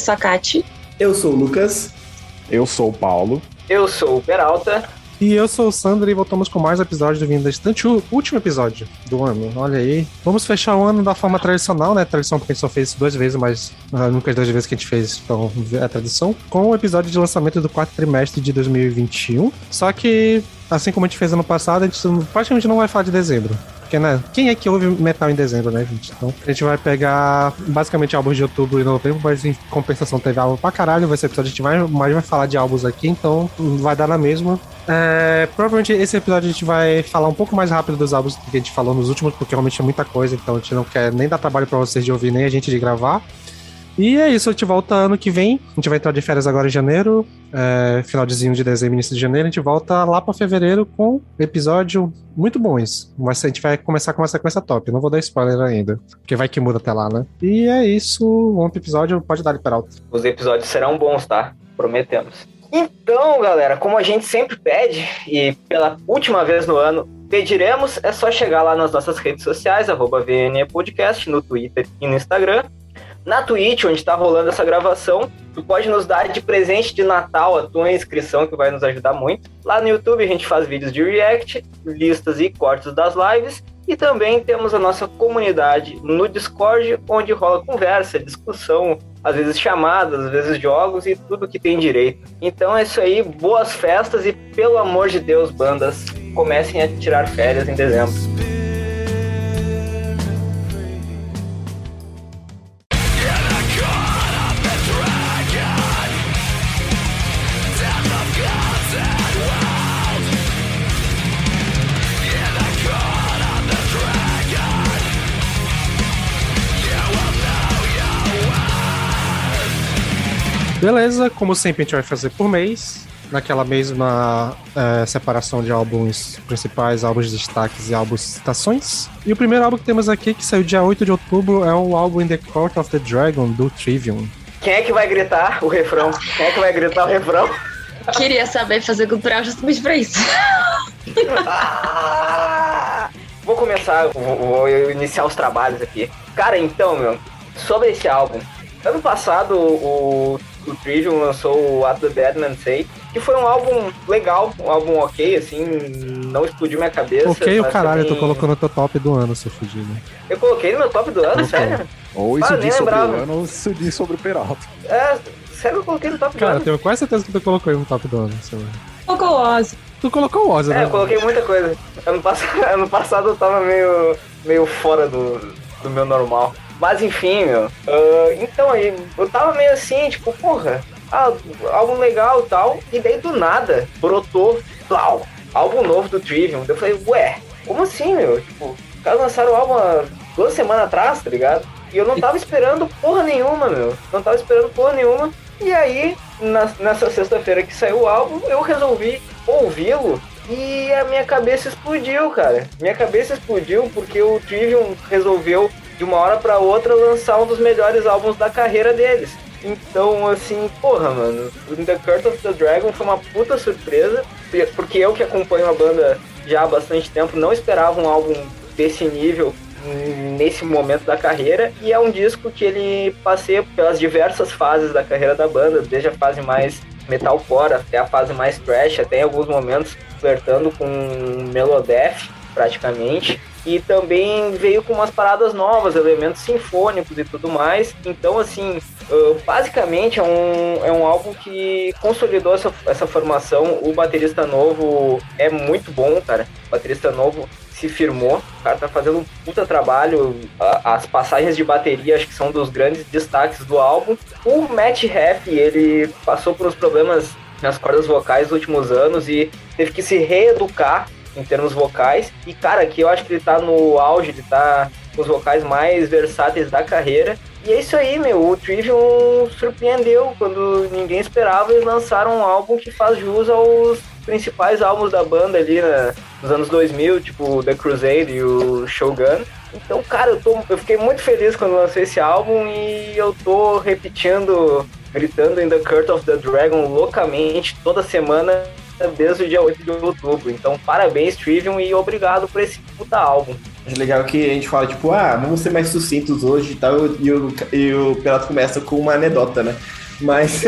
Eu sou a Kati. Eu sou o Lucas. Eu sou o Paulo. Eu sou o Peralta. E eu sou o Sandro e voltamos com mais um episódio do Vindo da Estante, o último episódio do ano. Olha aí. Vamos fechar o ano da forma tradicional, né? Tradição porque a gente só fez duas vezes, mas uh, nunca as duas vezes que a gente fez, então é tradição. Com o episódio de lançamento do quarto trimestre de 2021. Só que, assim como a gente fez ano passado, a gente praticamente não vai falar de dezembro. Porque, né? Quem é que ouve metal em dezembro, né, gente? Então, a gente vai pegar basicamente álbuns de outubro e novembro, mas em compensação teve álbum pra caralho. Vai ser episódio, a gente vai, mais vai falar de álbuns aqui, então vai dar na mesma. É, provavelmente esse episódio a gente vai falar um pouco mais rápido dos álbuns que a gente falou nos últimos, porque realmente é muita coisa, então a gente não quer nem dar trabalho pra vocês de ouvir, nem a gente de gravar. E é isso, a gente volta ano que vem. A gente vai entrar de férias agora em janeiro, é, finalzinho de dezembro, início de janeiro. A gente volta lá para fevereiro com episódio muito bons. Mas a gente vai começar com uma sequência top. Não vou dar spoiler ainda, porque vai que muda até lá, né? E é isso, um episódio pode dar Peralta. Os episódios serão bons, tá? Prometemos. Então, galera, como a gente sempre pede, e pela última vez no ano, pediremos, é só chegar lá nas nossas redes sociais, arroba VNE Podcast, no Twitter e no Instagram. Na Twitch, onde está rolando essa gravação, tu pode nos dar de presente de Natal a tua inscrição, que vai nos ajudar muito. Lá no YouTube a gente faz vídeos de react, listas e cortes das lives. E também temos a nossa comunidade no Discord, onde rola conversa, discussão, às vezes chamadas, às vezes jogos e tudo que tem direito. Então é isso aí, boas festas e pelo amor de Deus, bandas, comecem a tirar férias em dezembro. Beleza, como sempre a gente vai fazer por mês, naquela mesma é, separação de álbuns principais, álbuns de destaques e álbuns citações. E o primeiro álbum que temos aqui, que saiu dia 8 de outubro, é o álbum In the Court of the Dragon, do Trivium. Quem é que vai gritar o refrão? Quem é que vai gritar o refrão? Queria saber fazer cultural justamente pra isso. Ah! vou começar, vou, vou iniciar os trabalhos aqui. Cara, então, meu, sobre esse álbum. Ano passado, o, o Trivium lançou o What the Dead Man Say, que foi um álbum legal, um álbum ok, assim, não explodiu minha cabeça. Ok, o caralho, também... eu tô colocando no teu top do ano, seu fudido. Eu coloquei no meu top do ano, sério? Ou isso ah, diz sobre lembrava. o ano, ou isso diz sobre o Peralta. É, sério, eu coloquei no top Cara, do ano. Cara, tenho quase certeza que tu colocou no top do ano, seu Colocou o Ozzy. Tu colocou o Ozzy, é, né? eu coloquei muita coisa. Ano passado, ano passado eu tava meio, meio fora do, do meu normal. Mas enfim, meu. Uh, então aí, eu tava meio assim, tipo, porra, ah, álbum legal e tal. E daí do nada brotou, plau, álbum novo do Trivium. Eu falei, ué, como assim, meu? Tipo, os caras lançaram o álbum duas semanas atrás, tá ligado? E eu não tava esperando porra nenhuma, meu. Não tava esperando porra nenhuma. E aí, na, nessa sexta-feira que saiu o álbum, eu resolvi ouvi-lo e a minha cabeça explodiu, cara. Minha cabeça explodiu porque o Trivium resolveu, de uma hora para outra, lançar um dos melhores álbuns da carreira deles. Então, assim, porra, mano, The Curse of the Dragon foi uma puta surpresa, porque eu que acompanho a banda já há bastante tempo não esperava um álbum desse nível nesse momento da carreira e é um disco que ele passeia pelas diversas fases da carreira da banda, desde a fase mais metalcore até a fase mais thrash, até em alguns momentos flertando com melodeath praticamente e também veio com umas paradas novas, elementos sinfônicos e tudo mais. Então, assim, basicamente é um, é um álbum que consolidou essa, essa formação. O baterista novo é muito bom, cara. O baterista novo se firmou, o cara tá fazendo um puta trabalho. As passagens de bateria acho que são dos grandes destaques do álbum. O Matt Heff, ele passou por uns problemas nas cordas vocais nos últimos anos e teve que se reeducar em termos vocais. E, cara, aqui eu acho que ele tá no auge, ele tá os vocais mais versáteis da carreira. E é isso aí, meu. O Trivium surpreendeu quando ninguém esperava. Eles lançaram um álbum que faz jus aos principais álbuns da banda ali né, nos anos 2000, tipo The Crusade e o Shogun. Então, cara, eu, tô, eu fiquei muito feliz quando lancei esse álbum e eu tô repetindo, gritando em The Curse of the Dragon loucamente toda semana desde o dia 8 de outubro. Então, parabéns, Trivium, e obrigado por esse puta álbum. Acho legal que a gente fala, tipo, ah, vamos ser mais sucintos hoje e tal, e o, e o Pelato começa com uma anedota, né? Mas.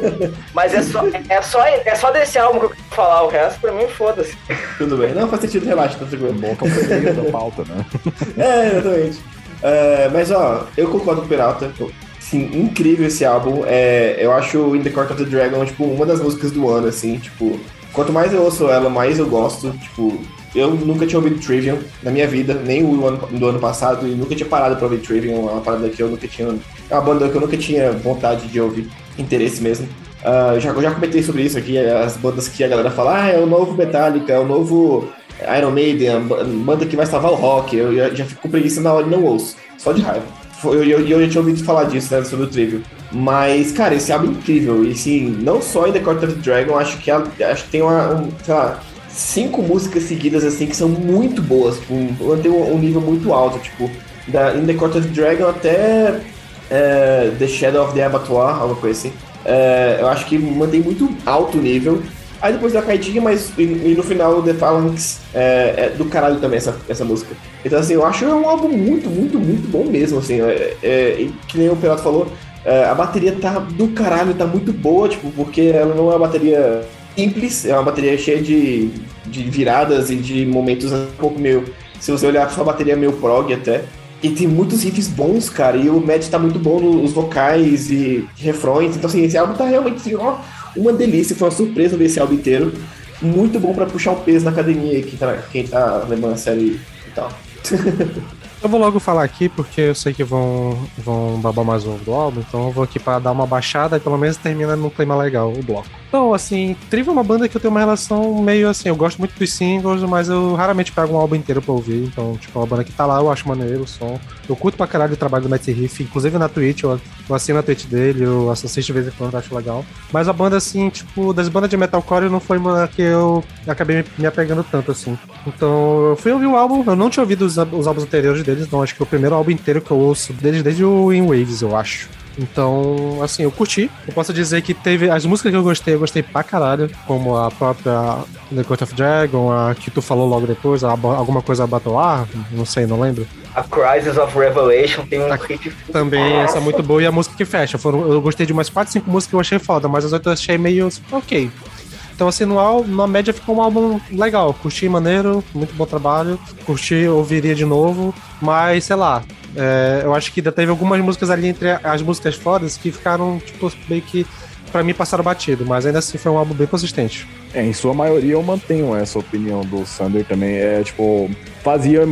Mas é só, é, só, é só desse álbum que eu quero falar, o resto pra mim, foda-se. Tudo bem. Não, faz sentido, relaxa, tá seguro. Bom que é da pauta, né? é, exatamente. É, mas, ó, eu concordo com o Peralta. Sim, incrível esse álbum. É, eu acho In the Court of the Dragon, tipo, uma das músicas do ano, assim, tipo. Quanto mais eu ouço ela, mais eu gosto. Tipo, eu nunca tinha ouvido Trivium na minha vida, nem o ano, do ano passado, e nunca tinha parado pra ouvir Trivium, é uma parada que eu nunca tinha. É uma banda que eu nunca tinha vontade de ouvir, interesse mesmo. Uh, já, já comentei sobre isso aqui, as bandas que a galera fala, ah, é o novo Metallica, é o novo Iron Maiden, a banda que vai salvar o rock. Eu já, já fico com preguiça na hora e não ouço, só de raiva. Eu, eu, eu já tinha ouvido falar disso, né, sobre o Trivium. Mas, cara, esse álbum é incrível. E, sim, não só em The Court of the Dragon, acho que, acho que tem uma, um, sei lá, cinco músicas seguidas, assim, que são muito boas. Tipo, mantém um, um nível muito alto. Tipo, da In The Court of the Dragon até é, The Shadow of the Abattoir, alguma coisa assim. É, eu acho que mantém muito alto nível. Aí depois da caidinha, mas e, e, no final The Phalanx é, é, do caralho também essa, essa música. Então assim, eu acho um álbum muito, muito, muito bom mesmo, assim. É, é, que nem o Pelato falou, é, a bateria tá do caralho, tá muito boa, tipo, porque ela não é uma bateria simples, é uma bateria cheia de, de viradas e de momentos um pouco meio. Se você olhar sua bateria é meio prog até. E tem muitos riffs bons, cara. E o Matt tá muito bom nos vocais e refrões. Então, assim, esse álbum tá realmente assim, ó, uma delícia. Foi uma surpresa ver esse álbum inteiro. Muito bom para puxar o peso na academia, quem tá, quem tá levando a série e tal. Eu vou logo falar aqui, porque eu sei que vão, vão babar mais um do álbum, então eu vou aqui para dar uma baixada e pelo menos termina num clima legal o bloco. Então, assim, Trivium é uma banda que eu tenho uma relação meio assim, eu gosto muito dos singles, mas eu raramente pego um álbum inteiro pra ouvir. Então, tipo, é uma banda que tá lá, eu acho maneiro o som. Eu curto pra caralho o trabalho do Matt Riff, inclusive na Twitch, eu, eu assino a Twitch dele, eu assisto de vez em quando, acho legal. Mas a banda, assim, tipo, das bandas de metalcore não foi uma que eu acabei me apegando tanto, assim. Então, eu fui ouvir o álbum, eu não tinha ouvido os, os álbuns anteriores deles, não. Acho que é o primeiro álbum inteiro que eu ouço deles desde o In Waves, eu acho. Então, assim, eu curti. Eu posso dizer que teve as músicas que eu gostei, eu gostei pra caralho, como a própria The Court of Dragon, a que tu falou logo depois, a, alguma coisa a Batoar, não sei, não lembro. A Crisis of Revelation tem um hit. Também, Nossa. essa é muito boa e a música que fecha. Foram, eu gostei de umas 4, 5 músicas que eu achei foda, mas as outras eu achei meio ok. Então, assim, no, na média ficou um álbum legal. Curti, maneiro, muito bom trabalho. Curti, ouviria de novo. Mas, sei lá, é, eu acho que ainda teve algumas músicas ali entre as músicas fodas que ficaram, tipo, meio que para mim passaram batido, mas ainda assim foi um álbum bem consistente. É, em sua maioria eu mantenho essa opinião do Sander também. É tipo, fazia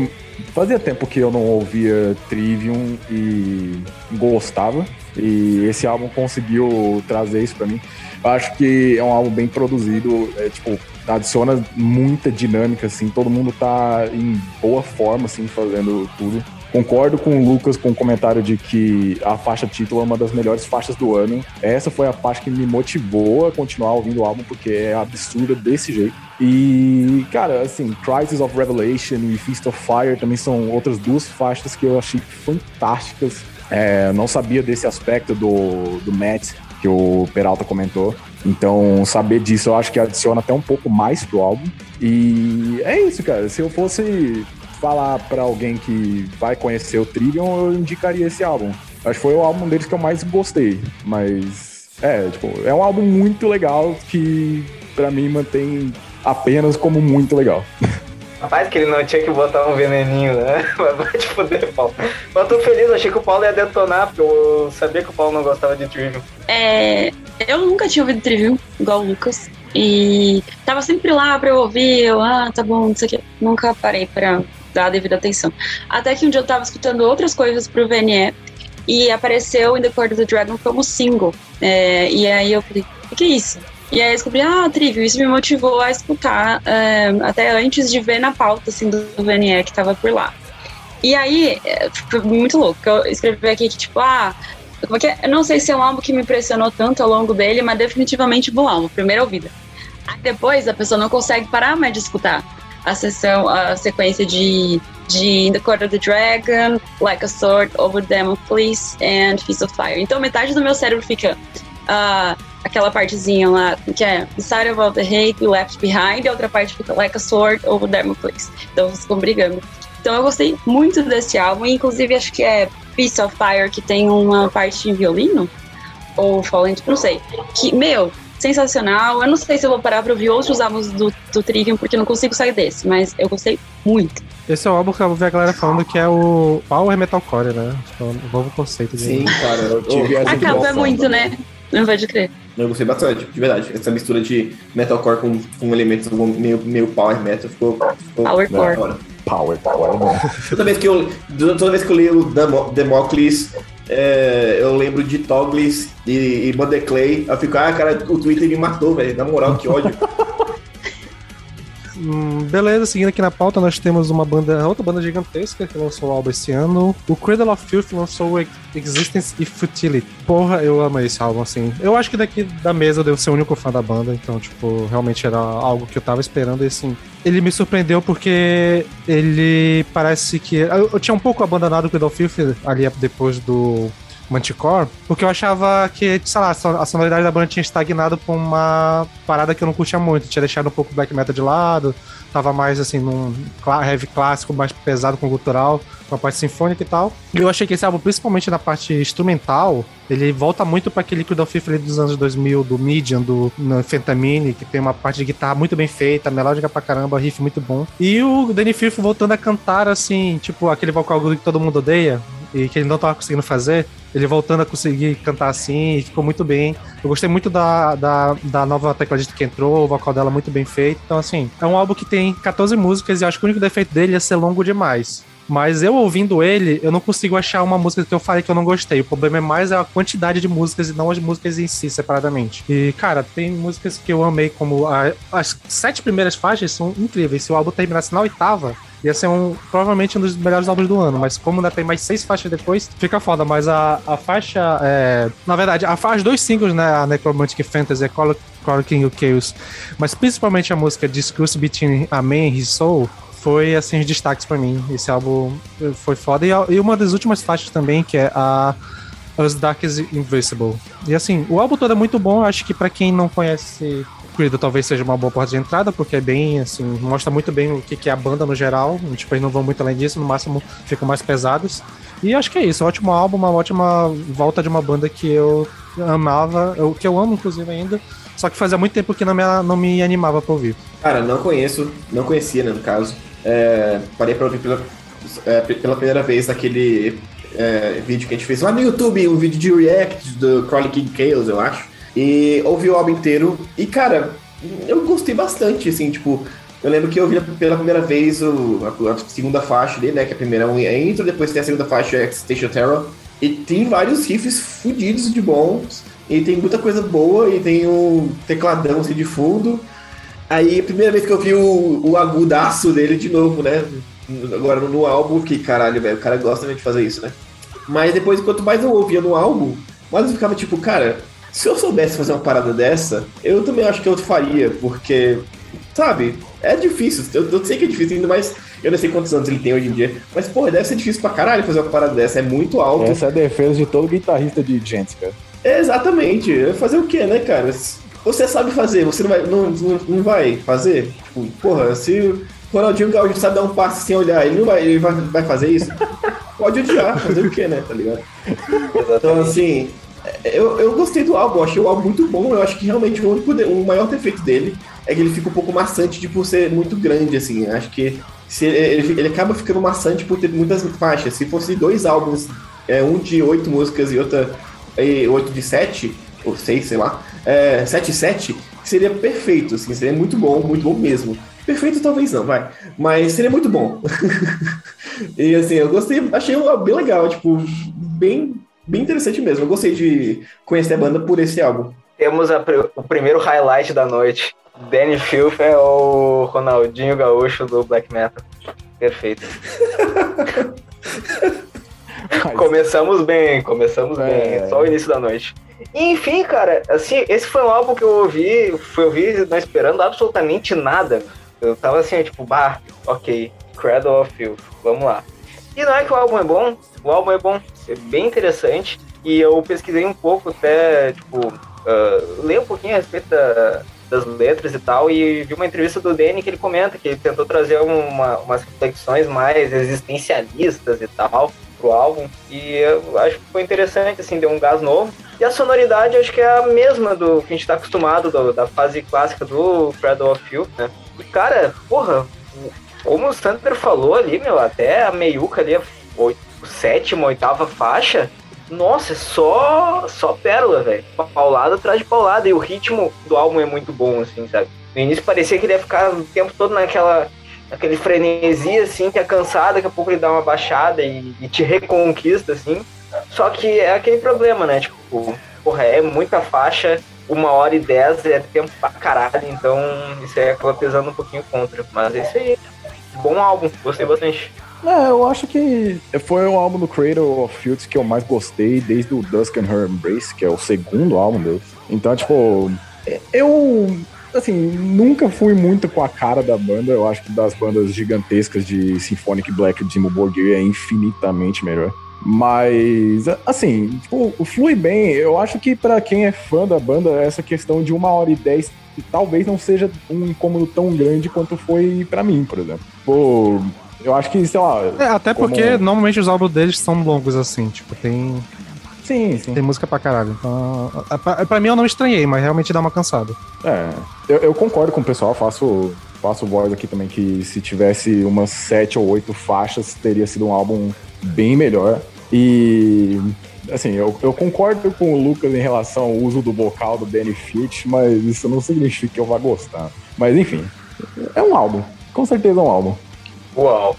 fazia tempo que eu não ouvia Trivium e gostava. E esse álbum conseguiu trazer isso para mim. Acho que é um álbum bem produzido, é, tipo, adiciona muita dinâmica, assim, todo mundo tá em boa forma, assim, fazendo tudo. Concordo com o Lucas com o comentário de que a faixa título é uma das melhores faixas do ano. Essa foi a faixa que me motivou a continuar ouvindo o álbum, porque é absurda desse jeito. E, cara, assim, Crisis of Revelation e Feast of Fire também são outras duas faixas que eu achei fantásticas. É, não sabia desse aspecto do, do Matt que o Peralta comentou. Então, saber disso eu acho que adiciona até um pouco mais pro álbum. E é isso, cara. Se eu fosse falar para alguém que vai conhecer o Trivium, eu indicaria esse álbum. Acho que foi o álbum deles que eu mais gostei. Mas é, tipo, é um álbum muito legal que para mim mantém apenas como muito legal. Rapaz, que ele não tinha que botar um veneninho, né? Vai te fuder, Paulo. Mas tô feliz, achei que o Paulo ia detonar, porque eu sabia que o Paulo não gostava de Trivium. É. Eu nunca tinha ouvido Trivium, igual o Lucas. E tava sempre lá pra eu ouvir, eu, ah, tá bom, não sei o que. Nunca parei pra dar a devida atenção. Até que um dia eu tava escutando outras coisas pro VNE e apareceu In The Court of the Dragon como single. É, e aí eu falei, o que é isso? E aí eu descobri, ah, Trivial, isso me motivou a escutar é, até antes de ver na pauta assim, do VNE que tava por lá. E aí, é, foi muito louco. Eu escrevi aqui que, tipo, ah, como é que é? eu não sei se é um álbum que me impressionou tanto ao longo dele, mas definitivamente bom álbum, primeira ouvida. Aí depois a pessoa não consegue parar mais de escutar a sessão, a sequência de, de the Court of the Dragon, Like a Sword, Over Damocles and Feast of Fire. Então metade do meu cérebro fica uh, aquela partezinha lá que é Inside of the Hate, We Left Behind, e a outra parte fica Like a Sword, Over Damocles. Então eles ficam brigando. Então eu gostei muito desse álbum, inclusive acho que é Piece of Fire, que tem uma parte em violino, ou Fallen, não sei. Que, meu, sensacional. Eu não sei se eu vou parar pra ouvir outros álbuns do, do Trivium, porque eu não consigo sair desse, mas eu gostei muito. Esse é o álbum que eu vi a galera falando que é o Power Metalcore, né? É um novo conceito. De... Sim, cara. Eu tive Acaba muito, né? Não pode crer. Eu gostei bastante, de verdade. Essa mistura de metalcore com, com elementos meio, meio power metal ficou. ficou Powercore. Power, power, bom. Toda vez que eu, toda vez que eu leio o Democles, é, eu lembro de Toglis e, e Clay. Eu fico, ah, cara, o Twitter me matou, velho. Na moral, que ódio. Hum, beleza, seguindo aqui na pauta, nós temos uma banda, outra banda gigantesca que lançou o álbum esse ano. O Cradle of Filth lançou Existence e Futility. Porra, eu amo esse álbum, assim. Eu acho que daqui da mesa eu devo ser o único fã da banda, então, tipo, realmente era algo que eu tava esperando e, assim, ele me surpreendeu porque ele parece que. Eu, eu tinha um pouco abandonado o Cradle of Filth ali depois do Manticore, porque eu achava que, sei lá, a sonoridade da banda tinha estagnado por uma parada que eu não curtia muito. Tinha deixado um pouco o black metal de lado, tava mais assim num heavy clássico, mais pesado com cultural, com a parte sinfônica e tal. E eu achei que esse álbum, principalmente na parte instrumental, ele volta muito para aquele Liquid of Fifth dos anos 2000, do Medium, do Fentamine, que tem uma parte de guitarra muito bem feita, melódica pra caramba, riff muito bom. E o Danny Fifth voltando a cantar assim, tipo aquele vocal que todo mundo odeia, e que ele não tava conseguindo fazer, ele voltando a conseguir cantar assim, ficou muito bem. Eu gostei muito da, da, da nova tecladista que entrou, o vocal dela muito bem feito. Então, assim, é um álbum que tem 14 músicas e acho que o único defeito dele é ser longo demais. Mas eu ouvindo ele, eu não consigo achar uma música que eu falei que eu não gostei. O problema é mais a quantidade de músicas e não as músicas em si, separadamente. E, cara, tem músicas que eu amei, como a, as sete primeiras faixas são incríveis. Se o álbum terminasse na oitava, ia ser um, provavelmente um dos melhores álbuns do ano, mas como ainda tem mais seis faixas depois, fica foda. Mas a, a faixa, é, na verdade, a, as dois singles, né, a Necromantic Fantasy e a King Chaos, mas principalmente a música Discourse Between a Man and His Soul, foi assim os destaques para mim. Esse álbum foi foda. E, e, uma das últimas faixas também, que é a As Dark is Invisible. E assim, o álbum todo é muito bom. Acho que para quem não conhece Credo talvez seja uma boa porta de entrada, porque é bem, assim, mostra muito bem o que é a banda no geral. Tipo, eles não vão muito além disso, no máximo ficam mais pesados. E acho que é isso, ótimo álbum, uma ótima volta de uma banda que eu amava, eu, que eu amo inclusive ainda, só que fazia muito tempo que não me, não me animava pra ouvir. Cara, não conheço, não conhecia, né, no caso. É, parei pra ouvir pela, é, pela primeira vez naquele é, vídeo que a gente fez lá no YouTube, um vídeo de react do Crawling King Chaos, eu acho. E ouvi o álbum inteiro. E, cara, eu gostei bastante, assim, tipo. Eu lembro que eu vi pela primeira vez o, a, a segunda faixa dele, né? Que a primeira é intro, depois tem a segunda faixa, é Station Terror. E tem vários riffs fodidos de bons. E tem muita coisa boa, e tem um tecladão assim de fundo. Aí, a primeira vez que eu vi o, o agudaço dele de novo, né? Agora no álbum, que caralho, velho, o cara gosta de fazer isso, né? Mas depois, quanto mais eu ouvia no álbum, mais eu ficava tipo, cara, se eu soubesse fazer uma parada dessa, eu também acho que eu faria, porque, sabe, é difícil. Eu, eu sei que é difícil, ainda mais. Eu não sei quantos anos ele tem hoje em dia, mas, pô, deve ser difícil pra caralho fazer uma parada dessa, é muito alto. Essa é a defesa de todo guitarrista de gente, cara. É, exatamente. Fazer o quê, né, cara? Você sabe fazer, você não vai, não, não, não vai fazer? Tipo, porra, se o Ronaldinho Gaúcho sabe dar um passe sem olhar, ele não vai, ele vai, vai fazer isso? Pode odiar, fazer o quê, né, tá ligado? Então, assim, eu, eu gostei do álbum, achei o álbum muito bom. Eu acho que realmente o, único, o maior defeito dele é que ele fica um pouco maçante de por ser muito grande, assim. Acho que se ele, ele acaba ficando maçante por ter muitas faixas. Se fosse dois álbuns, é, um de oito músicas e outra e oito de sete, ou seis, sei lá, é, sete e sete, seria perfeito, assim, seria muito bom, muito bom mesmo. Perfeito talvez não, vai. Mas seria muito bom. e assim, eu gostei, achei bem legal, tipo, bem, bem interessante mesmo. Eu gostei de conhecer a banda por esse álbum. Temos a, o primeiro highlight da noite. Danny Filth é o Ronaldinho Gaúcho do Black Metal. Perfeito. Começamos bem, começamos É. bem, só o início da noite. E, enfim, cara, assim, esse foi um álbum que eu ouvi, fui ouvir não esperando absolutamente nada. Eu tava assim, tipo, bah, ok, Cradle of Filth, vamos lá. E não é que o álbum é bom, o álbum é bom, é bem interessante. E eu pesquisei um pouco até, tipo, ah, ler um pouquinho a respeito da- das letras e tal, e vi uma entrevista do Danny que ele comenta que ele tentou trazer uma, umas reflexões mais existencialistas e tal pro álbum, e eu acho que foi interessante, assim, deu um gás novo. E a sonoridade acho que é a mesma do que a gente tá acostumado, do- da fase clássica do Cradle of Filth, né? E, cara, porra, como o Sander falou ali, meu, até a meiuca ali, sétima, oitava faixa, nossa, é só, só pérola, velho. Paulada atrás de paulada. E o ritmo do álbum é muito bom, assim, sabe? No início parecia que ele ia ficar o tempo todo naquela aquele frenesi, assim, que é cansado, daqui a pouco ele dá uma baixada e, e te reconquista, assim. Só que é aquele problema, né? Tipo, porra, é muita faixa, uma hora e dez é tempo pra caralho, então isso aí acaba pesando um pouquinho contra. Mas é isso aí. Bom álbum, gostei bastante. É, eu acho que foi o álbum do Cradle of Filth que eu mais gostei desde o Dusk and Her Embrace, que é o segundo álbum deles. Então, tipo, eu, assim, nunca fui muito com a cara da banda. Eu acho que das bandas gigantescas de Symphonic Black e Dimmu Borgir é infinitamente melhor. Mas, assim, tipo, flui bem. Eu acho que pra quem é fã da banda, essa questão de uma hora e dez talvez não seja um incômodo tão grande quanto foi pra mim, por exemplo. Pô, eu acho que, sei lá. É, até como- porque normalmente os álbuns deles são longos, assim, tipo, tem, Sim, sim. tem música pra caralho. Então, é, pra, pra mim eu não estranhei, mas realmente dá uma cansada. É, eu, eu concordo com o pessoal, faço, faço voz aqui também que se tivesse umas sete ou oito faixas, teria sido um álbum bem melhor. E assim, eu, eu concordo com o Lucas em relação ao uso do vocal do Danny Filch, mas isso não significa que eu vá gostar. Mas enfim, é um álbum. Com certeza é um álbum. Uau.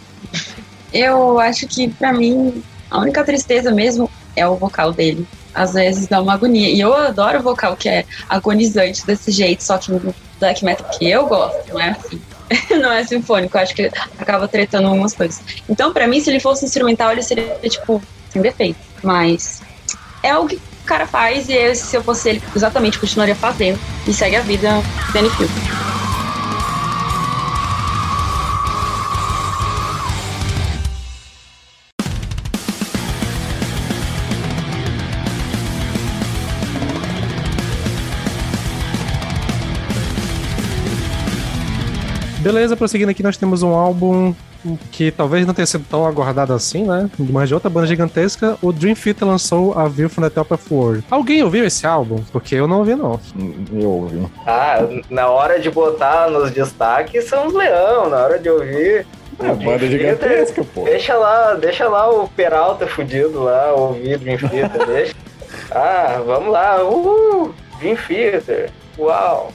Eu acho que pra mim a única tristeza mesmo é o vocal dele. Às vezes dá uma agonia. E eu adoro o vocal que é agonizante desse jeito, só que no black metal que eu gosto, não é assim. não é sinfônico, acho que acaba tretando algumas coisas. Então, pra mim, se ele fosse instrumental, ele seria, tipo, sem defeito. Mas é o que o cara faz e eu, se eu fosse ele, exatamente, continuaria fazendo. E segue a vida Danny Field. Beleza, prosseguindo aqui, nós temos um álbum que talvez não tenha sido tão aguardado assim, né? Mas de outra banda gigantesca, o Dream Theater lançou a View from the Top of World. Alguém ouviu esse álbum? Porque eu não ouvi, não. Eu ouvi. Ah, na hora de botar nos destaques são os leão, na hora de ouvir. É, banda gigantesca, pô. Deixa lá, deixa lá o Peralta fudido lá, ouvir Dream Theater, deixa. Ah, vamos lá, uhul, Dream Theater, uau.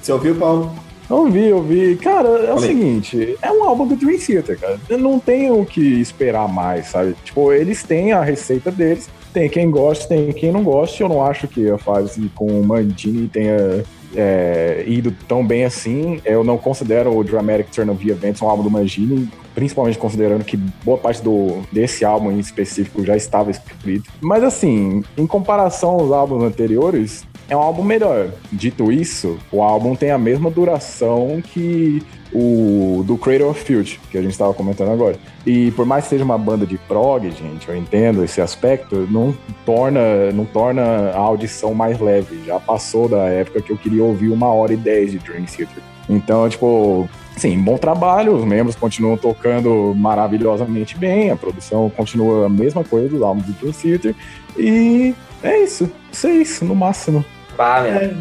Você ouviu, Paulo? Ouvi, ouvi. Cara, é o Falei. seguinte, é um álbum do Dream Theater, cara. Eu não tenho o que esperar mais, sabe? Tipo, eles têm a receita deles, tem quem gosta, tem quem não gosta. Eu não acho que a fase com o Mandini tenha é, ido tão bem assim. Eu não considero o Dramatic Turn of the Events um álbum do Mangini, principalmente considerando que boa parte do, desse álbum em específico já estava escrito. Mas assim, em comparação aos álbuns anteriores, é um álbum melhor. Dito isso, o álbum tem a mesma duração que o do Cradle of Filth, que a gente estava comentando agora. E por mais que seja uma banda de prog, gente, eu entendo esse aspecto, não torna, não torna a audição mais leve. Já passou da época que eu queria ouvir uma hora e dez de Dream Theater. Então, tipo, sim, bom trabalho, os membros continuam tocando maravilhosamente bem, a produção continua a mesma coisa dos álbuns do Dream Theater. E é isso, isso é isso, no máximo. Pá, meu.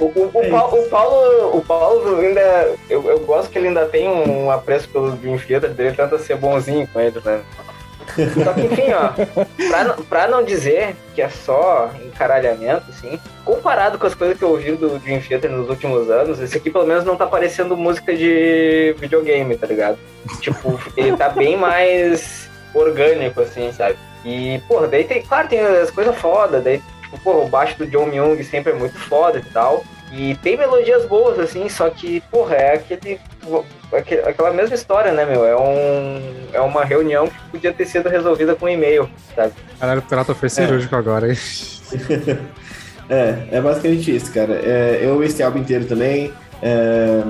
O, o, o, Paulo, o Paulo, o Paulo ainda. Eu, eu gosto que ele ainda tem um apreço pelo Dream Theater dele, tenta ser bonzinho com eles, né? Só que enfim, ó, pra, não- pra não dizer que é só encaralhamento, assim, comparado com as coisas que eu ouvi do Dream Theater nos últimos anos, esse aqui pelo menos não tá parecendo música de videogame, tá ligado? Tipo, ele tá bem mais orgânico, assim, sabe? E, porra, daí tem, claro, tem as coisas foda, daí, tipo, porra, o baixo do John Myung sempre é muito foda e tal. E tem melodias boas, assim, só que, porra, é aquele, aquele, aquela mesma história, né, meu? É, um, é uma reunião que podia ter sido resolvida com um e-mail, sabe? Caralho, o Pirata foi cirúrgico é. agora, hein? é, é basicamente isso, cara. É, eu esse álbum inteiro também. É,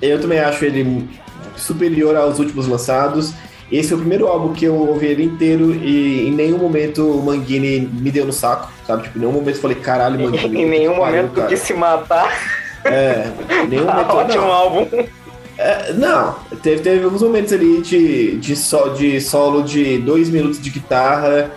eu também acho ele superior aos últimos lançados. Esse é o primeiro álbum que eu ouvi ele inteiro e em nenhum momento o Manguini me deu no saco, sabe? Tipo, em nenhum momento eu falei, caralho, Manguini. em nenhum momento tu quis se matar. É, em nenhum momento. Ótimo não. álbum. É, não, teve, teve alguns momentos ali de, de, so, de solo de dois minutos de guitarra,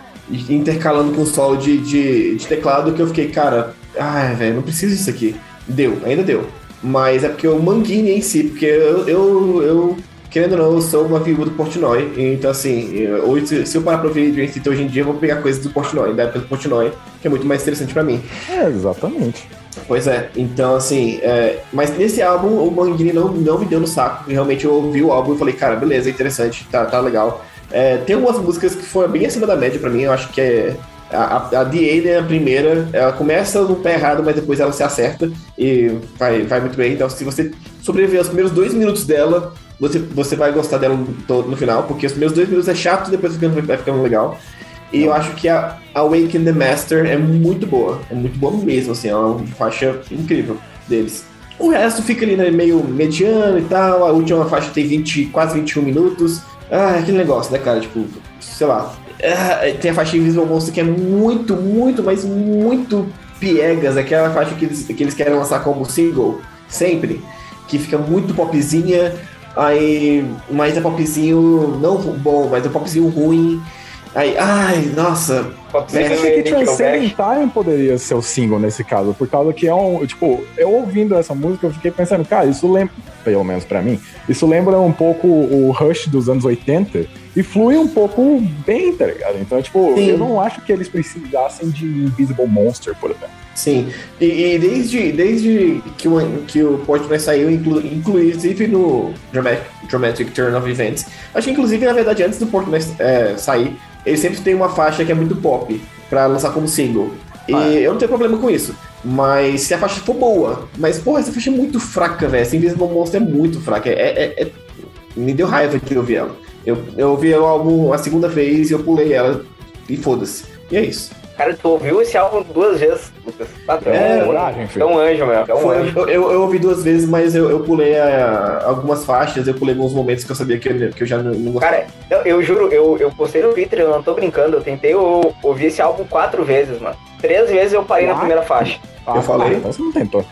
intercalando com solo de, de, de teclado, que eu fiquei, cara, ai, velho, não preciso disso aqui. Deu, ainda deu. Mas é porque o Manguini em si, porque eu, eu, eu querendo ou não, eu sou uma viúva do Portnoy. Então, assim, hoje, se eu parar pra ouvir Dream Theater hoje em dia, eu vou pegar coisas do Portnoy, da época do Portnoy, que é muito mais interessante pra mim. É, exatamente. Pois é, então assim, é, mas nesse álbum o Manguini não, não me deu no saco. Realmente eu ouvi o álbum e falei, cara, beleza, interessante, tá, tá legal. É, tem algumas músicas que foram bem acima da média para mim, eu acho que é. A, a The Alien, a primeira, ela começa no pé errado, mas depois ela se acerta e vai, vai muito bem. Então, se você sobreviver aos primeiros dois minutos dela, você, você vai gostar dela no, no final, porque os primeiros dois minutos é chato, depois vai ficando legal. E eu acho que a Awaken the Master é muito boa. É muito boa mesmo, assim, é uma faixa incrível deles. O resto fica ali né, meio mediano e tal. A última faixa tem 20, quase 21 minutos. Ah, aquele negócio, né, cara? Tipo, sei lá. Ah, tem a faixa Invisible Monster que é muito, muito, mas muito piegas. Aquela faixa que eles, que eles querem lançar como single, sempre. Que fica muito popzinha. Aí, mas é popzinho não bom, mas é popzinho ruim. Aí, ai, nossa. Mas acho que Transcending Time poderia ser o single nesse caso, por causa que é um. Tipo, eu ouvindo essa música, eu fiquei pensando, cara, isso lembra. Pelo menos pra mim, isso lembra um pouco o Rush dos anos 80 e flui um pouco bem, tá ligado? Então, tipo, Sim. eu não acho que eles precisassem de Invisible Monster, por exemplo. Sim, e, e, desde, desde que o, que o Portnoy saiu, inclu, inclusive no Dramatic, Dramatic Turn of Events, acho que inclusive, na verdade, antes do Portnoy é, sair, ele sempre tem uma faixa que é muito pop para lançar como single. E ah, é. eu não tenho problema com isso. Mas se a faixa for boa, mas porra, essa faixa é muito fraca, velho. Essa Invisible Monster é muito fraca. É, é, é, me deu raiva de ouvir ela. Eu, eu ouvi o álbum a segunda vez e eu pulei ela e foda-se. E é isso. Cara, tu ouviu esse álbum duas vezes, Lucas. Tá tão, é, coragem, filho. É um anjo, meu. É um Foi, anjo. Eu, eu, eu, ouvi duas vezes, mas eu, eu pulei a, algumas faixas, eu pulei alguns momentos que eu sabia que eu, que eu já não, não gostava. Cara, eu, eu juro, eu, eu postei no Twitter, eu não tô brincando, eu tentei eu, ouvir esse álbum quatro vezes, mano. Três vezes eu parei ah, na primeira faixa. Ah, eu falei. Então você não tentou.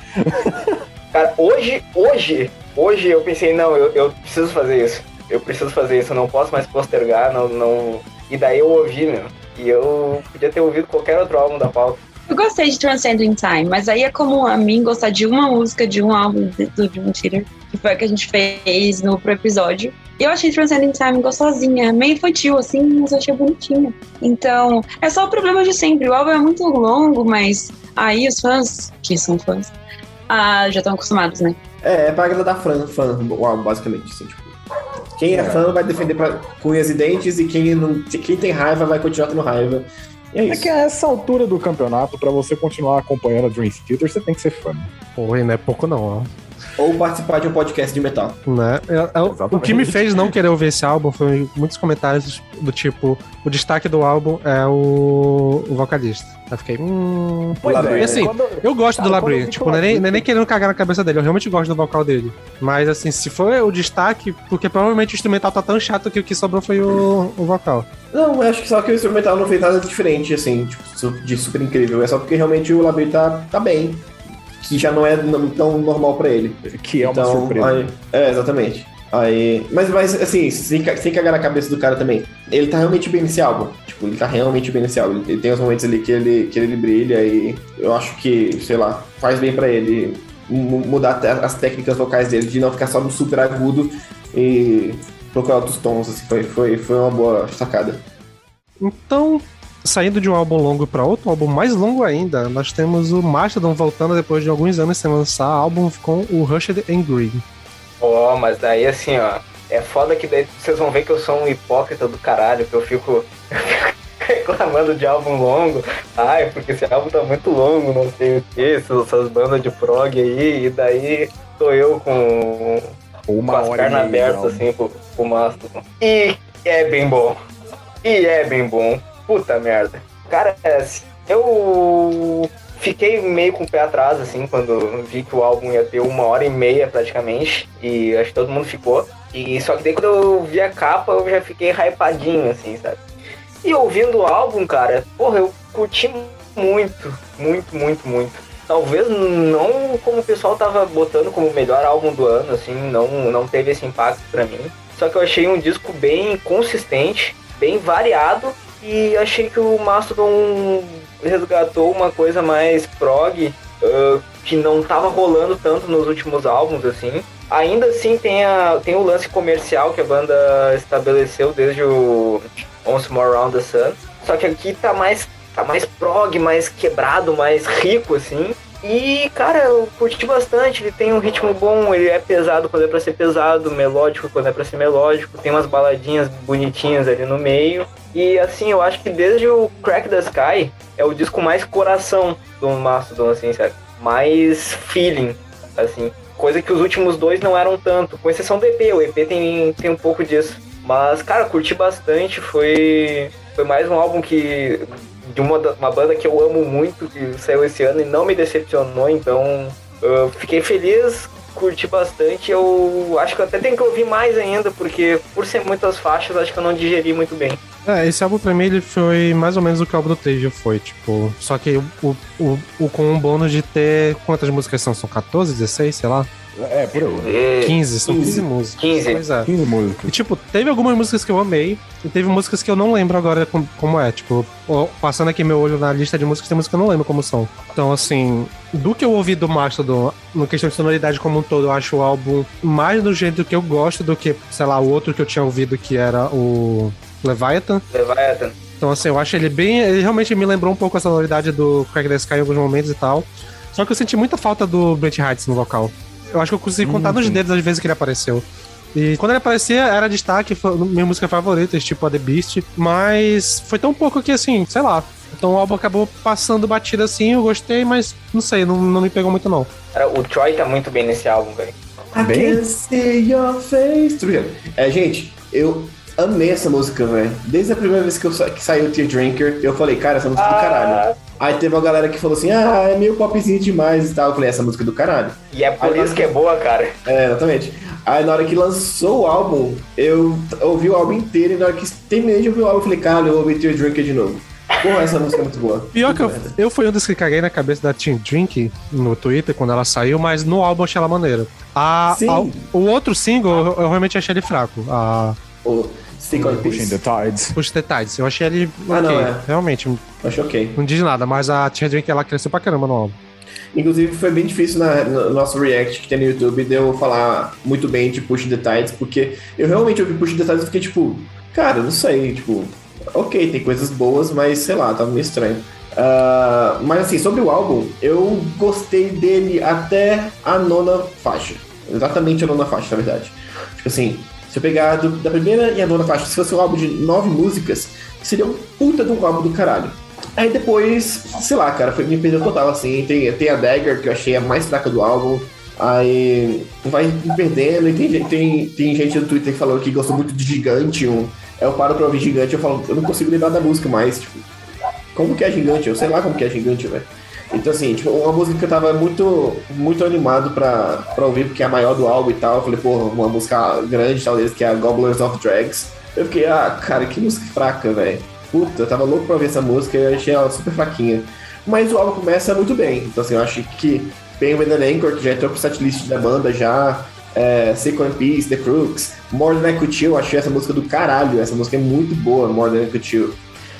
Cara, hoje, hoje, hoje eu pensei, não, eu, eu preciso fazer isso. Eu preciso fazer isso, eu não posso mais postergar, não, não... E daí eu ouvi, meu. E eu podia ter ouvido qualquer outro álbum da pauta. Eu gostei de Transcending Time, mas aí é como a mim gostar de uma música de um álbum do Dream Theater, que foi a que a gente fez no pro episódio. E eu achei Transcending Time gostosinha, meio infantil, assim, mas eu achei bonitinha. Então, é só o problema de sempre. O álbum é muito longo, mas aí os fãs, que são fãs, ah, já estão acostumados, né? É, é pra agradar fã, fã, o álbum, basicamente. Assim, tipo. Quem é, fã vai defender pra, com unhas e dentes e quem, não, quem tem raiva vai continuar tendo raiva. É, é, que a essa altura do campeonato, para você continuar acompanhando a Dream Theater, você tem que ser fã. Oi, não é pouco não, ó. Ou participar de um podcast de metal. Né? É, é, o que me fez não querer ouvir esse álbum foi muitos comentários do tipo: o destaque do álbum é o, o vocalista. Eu fiquei, hum. Pois é, e assim, quando... eu gosto do Labrie. Tipo, não é, nem, nem querendo cagar na cabeça dele, eu realmente gosto do vocal dele. Mas assim, se for o destaque, porque provavelmente o instrumental tá tão chato que o que sobrou foi o, o vocal. Não, eu acho que só que o instrumental não fez nada diferente, assim, tipo, de super incrível. É só porque realmente o Labrie tá, tá bem que já não é tão normal para ele. Que é uma então, surpresa. Aí, é, exatamente. Aí, mas, mas assim, sem, sem cagar na cabeça do cara também. Ele tá realmente bem nesse álbum. Tipo, ele tá realmente bem nesse álbum. Ele tem os momentos ali que ele, que ele brilha e eu acho que, sei lá, faz bem para ele mudar as técnicas vocais dele, de não ficar só no super agudo e procurar outros tons. Assim, foi, foi, foi uma boa sacada. Então, saindo de um álbum longo para outro álbum mais longo ainda, nós temos o Mastodon voltando depois de alguns anos sem lançar álbum com o Rushed and Green. Ó, oh, mas daí assim, ó, é foda que daí vocês vão ver que eu sou um hipócrita do caralho, que eu fico. reclamando de álbum longo. Ai, porque esse álbum tá muito longo, não sei o que, essas bandas de prog aí, e daí tô eu com, Uma com as pernas abertas, assim, pro, pro Mastodon. E é bem bom. E é bem bom. Puta merda. Cara, eu fiquei meio com o pé atrás, assim, quando vi que o álbum ia ter uma hora e meia praticamente. E acho que todo mundo ficou. E só que daí quando eu vi a capa, eu já fiquei hypadinho, assim, sabe? E ouvindo o álbum, cara, porra, eu curti muito, muito, muito, muito. Talvez não como o pessoal tava botando como o melhor álbum do ano, assim, não, não teve esse impacto pra mim. Só que eu achei um disco bem consistente, bem variado, e achei que o Mastodon resgatou uma coisa mais prog, uh, que não tava rolando tanto nos últimos álbuns, assim. Ainda assim tem, a, tem o lance comercial que a banda estabeleceu desde o Once More Round the Sun. Só que aqui tá mais, tá mais prog, mais quebrado, mais rico, assim. E, cara, eu curti bastante. Ele tem um ritmo bom, ele é pesado quando é pra ser pesado, melódico quando é pra ser melódico. Tem umas baladinhas bonitinhas ali no meio. E, assim, eu acho que desde o Crack the Sky é o disco mais coração do Mastodon, assim, sabe? Mais feeling, assim. Coisa que os últimos dois não eram tanto, com exceção do EP. O EP tem, tem um pouco disso. Mas, cara, curti bastante. Foi, foi mais um álbum que. De uma, uma banda que eu amo muito, que saiu esse ano e não me decepcionou, então eu fiquei feliz, curti bastante. Eu acho que eu até tenho que ouvir mais ainda, porque por ser muitas faixas, acho que eu não digeri muito bem. É, esse álbum pra mim ele foi mais ou menos o que o álbum do Trivium foi, tipo. Só que o, o, o- com um bônus de ter. Quantas músicas são? São 14, 16, sei lá? É, por aí. 15, são 15, 15. músicas. 15. Pois é. 15 músicas. E, tipo, teve algumas músicas que eu amei, e teve músicas que eu não lembro agora como, como é. Tipo, passando aqui meu olho na lista de músicas, tem músicas que eu não lembro como são. Então, assim, do que eu ouvi do Mastodon, no questão de sonoridade como um todo, eu acho o álbum mais do jeito que eu gosto do que, sei lá, o outro que eu tinha ouvido, que era o Leviathan. Leviathan. Então, assim, eu acho ele bem. Ele realmente me lembrou um pouco a sonoridade do Crack the Sky em alguns momentos e tal. Só que eu senti muita falta do Brent Heights no vocal. Eu acho que eu consegui contar nos dedos as vezes que ele apareceu. E quando ele aparecia, era destaque, foi minha música favorita, tipo a The Beast. Mas foi tão pouco que, assim, sei lá. Então o álbum acabou passando batida assim, eu gostei, mas não sei, não, não me pegou muito não. Cara, o Troy tá muito bem nesse álbum, velho. I Bem? can see your face. Tá? É, gente, eu amei essa música, velho. Desde a primeira vez que, eu sa que saiu o Tear Drinker, eu falei, cara, essa música é do caralho. Aí teve uma galera que falou assim, ah, é meio popzinho demais e tal. Eu falei, essa música é do caralho. E é por isso que é boa, cara. É, exatamente. Aí na hora que lançou o álbum, eu ouvi o álbum inteiro e na hora que terminei de ouvir o álbum, eu falei, cara, eu ouvi Tear Drinker de novo. Porra, essa música é muito boa. Pior que eu, eu fui um dos que caguei na cabeça da Team Drink no Twitter quando ela saiu, mas no álbum eu achei ela maneira. A, Sim. a- o outro single eu, eu realmente achei ele fraco. A O On Pushing the Tides. Push the Tides. Eu achei ele Ah, ok. não, é. Realmente, Acho ok. não diz nada, mas a Team Drink ela cresceu pra caramba no álbum. Inclusive, foi bem difícil na, no nosso react que tem no YouTube de eu falar muito bem de Push the Tides, porque eu realmente ouvi Push the Tides e fiquei tipo, cara, não sei, tipo, ok, tem coisas boas, mas sei lá, tava meio estranho. Ah, mas assim, sobre o álbum, eu gostei dele até a nona faixa. Exatamente a nona faixa, na verdade. Tipo assim, eu pegar do- da primeira e a nona faixa, se fosse um álbum de nove músicas, seria um puta de um álbum do caralho. Aí depois, sei lá, cara, foi, me perdeu total, assim. Tem, tem a Dagger, que eu achei a mais fraca do álbum. Aí vai me perdendo. E tem, tem, tem gente no Twitter que falou que gostou muito de Gigante. Um, eu paro pra ouvir Gigante eu falo, eu não consigo lembrar da música mais. Tipo, como que é Gigante? Eu sei lá como que é Gigante, velho. Então, assim, tipo, uma música que eu tava muito, muito animado pra, pra ouvir, porque é a maior do álbum e tal. Eu falei, porra, uma música grande, talvez, que é a Gobblers of Drags. Eu fiquei, ah, cara, que música fraca, velho. Puta, eu tava louco pra ouvir essa música e eu achei ela super fraquinha. Mas o álbum começa muito bem. Então, assim, eu acho que Pain with an Anchor, que já entrou pro setlist da banda já. É, and Peace, The Crooks, More Than I Could Chill, achei essa música do caralho. Essa música é muito boa, More Than I Could Chill.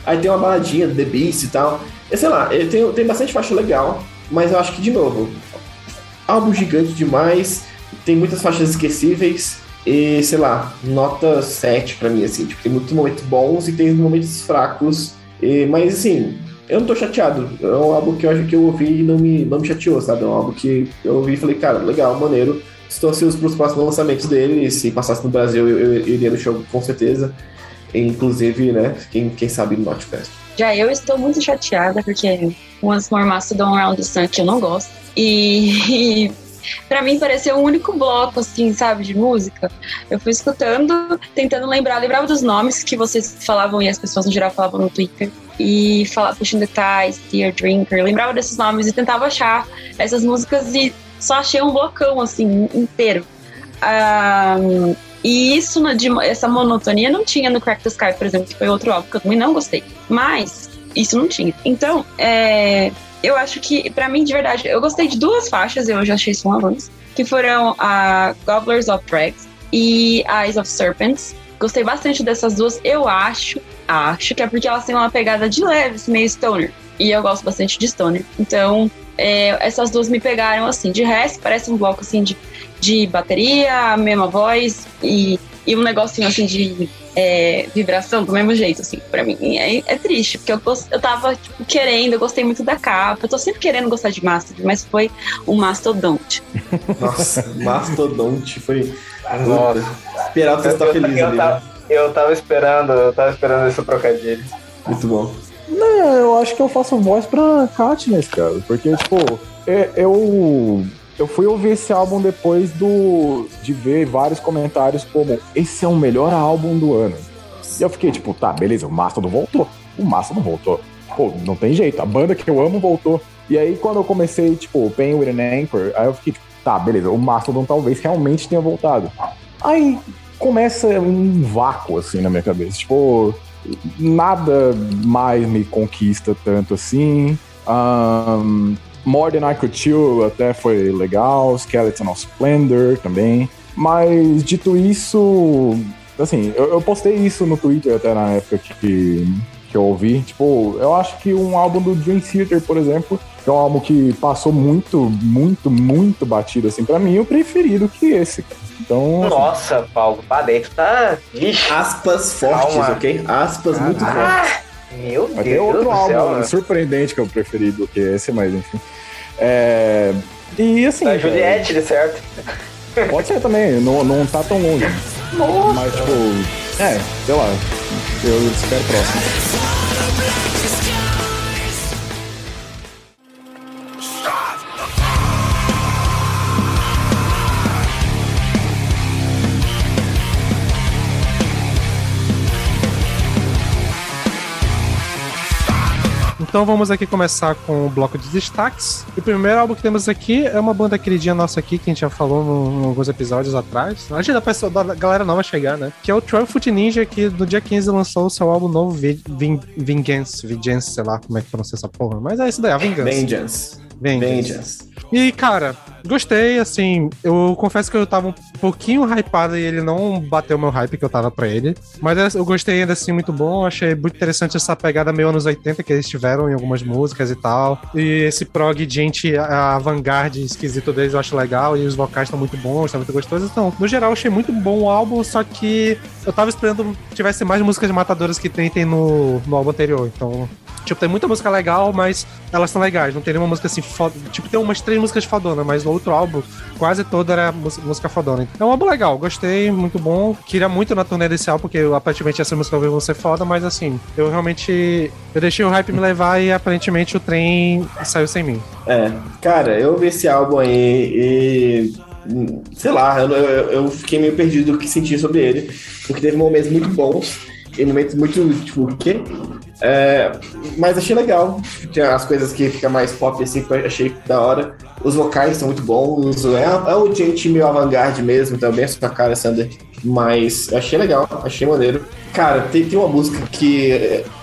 Aí tem uma baladinha, The Beast e tal. E, sei lá, tem, tem bastante faixa legal, mas eu acho que, de novo, álbum gigante demais, tem muitas faixas esquecíveis e, sei lá, nota 7 pra mim, assim. Tipo, tem muitos momentos bons e tem momentos fracos, e, mas, assim, eu não tô chateado. É um álbum que eu acho que eu ouvi e não me, não me chateou, sabe? É um álbum que eu ouvi e falei, cara, legal, maneiro. Estou ansioso pros próximos lançamentos dele, e se passasse no Brasil eu, eu iria no show com certeza. Inclusive, né, quem, quem sabe no Notfest. Já eu estou muito chateada, porque Once More Mastodon Around the Sun, que eu não gosto. E, e para mim pareceu o um único bloco, assim, sabe, de música. Eu fui escutando, tentando lembrar, lembrava dos nomes que vocês falavam e as pessoas no geral falavam no Twitter. E falava Pushing the Ties, Dear Drinker, lembrava desses nomes e tentava achar essas músicas e só achei um blocão, assim, inteiro. Um, e isso, de, essa monotonia não tinha no Crack the Sky, por exemplo, que foi outro álbum que eu também não gostei. Mas isso não tinha. Então, é, eu acho que, para mim, de verdade, eu gostei de duas faixas, eu já achei isso um avanço, que foram a Gobblers of Drags e Eyes of Serpents. Gostei bastante dessas duas. Eu acho, acho que é porque elas têm uma pegada de leves, meio stoner. E eu gosto bastante de stoner. Então, é, essas duas me pegaram assim. De resto, parece um bloco assim de, de bateria, a mesma voz e, e um negocinho assim de é, vibração do mesmo jeito, assim, pra mim. É, é triste, porque eu, eu tava tipo, querendo, eu gostei muito da capa. Eu tô sempre querendo gostar de Mastodon, mas foi um Mastodonte. Nossa, Mastodonte foi. Nossa. Esperar você estar feliz eu, ali. Tava, né? eu tava esperando, eu tava esperando esse trocadilho. Muito bom. Não, eu acho que eu faço voz pra Katniss, cara. Porque, tipo, é, eu. Eu fui ouvir esse álbum depois do de ver vários comentários como esse é o melhor álbum do ano. E eu fiquei tipo, tá, beleza, o Mastodon voltou. O Mastodon voltou. Pô, não tem jeito, a banda que eu amo voltou. E aí quando eu comecei, tipo, Pain with an Anchor, aí eu fiquei tipo, tá, beleza, o Mastodon talvez realmente tenha voltado. Aí começa um vácuo, assim, na minha cabeça. Tipo, nada mais me conquista tanto assim. Um, More Than I Could Chill até foi legal, Skeleton of Splendor também. Mas dito isso, assim, eu, eu, postei isso no Twitter até na época que, que eu ouvi. Tipo, eu acho que um álbum do Dream Theater, por exemplo, que é um álbum que passou muito, muito, muito batido, assim, pra mim, o preferido que esse, Então, assim, Nossa, Paulo, parei, tu tá. Ixi, Aspas fortes, Calma. ok? Aspas ah, muito ah, fortes. Meu Mas Deus. Tem outro álbum céu, surpreendente que o preferido do que esse, mas enfim. É... E assim. Da Juliette, de certo. Pode ser também, não, não tá tão longe. Nossa. Mas, tipo, é, sei lá. Eu espero próximo. Então vamos aqui começar com o bloco de destaques. o primeiro álbum que temos aqui é uma banda queridinha nossa aqui, que a gente já falou em alguns episódios atrás. Antes da, pessoa, da galera nova chegar, né? Que é o Foot Ninja, que no dia 15 lançou o seu álbum novo, Vengeance. Vengeance, sei lá como é que pronuncia essa porra. Mas é isso daí, a Vingança. Vengeance. Vengeance. Vengeance. E, cara, gostei, assim, eu confesso que eu tava um pouquinho hypado e ele não bateu o meu hype que eu tava pra ele. Mas eu gostei ainda assim, muito bom. Achei muito interessante essa pegada meio anos 80 que eles tiveram em algumas músicas e tal. E esse prog gente avant-garde esquisito deles eu acho legal. E os vocais estão muito bons, estão muito gostosos. Então, no geral, achei muito bom o álbum, só que eu tava esperando que tivesse mais músicas matadoras que tem, tem no, no álbum anterior. Então, Tipo, tem muita música legal, mas elas são legais. Não tem nenhuma música assim foda. Tipo, tem umas três músicas fodona, mas no outro álbum, quase toda era música fodona. É um álbum legal, gostei, muito bom. Queria muito na turnê desse álbum, porque aparentemente essa música vão ser foda, mas assim, eu realmente. Eu deixei o hype me levar e aparentemente o trem saiu sem mim. É, cara, eu vi esse álbum aí e sei lá, eu, eu, fiquei meio perdido do que senti sobre ele, porque teve momentos muito bons e momentos muito, tipo, o quê? É, mas achei legal. Tinha as coisas que fica mais pop assim, que eu achei da hora. Os vocais são muito bons. É, é o gente meio avant-garde mesmo, também a sua cara, Sander. Mas achei legal, achei maneiro. Cara, tem, tem uma música que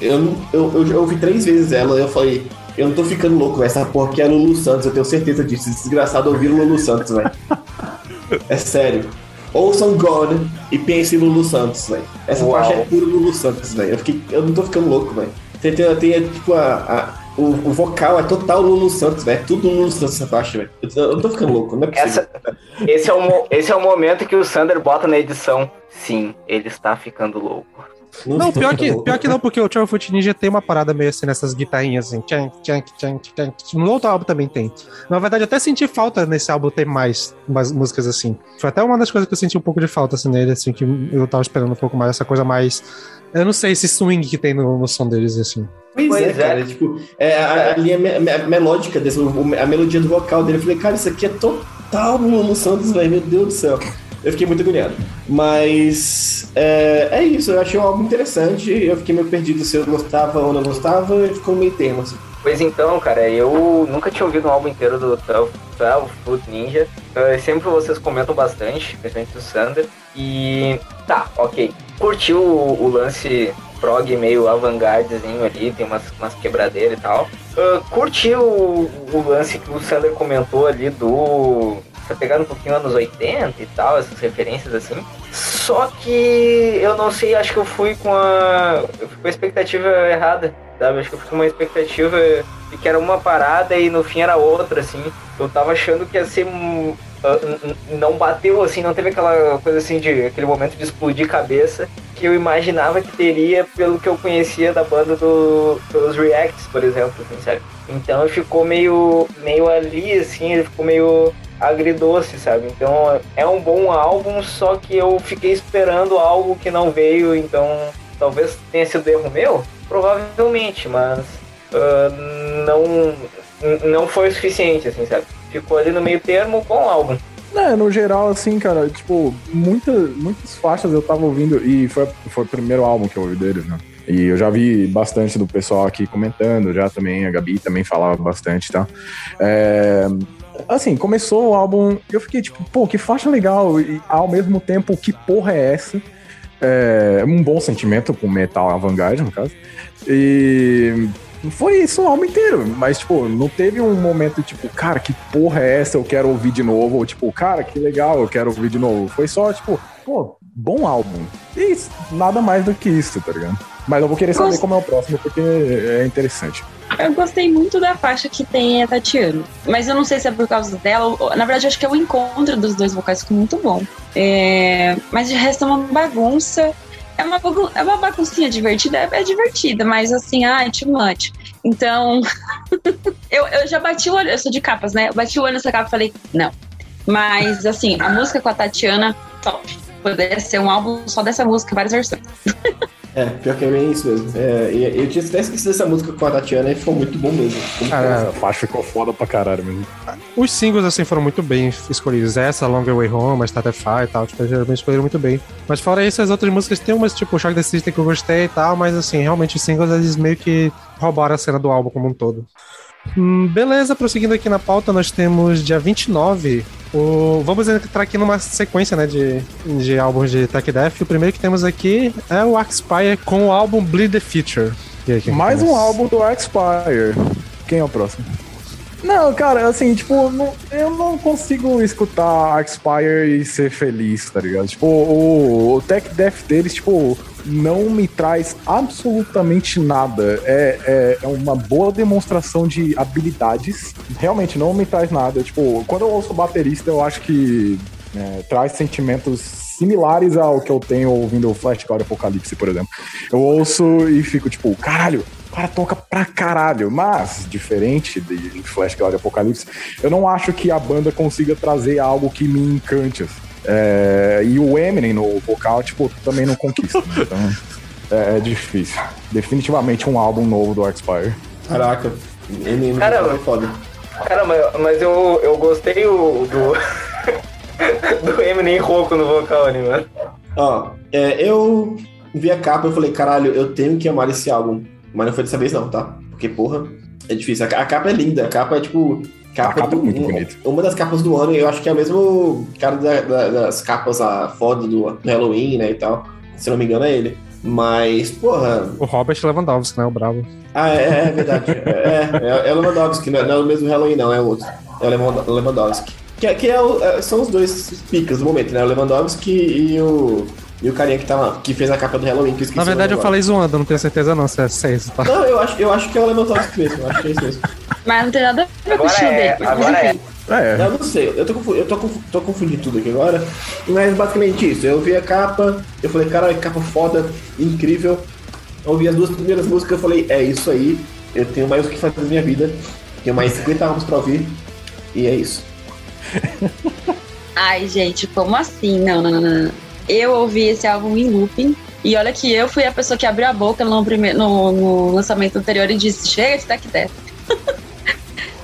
eu, eu, eu, eu ouvi três vezes ela e eu falei, eu não tô ficando louco, velho. Essa porra aqui é Lulu Santos, eu tenho certeza disso. Desgraçado ouvir o Lulu Santos, velho. É sério ouçam God e pensem no Lulu Santos, velho. Essa Uau. faixa é puro Lulu Santos, velho. Eu, fiquei, eu não tô ficando louco, velho. Tem, tem, tem, tipo, a, a o, o, vocal é total Lulu Santos, velho. É tudo Lulu Santos essa faixa, velho. Eu, eu, não tô ficando louco, não é Essa, esse, é o, esse é o momento que o Sander bota na edição. Sim, ele está ficando louco. Não, pior que, pior que não, porque o Travel Foot Ninja tem uma parada meio assim nessas guitarrinhas assim. Tchan, tchan, tchan, tchan. No outro álbum também tem. Na verdade, eu até senti falta nesse álbum ter mais, mais músicas assim. Foi até uma das coisas que eu senti um pouco de falta assim, nele, assim, que eu tava esperando um pouco mais, essa coisa mais. Eu não sei, esse swing que tem no, no som deles, assim. Pois, Pois é, é. cara. Tipo, é, a, a linha me- me- melódica desse, a melodia do vocal dele. Eu falei, cara, isso aqui é total no, no Santos, velho. Meu Deus do céu. Eu fiquei muito agoniado. Mas é, é isso, eu achei um álbum interessante. Eu fiquei meio perdido se eu gostava ou não gostava, ficou meio termo, assim. Pois então, cara, eu nunca tinha ouvido um álbum inteiro do 12 12 Foot Ninja. Sempre vocês comentam bastante, principalmente o Sander. E tá, ok. Curtiu o, o lance prog meio avant-gardezinho ali, tem umas, umas quebradeiras e tal. Uh, curti o, o lance que o Sander comentou ali do. Tá pegando um pouquinho anos 80 e tal, essas referências assim. Só que eu não sei, acho que eu fui com a. Eu fui com a expectativa errada, sabe? Acho que eu fui com uma expectativa de que era uma parada e no fim era outra, assim. Eu tava achando que ia ser. Não bateu, assim, não teve aquela coisa assim de. aquele momento de explodir cabeça que eu imaginava que teria pelo que eu conhecia da banda do, dos Reacts, por exemplo, assim? Então ficou meio, meio ali, assim, ele ficou meio agridoce, sabe? Então é um bom álbum, só que eu fiquei esperando algo que não veio, então talvez tenha sido erro meu, provavelmente, mas ah, não, não foi o suficiente, assim, sabe? Ficou ali no meio termo, bom álbum. É, no geral, assim, cara, tipo, muita, muitas faixas eu tava ouvindo, e foi, foi o primeiro álbum que eu ouvi deles, né? E eu já vi bastante do pessoal aqui comentando, já também, a Gabi também falava bastante, tá? É, assim, começou o álbum, eu fiquei tipo, pô, que faixa legal, e ao mesmo tempo, que porra é essa? É um bom sentimento com metal avant-garde, no caso. E foi isso o álbum inteiro, mas, tipo, não teve um momento, tipo, cara, que porra é essa, eu quero ouvir de novo, ou tipo, cara, que legal, eu quero ouvir de novo. Foi só, tipo, pô, bom álbum. E nada mais do que isso, tá ligado? Mas eu vou querer saber Gost- como é o próximo, porque é interessante. Eu gostei muito da faixa que tem a Tatiana. Mas eu não sei se é por causa dela. ou- Na verdade, eu acho que é o encontro dos dois vocais ficou muito bom. É, Mas de resto é uma bagunça. É uma, bagun... é uma baguncinha divertida, é, é divertida, mas assim, ai, too much. Então, eu, eu já bati o olho, eu sou de capas, né? Eu bati o olho nessa capa e falei, não. Mas assim, a música com a Tatiana, top. Poderia ser um álbum só dessa música, várias versões. É, pior que é bem isso mesmo. É, e eu tinha até esquecido dessa música com a Tatiana e ficou muito bom mesmo. Muito Cara, bom. Essa faixa ficou foda pra caralho mesmo. Os singles, assim, foram muito bem escolhidos. Essa, Long Way Home, Statify e tal, tipo, geralmente escolheram muito bem. Mas fora isso, as outras músicas tem umas, tipo, Shock the System que eu gostei e tal, mas assim, realmente os singles, eles meio que roubaram a cena do álbum como um todo. Hum, beleza, prosseguindo aqui na pauta, nós temos dia 29. O... Vamos entrar aqui numa sequência né, de, de álbuns de Tech Death. O primeiro que temos aqui é o Axpire com o álbum Bleed the Future. Aí, Mais um álbum do Expire. Quem é o próximo? Não, cara, assim, tipo, não- eu não consigo escutar Expire e ser feliz, tá ligado? Tipo, o, o Tech Death deles, tipo, não me traz absolutamente nada. É, é, é uma boa demonstração de habilidades. Realmente não me traz nada. Tipo, quando eu ouço baterista, eu acho que é, traz sentimentos similares ao que eu tenho ouvindo o Flash God Apocalipse, por exemplo. Eu ouço e fico tipo, caralho, cara toca pra caralho. Mas, diferente de Flash God Apocalipse, eu não acho que a banda consiga trazer algo que me encante. assim. É, e o Eminem no vocal, tipo, também não conquista. né? Então, é, é difícil. Definitivamente um álbum novo do Expire. Caraca, MM Caramba. é foda. Cara, mas, mas eu, eu gostei o, do. do Eminem rouco no vocal ali, mano. Ó, é, eu vi a capa e falei, caralho, eu tenho que amar esse álbum. Mas não foi dessa vez não, tá? Porque, porra, é difícil. A, a capa é linda, a capa é tipo. Capa, capa é do- muito bonita. Uma das capas do ano, eu acho que é o mesmo cara da- da- das capas a foda do, do Halloween, né, e tal. Se não me engano, é ele. Mas, porra. O Robert Lewandowski, né? O bravo. Ah, é, é verdade. É, é, é o Lewandowski, não é, não é o mesmo Halloween, não, é outro. É o Lewand- Lewandowski. Que, é- que é o- é- são os dois picas do momento, né? O Lewandowski e o. E o carinha que, tá lá, que fez a capa do Halloween, que eu Na verdade, eu falei zoando, não tenho certeza não se é, se é isso, tá? Não, eu acho, eu acho que é o Lewandowski mesmo, eu acho que é isso mesmo. Mas não tem nada a ver com o estilo é, dele. Agora é. enfim. É, Eu não sei, eu, tô, eu tô, tô confundindo tudo aqui agora. Mas basicamente isso. Eu vi a capa, eu falei, caralho, capa foda, incrível. Eu ouvi as duas primeiras músicas, eu falei, é isso aí. Eu tenho mais o que fazer na minha vida. Tenho mais 50 álbuns pra ouvir. E é isso. Ai, gente, como assim? Não, não, não, não. Eu ouvi esse álbum em looping. E olha que eu fui a pessoa que abriu a boca no, primeiro, no, no lançamento anterior e disse: chega de Tech Death.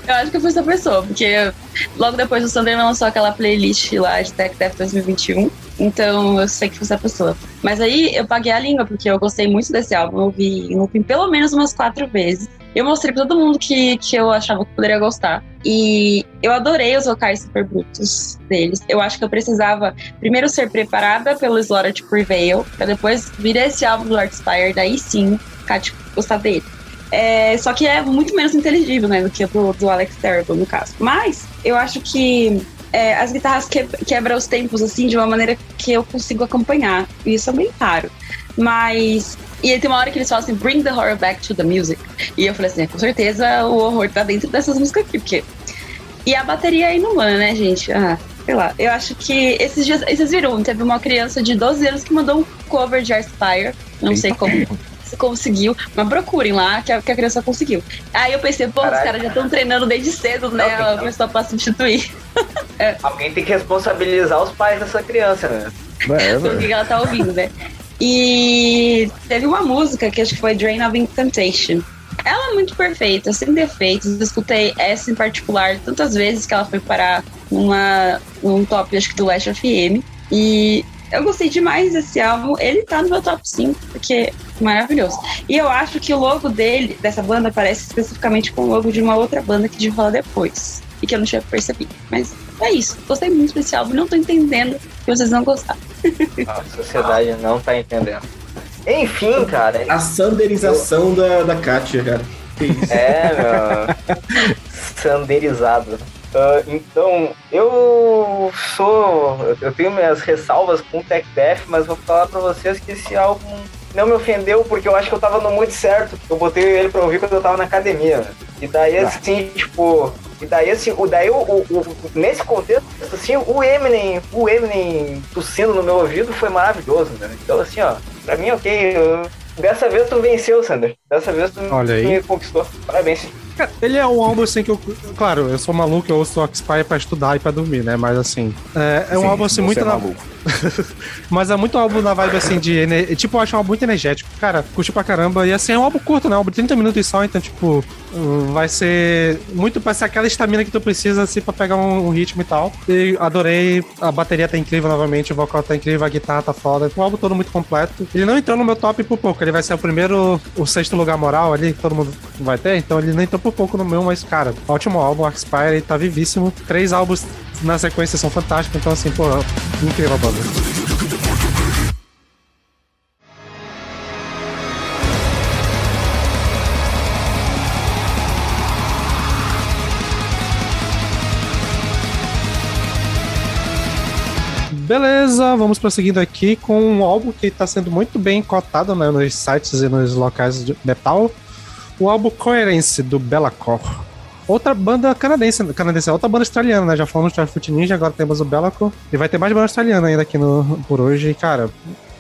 eu acho que eu fui essa pessoa, porque logo depois o Sanderman lançou aquela playlist lá de Tech Death 2021. Então eu sei que foi essa pessoa. Mas aí eu paguei a língua, porque eu gostei muito desse álbum. Eu ouvi em looping pelo menos umas quatro vezes. Eu mostrei pra todo mundo que, que eu achava que poderia gostar. E eu adorei os vocais super brutos deles. Eu acho que eu precisava primeiro ser preparada pelo Slaughter Prevail, pra depois vir esse álbum do Lord Spire, daí sim, tipo, gostar dele. É, só que é muito menos inteligível, né, do que o do Alex Terrible, no caso. Mas eu acho que é, as guitarras que, quebram os tempos, assim, de uma maneira que eu consigo acompanhar. E isso é bem raro. Mas. E aí tem uma hora que eles falam assim, bring the horror back to the music. E eu falei assim, com certeza o horror tá dentro dessas músicas aqui, porque. E a bateria é inumana, né, gente? Ah, sei lá. Eu acho que esses dias. Vocês viram, teve uma criança de 12 anos que mandou um cover de Aspire. Não sei como se conseguiu, mas procurem lá que a, que a criança conseguiu. Aí eu pensei, pô, os Caralho. caras já estão treinando desde cedo, né? Não, A pessoa pra substituir. Alguém tem que responsabilizar os pais dessa criança, né? é, velho. que ela tá ouvindo, né? E teve uma música que acho que foi Drain of Incantation. Ela é muito perfeita, sem defeitos. Eu escutei essa em particular tantas vezes que ela foi parar numa, num top, acho que do Last FM. E eu gostei demais desse álbum. Ele tá no meu top 5, porque é maravilhoso. E eu acho que o logo dele, dessa banda, parece especificamente com o logo de uma outra banda que a gente fala depois. E que eu não tinha percebido. Mas é isso. Gostei muito desse álbum. Não tô entendendo que vocês não gostaram. A sociedade não tá entendendo. Enfim, cara. A sanderização da, da Katia, cara. Que isso? É, meu. Sanderizado. Ah, então, eu sou. Eu tenho minhas ressalvas com o Tech Death, mas vou falar pra vocês que esse álbum não me ofendeu, porque eu acho que eu tava no muito certo. Eu botei ele pra ouvir quando eu tava na academia. né? E daí, assim, tipo. E daí, assim, o, daí, o, o- o- nesse contexto, assim, o Eminem, o Eminem tossindo no meu ouvido foi maravilhoso, né? Então, assim, ó, pra mim, ok. eu- dessa vez tu venceu, Sander. Dessa vez tu Olha aí. me conquistou. Parabéns. Cara, Ele é um álbum assim que eu. Claro, eu sou maluco, eu ouço Oxpire pra estudar e pra dormir, né? Mas assim. É, é um Sim, álbum assim muito. é na- maluco. Mas é muito álbum na vibe assim de. ener- Tipo, eu acho um álbum muito energético. Cara, curti pra caramba. E assim, é um álbum curto, né? Um álbum de 30 minutos só, então, tipo, vai ser muito pra ser aquela estamina que tu precisa, assim, pra pegar um, um ritmo e tal. E adorei. A bateria tá incrível novamente, o vocal tá incrível, a guitarra tá foda. O álbum todo muito completo. Ele não entrou no meu top por pouco. Ele vai ser o primeiro, o sexto lugar moral ali, que todo mundo vai ter. Então ele não entrou por pouco no meu, mas, cara, ótimo álbum. Arcspire ele tá vivíssimo. Três álbuns na sequência são fantásticos. Então, assim, pô, incrível a banda. Beleza, vamos prosseguindo aqui com um álbum que está sendo muito bem cotado né, nos sites e nos locais de metal. O álbum Coherence, do Bellacore. Outra banda canadense, canadense, outra banda australiana, né? Já falamos de Traffic Ninja, agora temos o Bellacore. E vai ter mais banda australiana ainda aqui no, por hoje. E, cara,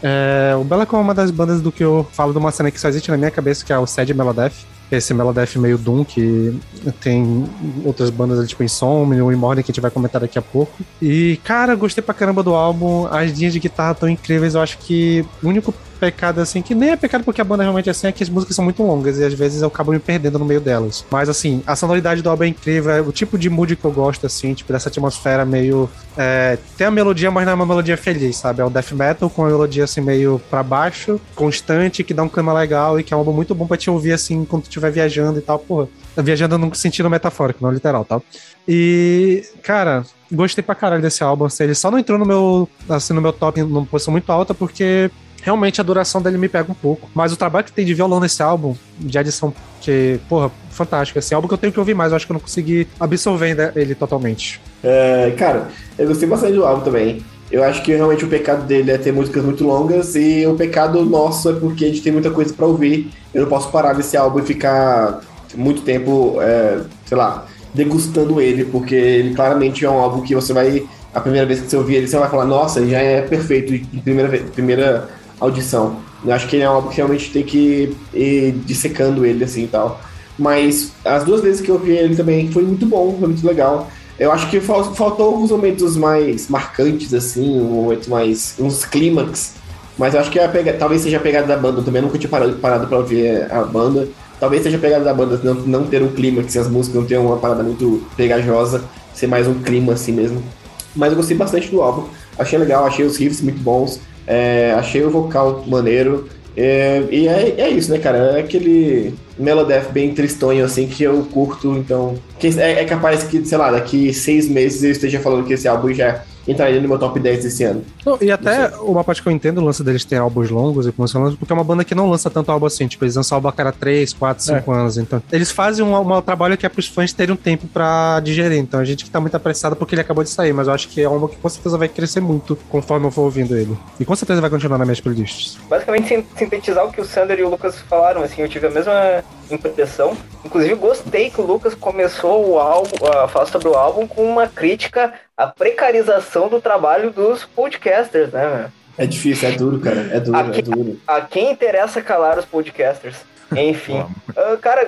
é, o Bellacore é uma das bandas do que eu falo de uma cena que só existe na minha cabeça, que é o Sad Melodeath. Esse Melodeath meio Doom, que tem outras bandas tipo e Morning, que a gente vai comentar daqui a pouco. E, cara, gostei pra caramba do álbum. As linhas de guitarra tão incríveis. Eu acho que o único pecado, assim, que nem é pecado porque a banda realmente é assim, é que as músicas são muito longas e às vezes eu acabo me perdendo no meio delas. Mas, assim, a sonoridade do álbum é incrível, é o tipo de mood que eu gosto, assim, tipo, dessa atmosfera meio. É, tem a melodia, mas não é uma melodia feliz, sabe? É um death metal com uma melodia, assim, meio pra baixo, constante, que dá um clima legal e que é um álbum muito bom pra te ouvir, assim, quando tu estiver viajando e tal, porra. Viajando no sentido metafórico, não literal, tá? E, cara, gostei pra caralho desse álbum. Assim, ele só não entrou no meu, assim, no meu top numa posição muito alta, porque realmente a duração dele me pega um pouco. Mas o trabalho que tem de violão nesse álbum, de adição, que, porra, fantástico. Esse álbum que eu tenho que ouvir mais, eu acho que eu não consegui absorver ele totalmente. É, cara, eu gostei bastante do álbum também. Eu acho que realmente o pecado dele é ter músicas muito longas e o pecado nosso é porque a gente tem muita coisa pra ouvir. Eu não posso parar desse álbum e ficar muito tempo, é, sei lá, degustando ele, porque ele claramente é um álbum que você vai. A primeira vez que você ouvir ele, você vai falar, nossa, já é perfeito em primeira, primeira audição. Eu acho que é um álbum que realmente tem que ir dissecando ele assim e tal. Mas as duas vezes que eu ouvi ele também foi muito bom, foi muito legal. Eu acho que faltou alguns momentos mais marcantes, assim, um momento mais. uns clímax. Mas eu acho que é pega, talvez seja a pegada da banda também. Eu nunca tinha parado, parado pra ouvir a banda. Talvez seja a pegada da banda não, não ter um clímax, as músicas não ter uma parada muito pegajosa, ser mais um clima assim mesmo. Mas eu gostei bastante do álbum. Achei legal, achei os riffs muito bons. É, achei o vocal maneiro. É, e é, é, isso, né, cara? É aquele Melodef bem tristonho, assim, que eu curto, então. É, é, capaz que, sei lá, daqui seis meses eu esteja falando que esse álbum já entraria no meu top 10 desse ano. Não, e até uma parte que eu entendo, o lance deles ter álbuns longos e músicas porque é uma banda que não lança tanto álbum assim. Tipo, eles lançam álbum a cada 3, 4, 5 anos. Então, eles fazem um, um trabalho que é pros fãs terem um tempo pra digerir. Então, a gente que tá muito apressado porque ele acabou de sair, mas eu acho que é um álbum que com certeza vai crescer muito conforme eu for ouvindo ele. E com certeza vai continuar nas minhas playlists. Basicamente, sintetizar o que o Sander e o Lucas falaram, assim, eu tive a mesma impressão. Inclusive, gostei que o Lucas começou o álbum, a falar sobre o álbum com uma crítica à precarização do trabalho dos podcasters, né, É difícil, é duro, cara. É duro, a é duro. A quem interessa calar os podcasters? Enfim. uh, cara,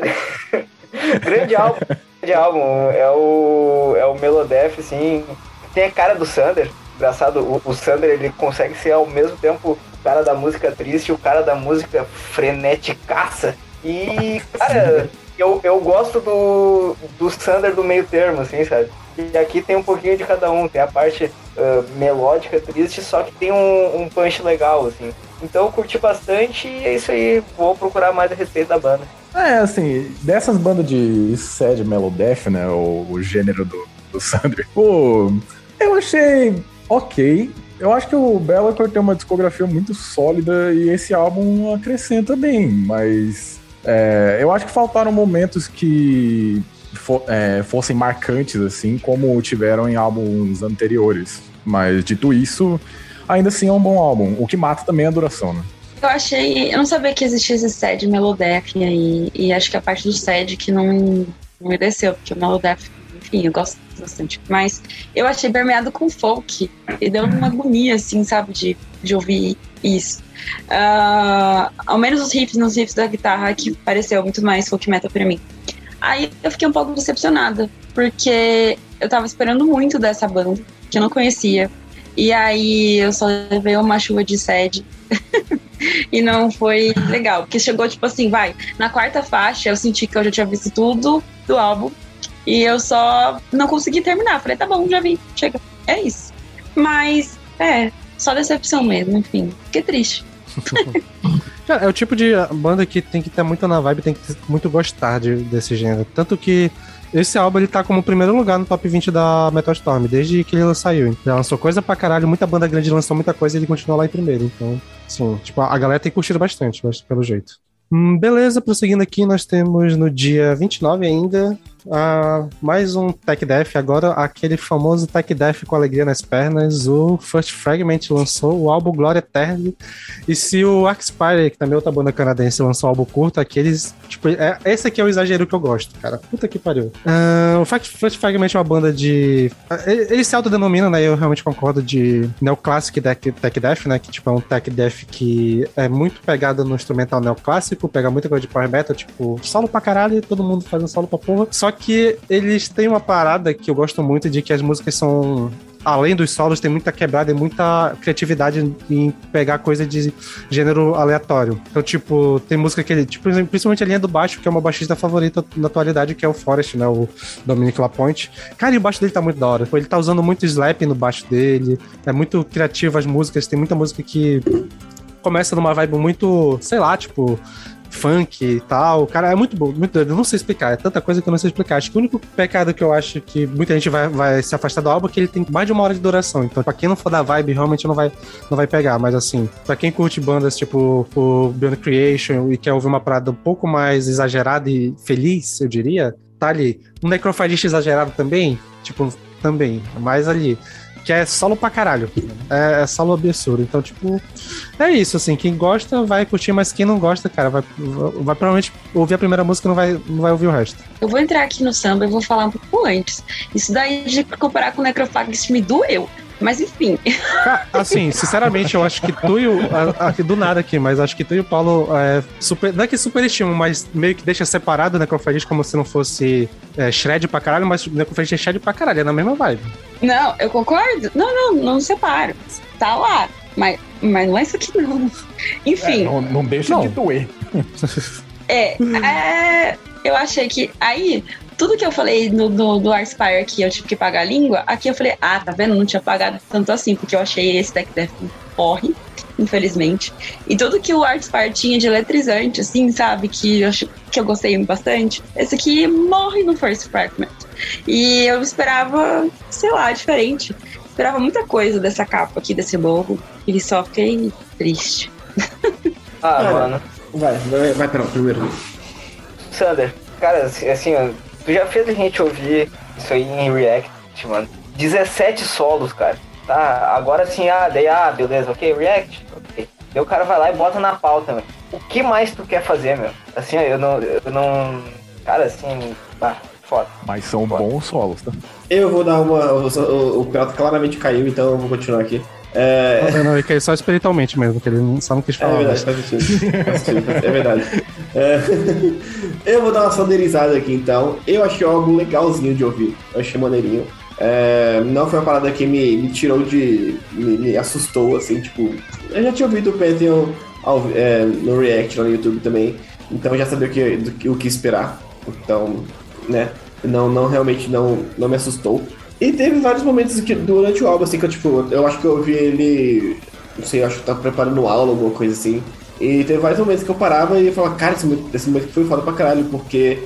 grande álbum. Grande álbum. É o, é o Melodef, assim. Tem a cara do Sander. Engraçado, o, o Sander ele consegue ser ao mesmo tempo o cara da música triste e o cara da música freneticaça. E, cara, eu, eu gosto do, do Sander do meio termo, assim, sabe? E aqui tem um pouquinho de cada um. Tem a parte uh, melódica, triste, só que tem um, um punch legal, assim. Então eu curti bastante e é isso aí. Vou procurar mais a respeito da banda. É, assim, dessas bandas de sad melodeath, né, o, o gênero do, do Sander, pô, eu achei ok. Eu acho que o Bellator tem uma discografia muito sólida e esse álbum acrescenta bem, mas é, eu acho que faltaram momentos que é, fossem marcantes, assim, como tiveram em álbuns anteriores. Mas, dito isso, ainda assim é um bom álbum. O que mata também é a duração, né? Eu achei. Eu não sabia que existia esse SED Melodef aí. E acho que a parte do SED que não, não me desceu, porque o Melodef, enfim, eu gosto bastante. Mas eu achei permeado com folk. E deu uma agonia, assim, sabe, de, de ouvir isso. Uh, ao menos os riffs nos riffs da guitarra que pareceu muito mais folk metal pra mim. Aí eu fiquei um pouco decepcionada, porque eu tava esperando muito dessa banda, que eu não conhecia. E aí eu só levei uma chuva de sede. e não foi legal, porque chegou tipo assim, vai, na quarta faixa eu senti que eu já tinha visto tudo do álbum e eu só não consegui terminar. Falei, tá bom, já vi, chega. É isso. Mas, é, só decepção mesmo, enfim. Fiquei triste. Cara, é o tipo de banda que tem que estar muito na vibe, tem que muito gostar de, desse gênero. Tanto que esse álbum ele tá como primeiro lugar no top 20 da Metal Storm, desde que ele saiu. Ele lançou coisa pra caralho, muita banda grande lançou muita coisa e ele continua lá em primeiro. Então, sim, tipo, a galera tem curtido bastante, pelo jeito. Hum, beleza, prosseguindo aqui, nós temos no dia 29 ainda uh, mais um Tech Death, agora aquele famoso Tech Death com alegria nas pernas. O First Fragment lançou o álbum Glória Eterna. E se o Arcspire, que também é outra banda canadense, lançou um álbum curto, aqueles. Tipo, é, esse aqui é o exagero que eu gosto, cara. Puta que pariu. Uh, o First Fragment é uma banda de. Ele se autodenomina, né? Eu realmente concordo de neoclássico tech, tech Death, né? Que tipo, é um Tech Death que é muito pegado no instrumental neoclássico, pega muita coisa de Power Metal, tipo, solo pra caralho, todo mundo fazendo solo pra porra. Só que eles têm uma parada que eu gosto muito de que as músicas são além dos solos, tem muita quebrada e muita criatividade em pegar coisa de gênero aleatório. Então, tipo, tem música que ele, tipo, principalmente a linha do baixo, que é uma baixista favorita na atualidade, que é o Forest, né? O Dominic Lapointe. Cara, e o baixo dele tá muito da hora. Ele tá usando muito slap no baixo dele. É muito criativo as músicas. Tem muita música que começa numa vibe muito, sei lá, tipo, funk e tal. Cara, é muito bom, muito doido. Eu não sei explicar, é tanta coisa que eu não sei explicar. Acho que o único pecado que eu acho que muita gente vai, vai se afastar do álbum é que ele tem mais de uma hora de duração. Então, pra quem não for da vibe, realmente não vai, não vai pegar. Mas assim, pra quem curte bandas tipo o Beyond Creation e quer ouvir uma parada um pouco mais exagerada e feliz, eu diria, tá ali. Um necrofagista exagerado também, tipo, também, mais ali. Que é solo pra caralho. É, é solo absurdo. Então, tipo, é isso, assim. Quem gosta vai curtir, mas quem não gosta, cara, vai, vai provavelmente ouvir a primeira música e não vai, não vai ouvir o resto. Eu vou entrar aqui no samba e vou falar um pouco antes. Isso daí de comparar com o Necrophagist me doeu. Mas enfim. Assim, sinceramente, eu acho que tu e o. Aqui do nada aqui, mas acho que tu e o Paulo é, super, não é que superestimam, mas meio que deixa separado o Necrophagist como se não fosse é, shred pra caralho, mas o Necrophagist é shred pra caralho, é na mesma vibe. Não, eu concordo. Não, não, não separo. Tá lá. Mas, mas não é isso aqui, não. Enfim. É, não, não deixa Não. de doer. É, é, eu achei que aí tudo que eu falei no, do, do Arspire que eu tive que pagar a língua, aqui eu falei, ah, tá vendo? Não tinha pagado tanto assim, porque eu achei esse deck Death um porre, infelizmente. E tudo que o Arspire tinha de eletrizante, assim, sabe? Que eu, que eu gostei bastante. Esse aqui morre no First Fragment. E eu esperava, sei lá, diferente. Esperava muita coisa dessa capa aqui, desse logo. E só fiquei triste. Ah, mano. Vai, vai, vai para o primeiro. Sander, cara, assim, assim, ó, tu já fez a gente ouvir isso aí em React, mano. 17 solos, cara. Tá, agora sim, ah, daí, ah, beleza, ok, React, ok. Daí o cara vai lá e bota na pauta, meu. O que mais tu quer fazer, meu? Assim, eu não, eu não... Cara, assim, ah, foda. Mas são bons solos, tá? Eu vou dar uma. O, o, o claramente caiu, então eu vou continuar aqui. É, Não, não, ele caiu só espiritualmente mesmo, que ele não- só não quis É falar. verdade, faz sentido. Faz sentido, É verdade. É, eu vou dar uma sonderizada aqui então. Eu achei algo legalzinho de ouvir. Eu achei maneirinho. É, não foi uma parada que me, me tirou de. Me, me assustou, assim, tipo. Eu já tinha ouvido o Pantheon ao- é, no React lá no YouTube também. Então eu já sabia o que, do o que esperar. Então, né? Não, não realmente não, não me assustou. E teve vários momentos que, durante o álbum, assim, que eu, tipo, eu acho que eu ouvi ele. Não sei, eu acho que tava preparando aula, alguma coisa assim. E teve vários momentos que eu parava e falava, cara, esse momento, esse momento foi foda pra caralho, porque.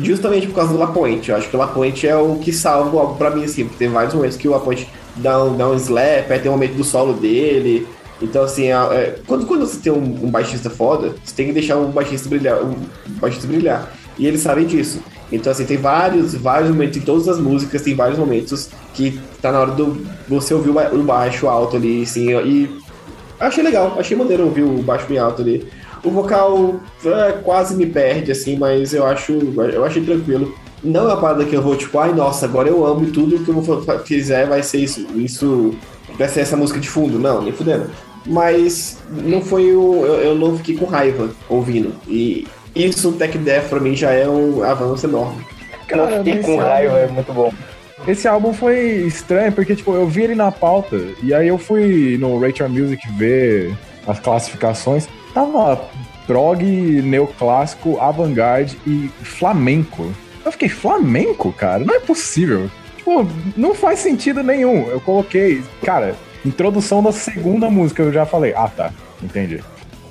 Justamente por causa do Lapointe. Eu acho que o Lapointe é o que salva o álbum pra mim, assim, porque tem vários momentos que o Lapointe dá um, dá um slap, aí tem um momento do solo dele. Então, assim, é- é- quando, quando você tem um, um baixista foda, você tem que deixar um baixista brilhar. Um baixista brilhar. E eles sabem disso. Então, assim, tem vários, vários momentos, em todas as músicas, tem vários momentos que tá na hora do você ouvir o ba- o baixo alto ali, assim, e achei legal, achei maneiro ouvir o baixo bem alto ali. O vocal é, quase me perde, assim, mas eu acho, eu achei tranquilo. Não é uma parada que eu vou, tipo, ai, nossa, agora eu amo e tudo que eu vou fizer vai ser isso, isso vai ser essa música de fundo. Não, nem fudendo. Mas não foi o. Eu, eu não fiquei com raiva ouvindo. E isso, o Tech Death, pra mim, já é um avanço enorme. Eu Cara, fiquei mas com raiva, é muito bom. Esse álbum foi estranho, porque, tipo, eu vi ele na pauta, e aí eu fui no Rachel Music ver as classificações. Tava prog, neoclássico, avant-garde e flamenco. Eu fiquei, flamenco, cara? Não é possível. Tipo, não faz sentido nenhum. Eu coloquei, cara, introdução da segunda música, eu já falei, ah, tá, entendi.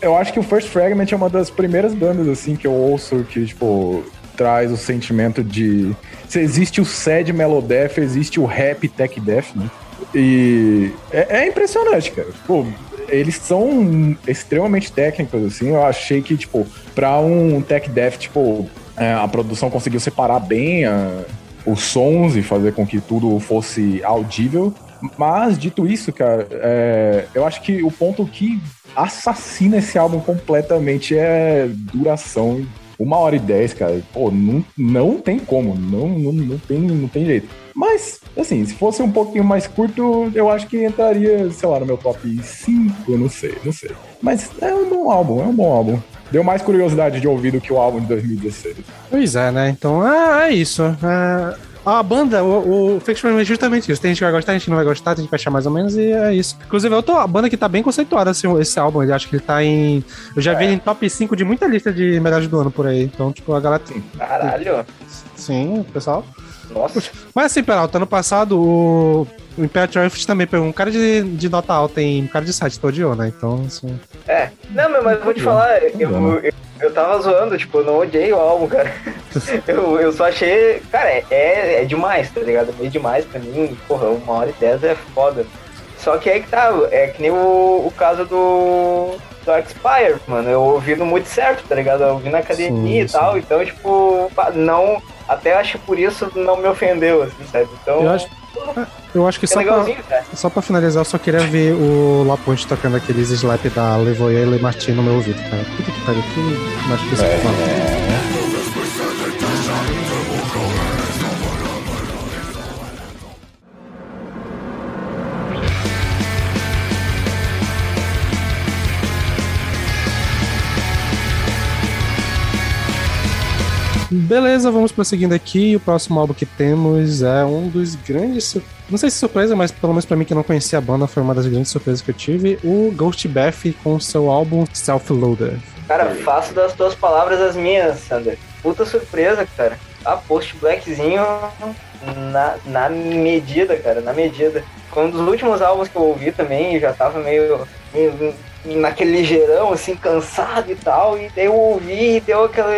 Eu acho que o First Fragment é uma das primeiras bandas, assim, que eu ouço que, tipo, traz o sentimento de. Se existe o sad melodeath, existe o rap tech death, né? E é, é impressionante, cara. Pô, eles são extremamente técnicos, assim. Eu achei que, tipo, pra um tech death, tipo, é, a produção conseguiu separar bem a- os sons e fazer com que tudo fosse audível. Mas, dito isso, cara, é, eu acho que o ponto que assassina esse álbum completamente é duração. Uma hora e dez, cara. Pô, não, não tem como. Não, não, não, tem, não tem jeito. Mas, assim, se fosse um pouquinho mais curto, eu acho que entraria, sei lá, no meu top 5, não sei, não sei. Mas é um bom álbum, é um bom álbum. Deu mais curiosidade de ouvir do que o álbum de 2016. Pois é, né? Então, ah, é isso. É, a banda, o, o Fake é justamente isso. Tem gente que vai gostar, tem gente que não vai gostar, tem gente que vai achar mais ou menos, e é isso. Inclusive, eu tô, a banda que tá bem conceituada, assim, esse álbum. Eu acho que ele tá em. Eu já vi ele em top 5 de muita lista de melhores do ano por aí. Então, tipo, a galera. Caralho. Sim, o pessoal. Nossa. Mas assim, Peralta, ano passado o, o Imperator Earth também pegou um cara de, de nota alta em um cara de site, tu odiou, né? Então, assim. É. Não, mas eu vou te falar, eu, eu, eu tava zoando, tipo, eu não odiei o álbum, cara. Eu, eu só achei. Cara, é, é, é demais, tá ligado? É demais pra mim. Porra, uma hora e dez é foda. Só que aí que tá, é que nem o, o caso do Dark Spire, mano. Eu ouvi no muito certo, tá ligado? Eu ouvi na academia Sim, e tal, então, tipo, não. Até acho que por isso não me ofendeu, assim, sabe? Então. Eu acho- Eu acho que É só pra, cara. só pra finalizar, eu só queria ver o Laponte tocando aqueles slap da Levoye e Martin no meu ouvido, cara. Puta que pariu, que mais que isso Beleza, vamos prosseguindo aqui. O próximo álbum que temos é um dos grandes. Não sei se surpresa, mas pelo menos pra mim que não conhecia a banda, foi uma das grandes surpresas que eu tive. O Ghost Bath com seu álbum Self-Loader. Cara, faço das tuas palavras as minhas, Sander. Puta surpresa, cara. Ah, post blackzinho na, na medida, cara, na medida. Foi um dos últimos álbuns que eu ouvi também, já tava meio, meio naquele ligeirão, assim, cansado e tal, e daí eu ouvi e deu aquela,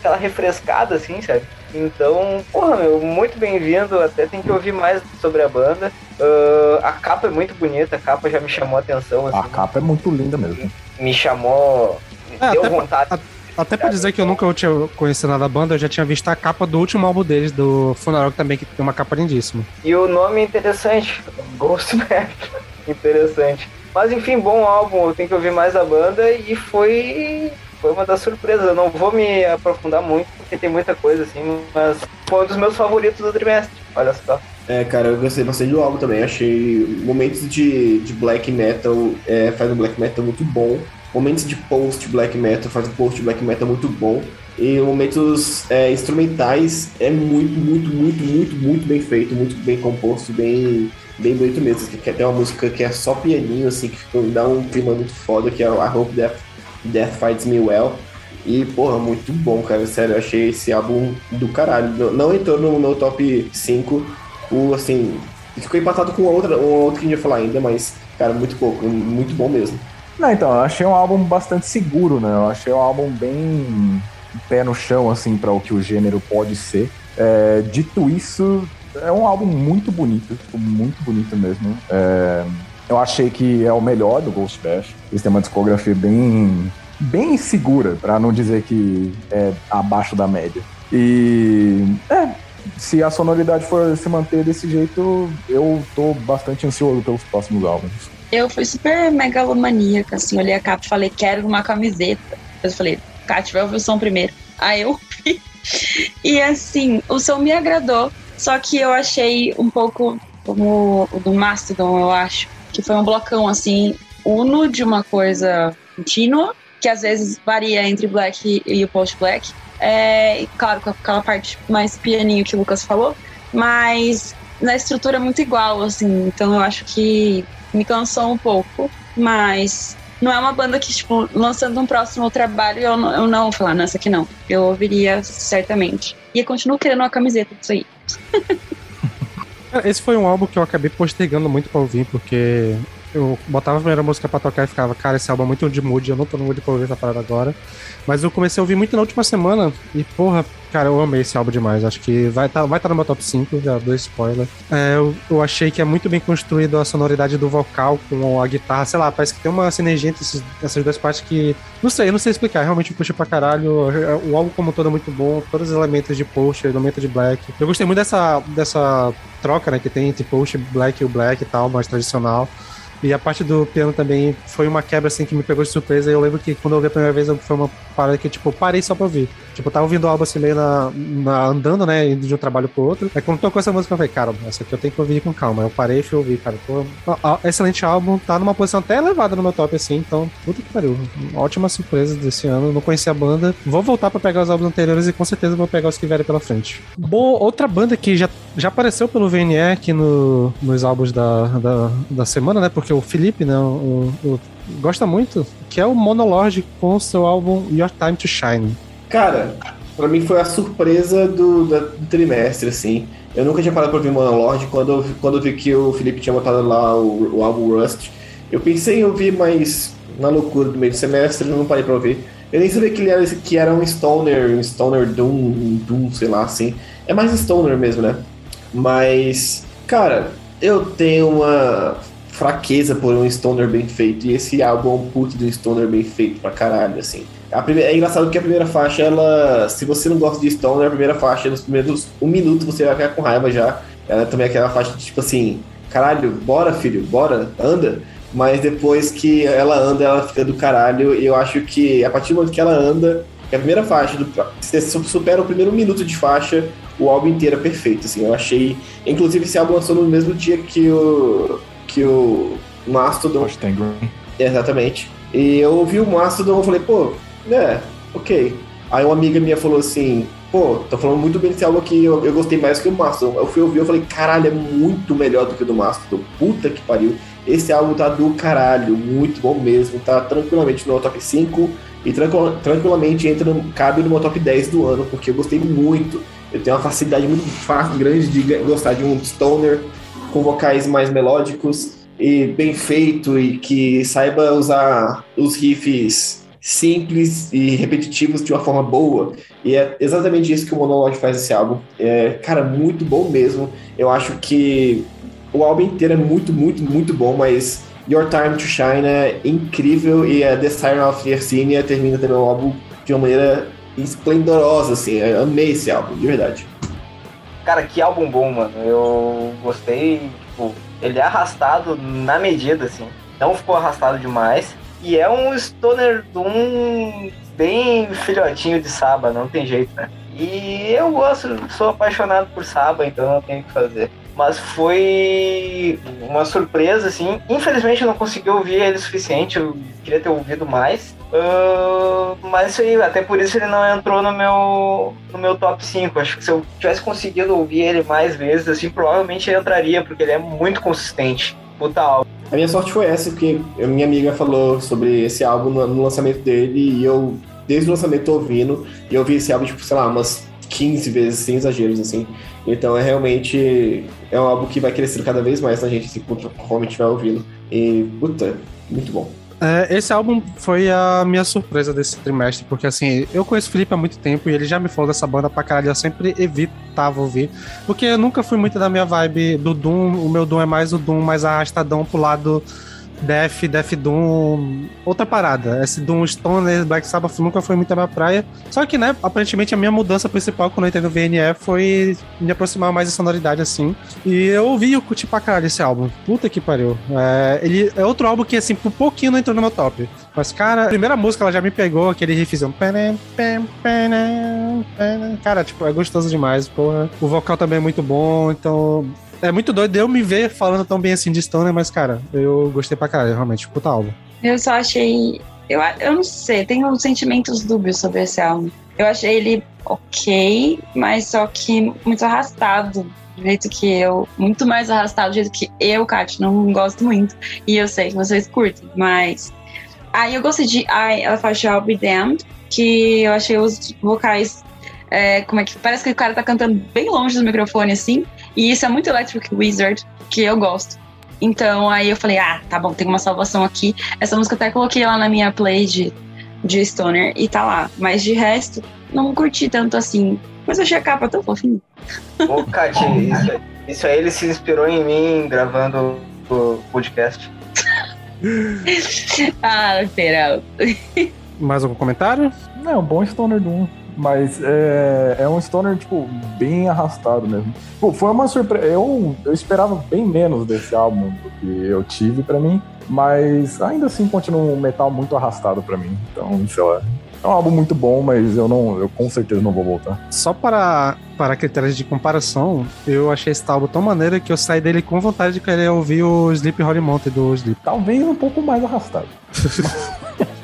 aquela refrescada, assim, sabe? Então, porra, meu, muito bem-vindo, até tem que ouvir mais sobre a banda. Ah, a capa é muito bonita, a capa já me chamou a atenção, assim, A capa é muito linda mesmo. me chamou, É, deu até pra- vontade. Até pra dizer que eu nunca tinha conhecido nada da banda, eu já tinha visto a capa do último álbum deles, do Funeral, também que tem uma capa lindíssima. E o nome é interessante, Ghost Map. interessante. Mas enfim, bom álbum, eu tenho que ouvir mais a banda e foi foi uma das surpresas. Eu não vou me aprofundar muito porque tem muita coisa assim, mas foi um dos meus favoritos do trimestre. Olha só. É, cara, eu gostei bastante do álbum também. Achei momentos de, de black metal, é, faz um black metal muito bom. Momentos de post black metal, faz um post black metal muito bom. E momentos é, instrumentais é muito, muito, muito, muito, muito bem feito, muito bem composto, bem, bem bonito mesmo. Que tem uma música que é só pianinho, assim, que dá um clima muito foda, que é I Hope Death, Death Fights Me Well. E, porra, muito bom, cara. Sério, eu achei esse álbum do caralho. Não, não entrou no, no top 5. O, assim, ficou empatado com outra, um outro que a gente ia falar ainda, mas, cara, muito pouco. Muito bom mesmo. Não, então, eu achei um álbum bastante seguro, né? Eu achei um álbum bem pé no chão, assim, para o que o gênero pode ser. É, dito isso, é um álbum muito bonito, tipo, muito bonito mesmo. É, eu achei que é o melhor do Ghost Bash. Eles têm uma discografia bem, bem segura, para não dizer que é abaixo da média. E é, se a sonoridade for se manter desse jeito, eu tô bastante ansioso pelos próximos álbuns. Eu fui super megalomaníaca, assim, olhei a capa e falei, quero uma camiseta. Eu falei, Kátia, vai ouvir o som primeiro. Aí eu ouvi. E assim, o som me agradou, só que eu achei um pouco como o do Mastodon, eu acho, que foi um blocão, assim, uno de uma coisa contínua, que às vezes varia entre black e o post-black. É, e claro, com aquela parte mais pianinho que o Lucas falou, mas na estrutura é muito igual, assim, então eu acho que me cansou um pouco, mas não é uma banda que, tipo, lançando um próximo trabalho, eu não, eu não vou falar, não, essa aqui não. Eu ouviria certamente. E eu continuo querendo uma camiseta disso aí. Esse foi um álbum que eu acabei postergando muito pra ouvir, porque eu botava a primeira música pra tocar e ficava, cara, esse álbum é muito de mood, eu não tô no mood pra ouvir essa parada agora. Mas eu comecei a ouvir muito na última semana e, porra, cara, eu amei esse álbum demais. Acho que vai estar vai tá no meu top 5, já dou spoiler. É, eu, eu achei que é muito bem construído a sonoridade do vocal com a guitarra, sei lá, parece que tem uma sinergia entre esses- essas duas partes que. Não sei, eu não sei explicar, realmente puxa pra caralho. O álbum como um todo é muito bom, todos os elementos de post, elemento de black. Eu gostei muito dessa, dessa troca, né, que tem entre post, black e o black e tal, mais tradicional. E a parte do piano também foi uma quebra assim que me pegou de surpresa. Eu lembro que quando eu ouvi a primeira vez foi uma parada que, tipo, parei só pra ouvir. Tipo, eu tava ouvindo o álbum assim meio na, na- andando, né? Indo de um trabalho pro outro. Aí quando tocou essa música, eu falei, cara, essa aqui eu tenho que ouvir com calma. Eu parei e fui ouvir, cara. Pô, ó, excelente álbum, tá numa posição até elevada no meu top, assim. Então, puta que pariu. Ótima surpresa desse ano. Não conhecia a banda. Vou voltar pra pegar os álbuns anteriores e com certeza vou pegar os que vierem pela frente. Boa, outra banda que já, já apareceu pelo VNE aqui no, nos álbuns da, da, da semana, né? Porque o Felipe, né? O, o- gosta muito, que é o Monolord com o seu álbum Your Time to Shine. Cara, pra mim foi a surpresa do, do trimestre, assim. Eu nunca tinha parado pra ouvir Monolord. Quando, quando eu vi que o Felipe tinha botado lá o, o álbum Rust, eu pensei em ouvir, mas na loucura do meio do semestre eu não parei pra ouvir. Eu nem sabia que ele era, que era um Stoner, um Stoner Doom, um Doom, sei lá, assim. É mais Stoner mesmo, né? Mas, cara, eu tenho uma fraqueza por um Stoner bem feito. E esse álbum é um puto de um Stoner bem feito pra caralho, assim. A primeira- é engraçado que a primeira faixa, ela. Se você não gosta de Stoner, a primeira faixa, nos primeiros um minuto você vai ficar com raiva já. ela também é aquela faixa de tipo assim, caralho, bora filho, bora, anda. Mas depois que ela anda, ela fica do caralho. E eu acho que a partir do momento que ela anda, que a primeira faixa, do, você supera o primeiro minuto de faixa, o álbum inteiro é perfeito. Assim, eu achei. Inclusive, esse álbum lançou no mesmo dia que o. que o Mastodon. Exatamente. E eu ouvi o Mastodon e falei, pô, é, ok. Aí uma amiga minha falou assim, pô, tô falando muito bem desse álbum aqui, eu, eu gostei mais que o Mastodon. Eu fui ouvir e falei, caralho, é muito melhor do que o do Mastodon. Puta que pariu. Esse álbum tá do caralho, muito bom mesmo. Tá tranquilamente no top 5 e tranquil, tranquilamente entra no, cabe no meu top 10 do ano, porque eu gostei muito. Eu tenho uma facilidade muito fácil, grande de gostar de um stoner com vocais mais melódicos e bem feito e que saiba usar os riffs simples e repetitivos de uma forma boa. E é exatamente isso que o Monologue faz esse álbum. É, cara, muito bom mesmo. Eu acho que o álbum inteiro é muito, muito, muito bom, mas Your Time to Shine é incrível e a The Siren of Yersinia termina também o álbum de uma maneira esplendorosa, assim. Eu amei esse álbum, de verdade. Cara, que álbum bom, mano. Eu gostei, tipo, ele é arrastado na medida, assim. Não ficou arrastado demais. E é um stoner um bem filhotinho de Saba, não tem jeito, né? E eu gosto, sou apaixonado por Saba, então não tenho o que fazer mas foi uma surpresa, assim. Infelizmente eu não consegui ouvir ele o suficiente, eu queria ter ouvido mais. Uh, mas isso aí, até por isso ele não entrou no meu, no meu top 5. Acho que se eu tivesse conseguido ouvir ele mais vezes, assim, provavelmente ele entraria, porque ele é muito consistente. Puta álbum. A minha sorte foi essa, porque minha amiga falou sobre esse álbum no, lançamento dele e eu, desde o lançamento, tô ouvindo. E eu ouvi esse álbum, tipo, sei lá, umas 15 vezes, sem exageros, assim. Então é realmente é um álbum que vai crescer cada vez mais na gente, assim, conforme estiver ouvindo. E, puta, muito bom. É, esse álbum foi a minha surpresa desse trimestre, porque assim, eu conheço o Felipe há muito tempo e ele já me falou dessa banda pra caralho, eu sempre evitava ouvir, porque eu nunca fui muito da minha vibe do Doom, o meu Doom é mais o Doom mais arrastadão pro lado Def, Def Doom, outra parada. Esse Doom Stoner, Black Sabbath nunca foi muito a minha praia. Só que, né, aparentemente a minha mudança principal quando eu entrei no VNF foi me aproximar mais da sonoridade, assim. E eu ouvi e curti pra caralho esse álbum. Puta que pariu. É, ele é outro álbum que, assim, por pouquinho não entrou no meu top. Mas, cara, a primeira música ela já me pegou, aquele riffzão. Cara, tipo, é gostoso demais, porra. O vocal também é muito bom, então é muito doido eu me ver falando tão bem assim de Stoner, mas, cara, eu gostei pra caralho, realmente, puta álbum. Eu só achei. Eu, eu não sei, tenho sentimentos dúbios sobre esse álbum. Eu achei ele ok, mas só que muito arrastado. Do jeito que eu. Muito mais arrastado do jeito que eu, Kat, não gosto muito. E eu sei que vocês curtem, mas. Aí eu gostei de. Ai, ela faz Shall Be Damned, que eu achei os vocais. É, como é que. Parece que o cara tá cantando bem longe do microfone, assim. E isso é muito Electric Wizard, que eu gosto. Então aí eu falei, ah, tá bom, tem uma salvação aqui. Essa música até coloquei lá na minha play de, de Stoner e tá lá. Mas de resto, não curti tanto assim. Mas eu achei a capa tão fofinha. Ô, Kati, isso, isso aí ele se inspirou em mim gravando o podcast. ah, Peralta. Mais algum comentário? Não, bom Stoner Doom. Mas é, é um stoner, tipo, bem arrastado mesmo. Pô, foi uma surpresa. Eu, eu esperava bem menos desse álbum do que eu tive para mim. Mas ainda assim continua um metal muito arrastado para mim. Então, sei lá. É um álbum muito bom, mas eu não, eu com certeza não vou voltar. Só para, para critérios de comparação, eu achei esse álbum tão maneiro que eu saí dele com vontade de querer ouvir o Sleep Holy Mountain do Sleep. Talvez um pouco mais arrastado.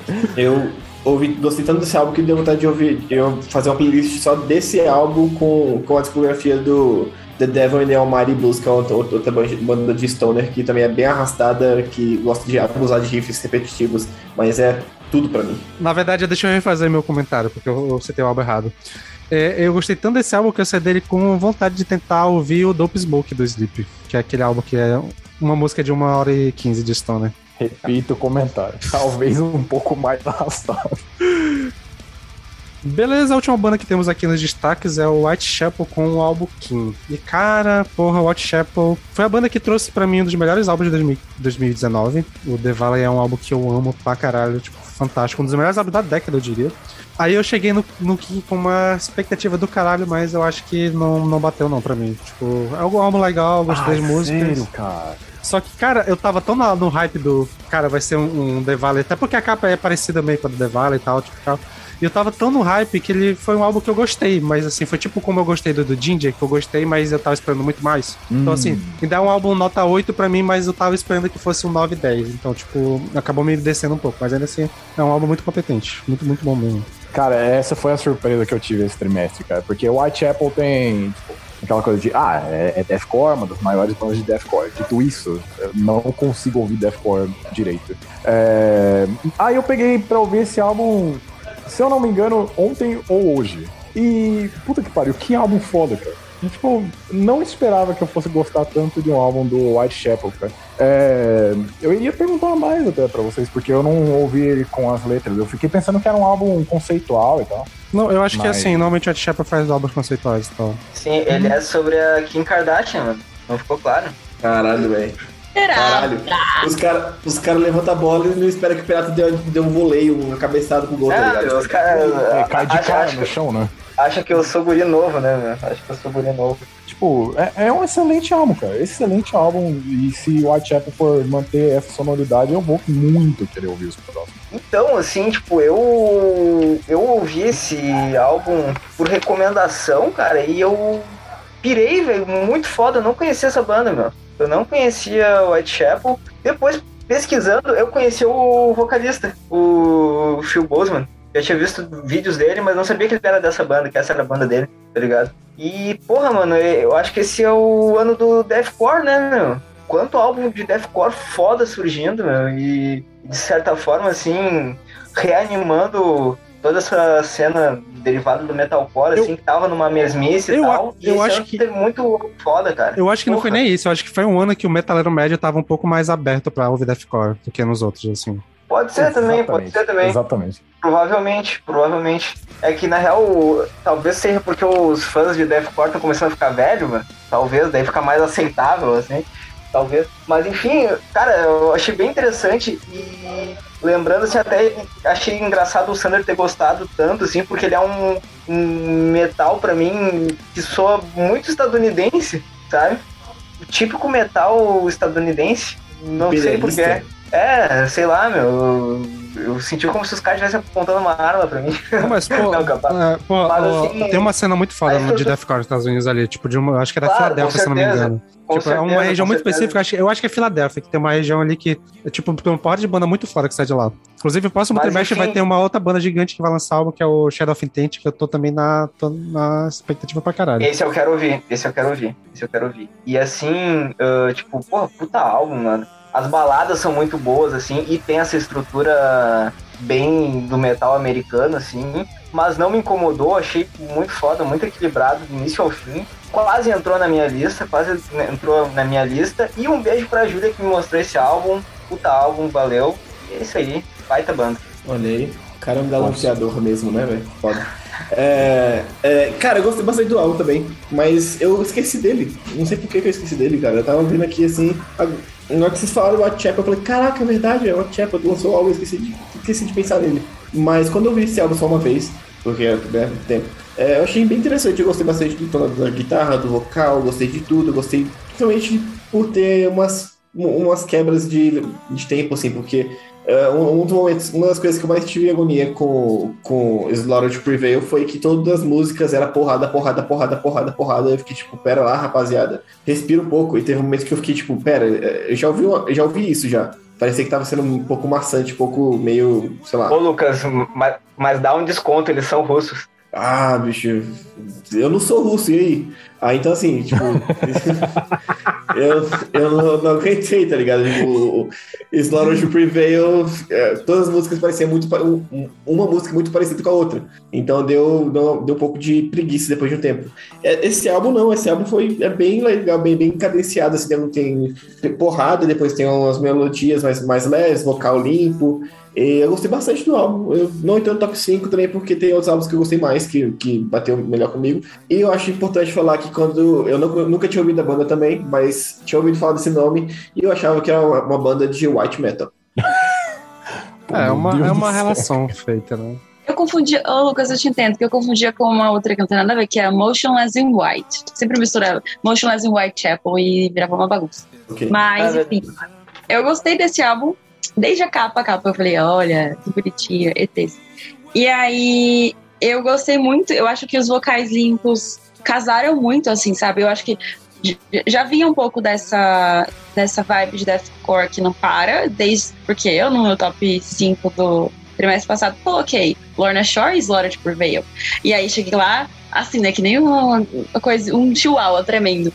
eu ouvi, gostei tanto desse álbum que deu vontade de ouvir, eu fazer uma playlist só desse álbum com, com a discografia do The Devil and the Almighty Blues, que é outra, outra banda de stoner que também é bem arrastada, que gosta de abusar de riffs repetitivos, mas é tudo para mim. Na verdade, deixa eu refazer meu comentário, porque eu, eu citei o álbum errado. É, eu gostei tanto desse álbum que eu saí dele com vontade de tentar ouvir o Dope Smoke do Sleep, que é aquele álbum que é uma música de uma hora e quinze de stoner. Repito o comentário. Talvez um pouco mais arrastado. Beleza, a última banda que temos aqui nos destaques é o Whitechapel com o álbum King. E cara, porra, o Whitechapel foi a banda que trouxe pra mim um dos melhores álbuns de 2000 2019. O The Valley é um álbum que eu amo pra caralho, tipo, fantástico. Um dos melhores álbuns da década, eu diria. Aí eu cheguei no, no King com uma expectativa do caralho, mas eu acho que não, não bateu não pra mim. Tipo, é um álbum legal, gostei das músicas. Sério, cara. Só que, cara, eu tava tão na- no hype do. Cara, vai ser um, um The Valley, até porque a capa é parecida meio com a do The Valley e tal, tipo tal. E eu tava tão no hype que ele foi um álbum que eu gostei, mas assim, foi tipo como eu gostei do, do Ginger, que eu gostei, mas eu tava esperando muito mais. Então, assim, me dá um álbum nota 8 pra mim, mas eu tava esperando que fosse um 9 10. Então, tipo, acabou me descendo um pouco, mas ainda assim, é um álbum muito competente. Muito, muito bom mesmo. Cara, essa foi a surpresa que eu tive esse trimestre, cara. Porque o Whitechapel tem tipo, aquela coisa de, ah, é, é deathcore, uma das maiores bandas de deathcore. Dito isso, eu não consigo ouvir deathcore direito. É... Aí eu peguei pra ouvir esse álbum, se eu não me engano, ontem ou hoje. E, puta que pariu, que álbum foda, cara. Tipo, não esperava que eu fosse gostar tanto de um álbum do Whitechapel, cara. É, eu iria perguntar mais até pra vocês, porque eu não ouvi ele com as letras. Eu fiquei pensando que era um álbum conceitual e tal. Não, eu acho que Mas- assim, normalmente o Ed Shepard faz álbuns conceituais e tal. Sim, ele é sobre a Kim Kardashian, mano. Não ficou claro? Caralho, velho. Será? Caralho. Os caras os cara levantam a bola e não esperam que o pirata dê, dê um voleio, uma cabeçada com o gol, tá ligado? os caras É, cai de acha, cara acha, no chão, né? acha que eu sou guri novo, né, meu? Acho que eu sou guri novo. Tipo, é, é um excelente álbum, cara. Excelente álbum. E se o Whitechapel for manter essa sonoridade, eu vou muito querer ouvir os próximos. Então, assim, tipo, eu eu ouvi esse álbum por recomendação, cara, e eu pirei, velho, muito foda. Eu não conhecia essa banda, meu. Eu não conhecia o Whitechapel. Depois, pesquisando, eu conheci o vocalista, o Phil Boseman. Eu tinha visto vídeos dele, mas não sabia que ele era dessa banda, que essa era a banda dele, tá ligado? E, porra, mano, eu acho que esse é o ano do Deathcore, né, meu? Quanto álbum de Deathcore foda surgindo, meu, e de certa forma, assim, reanimando toda essa cena derivada do metalcore, Eu- assim, que tava numa mesmice Eu e tal. eu esse acho que- teve muito foda, cara. Eu acho que não foi Porra. nem isso, eu acho que foi um ano que o metaleiro médio tava um pouco mais aberto pra ouvir deathcore do que nos outros, assim. Pode ser também, pode ser também. Exatamente. Provavelmente, provavelmente. É que na real, talvez seja porque os fãs de Deathcore estão começando a ficar velho, mano. Talvez, daí fica mais aceitável, assim. Talvez. Mas enfim, cara, eu achei bem interessante e lembrando assim, até achei engraçado o Sander ter gostado tanto, assim, porque ele é um, um metal pra mim que soa muito estadunidense, sabe? O típico metal estadunidense. Não sei porquê. É, sei lá, meu. Eu, senti como se os caras estivessem apontando uma arma pra mim. Não, mas, pô, Não, é, pô, Mas, assim, tem uma cena muito foda de tô- deathcore nos Estados Unidos ali, tipo, de uma, acho que é da Claro, Filadélfia, se não me certeza. engano. Tipo, é uma certeza, região muito certeza. específica, eu acho que é Filadélfia, que tem uma região ali que, é, tipo, tem uma porra de banda muito fora que sai de lá. Inclusive, o próximo Mas, trimestre vai enfim- ter uma outra banda gigante que vai lançar álbum, que é o Shadow of Intent, que eu tô também na, tô na expectativa pra caralho. Esse eu quero ouvir, esse eu quero ouvir, esse eu quero ouvir. E assim, ah, tipo, porra, puta álbum, mano. As baladas são muito boas, assim, e tem essa estrutura bem do metal americano, assim. Mas não me incomodou, achei muito foda, muito equilibrado do início ao fim. Quase entrou na minha lista, quase entrou na minha lista. E um beijo pra Júlia que me mostrou esse álbum. Puta álbum, valeu. E é isso aí, baita banda. Olha aí. Caramba, galanteador mesmo, né, velho? Foda. É, é, cara, eu gostei bastante do álbum também, mas eu esqueci dele. Não sei por que, eu esqueci dele, cara. Eu tava vendo aqui assim. a- Na hora que vocês falaram Whitechapel, eu falei, caraca, é verdade, é o Whitechapel lançou o álbum, eu esqueci de, esqueci de pensar nele. Mas quando eu vi esse álbum só uma vez, porque é né, tempo, é, eu achei bem interessante. Eu gostei bastante do tom da guitarra, do vocal, gostei de tudo, eu gostei principalmente por ter umas, umas quebras de, de tempo, assim, porque é, um, um dos momentos, uma das coisas que eu mais tive agonia com, com Slaughter Prevail foi que todas as músicas era porrada, porrada, porrada, porrada, porrada. Eu fiquei tipo, pera lá, rapaziada, respira um pouco. E teve um momento que eu fiquei tipo, pera, é, eu já ouvi, uma- eu já ouvi isso já. Parecia que tava sendo um pouco maçante, um pouco meio, sei lá. Ô Lucas, mas, mas dá um desconto, eles são russos. Ah, bicho, eu não sou russo, e aí? Ah, então assim, tipo. eu eu não, não aguentei, tá ligado? Tipo, Slaughter Prevail, é, todas as músicas pareciam muito. um- um- Uma música muito parecida com a outra. Então deu, deu, deu um pouco de preguiça depois de um tempo. É, Esse álbum não, esse álbum foi é bem legal, bem, bem cadenciado, assim, tem, tem porrada, depois tem umas melodias mais, mais leves, vocal limpo. E eu gostei bastante do álbum. Eu não entendo top 5 também, porque tem outros álbuns que eu gostei mais, que, que bateu melhor comigo. E eu acho importante falar que quando. Eu não- nunca tinha ouvido a banda também, mas tinha ouvido falar desse nome e eu achava que era uma, uma banda de white metal. É, uma, Deus é uma relação feita, né? Eu confundia. Ô, Lucas, eu te entendo, que eu confundia com uma outra que não tem nada a ver, que é Motionless in White. Sempre misturava Motionless in Whitechapel e virava uma bagunça. Ok. Mas, enfim, eu gostei desse álbum, desde a capa a capa. Eu falei, olha, que bonitinha, ETs. E aí, eu gostei muito, eu acho que os vocais limpos casaram muito, assim, sabe? Eu acho que já vinha um pouco dessa, dessa vibe de deathcore que não para, desde porque eu no meu top 5 do trimestre passado coloquei Lorna Shore e Slaughtered por Veil. E aí cheguei lá, assim, né, que nem uma, uma coisa, um chihuahua tremendo.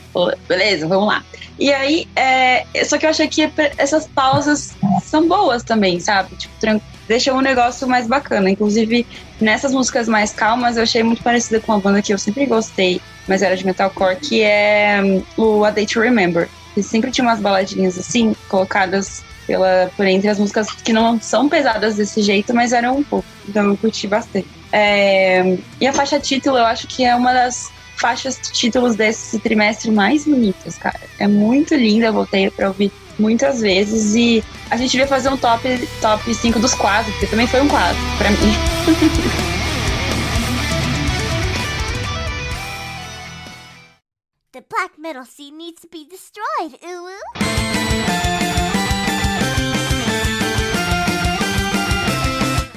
Beleza, vamos lá. E aí, é, só que eu achei que essas pausas são boas também, sabe? Tipo, deixam o negócio mais bacana. Inclusive, nessas músicas mais calmas, eu achei muito parecida com uma banda que eu sempre gostei, mas era de metalcore, que é hum, o A Day to Remember. Que sempre tinha umas baladinhas assim, colocadas pela, por entre as músicas que não são pesadas desse jeito, mas eram um pouco. Então eu curti bastante. É, e a faixa título, eu acho que é uma das faixas títulos desse trimestre mais bonitas, cara. É muito linda, eu voltei pra ouvir muitas vezes e a gente devia fazer um top, top 5 dos quadros, porque também foi um quadro pra mim. The black metal scene needs to be destroyed, Uwu.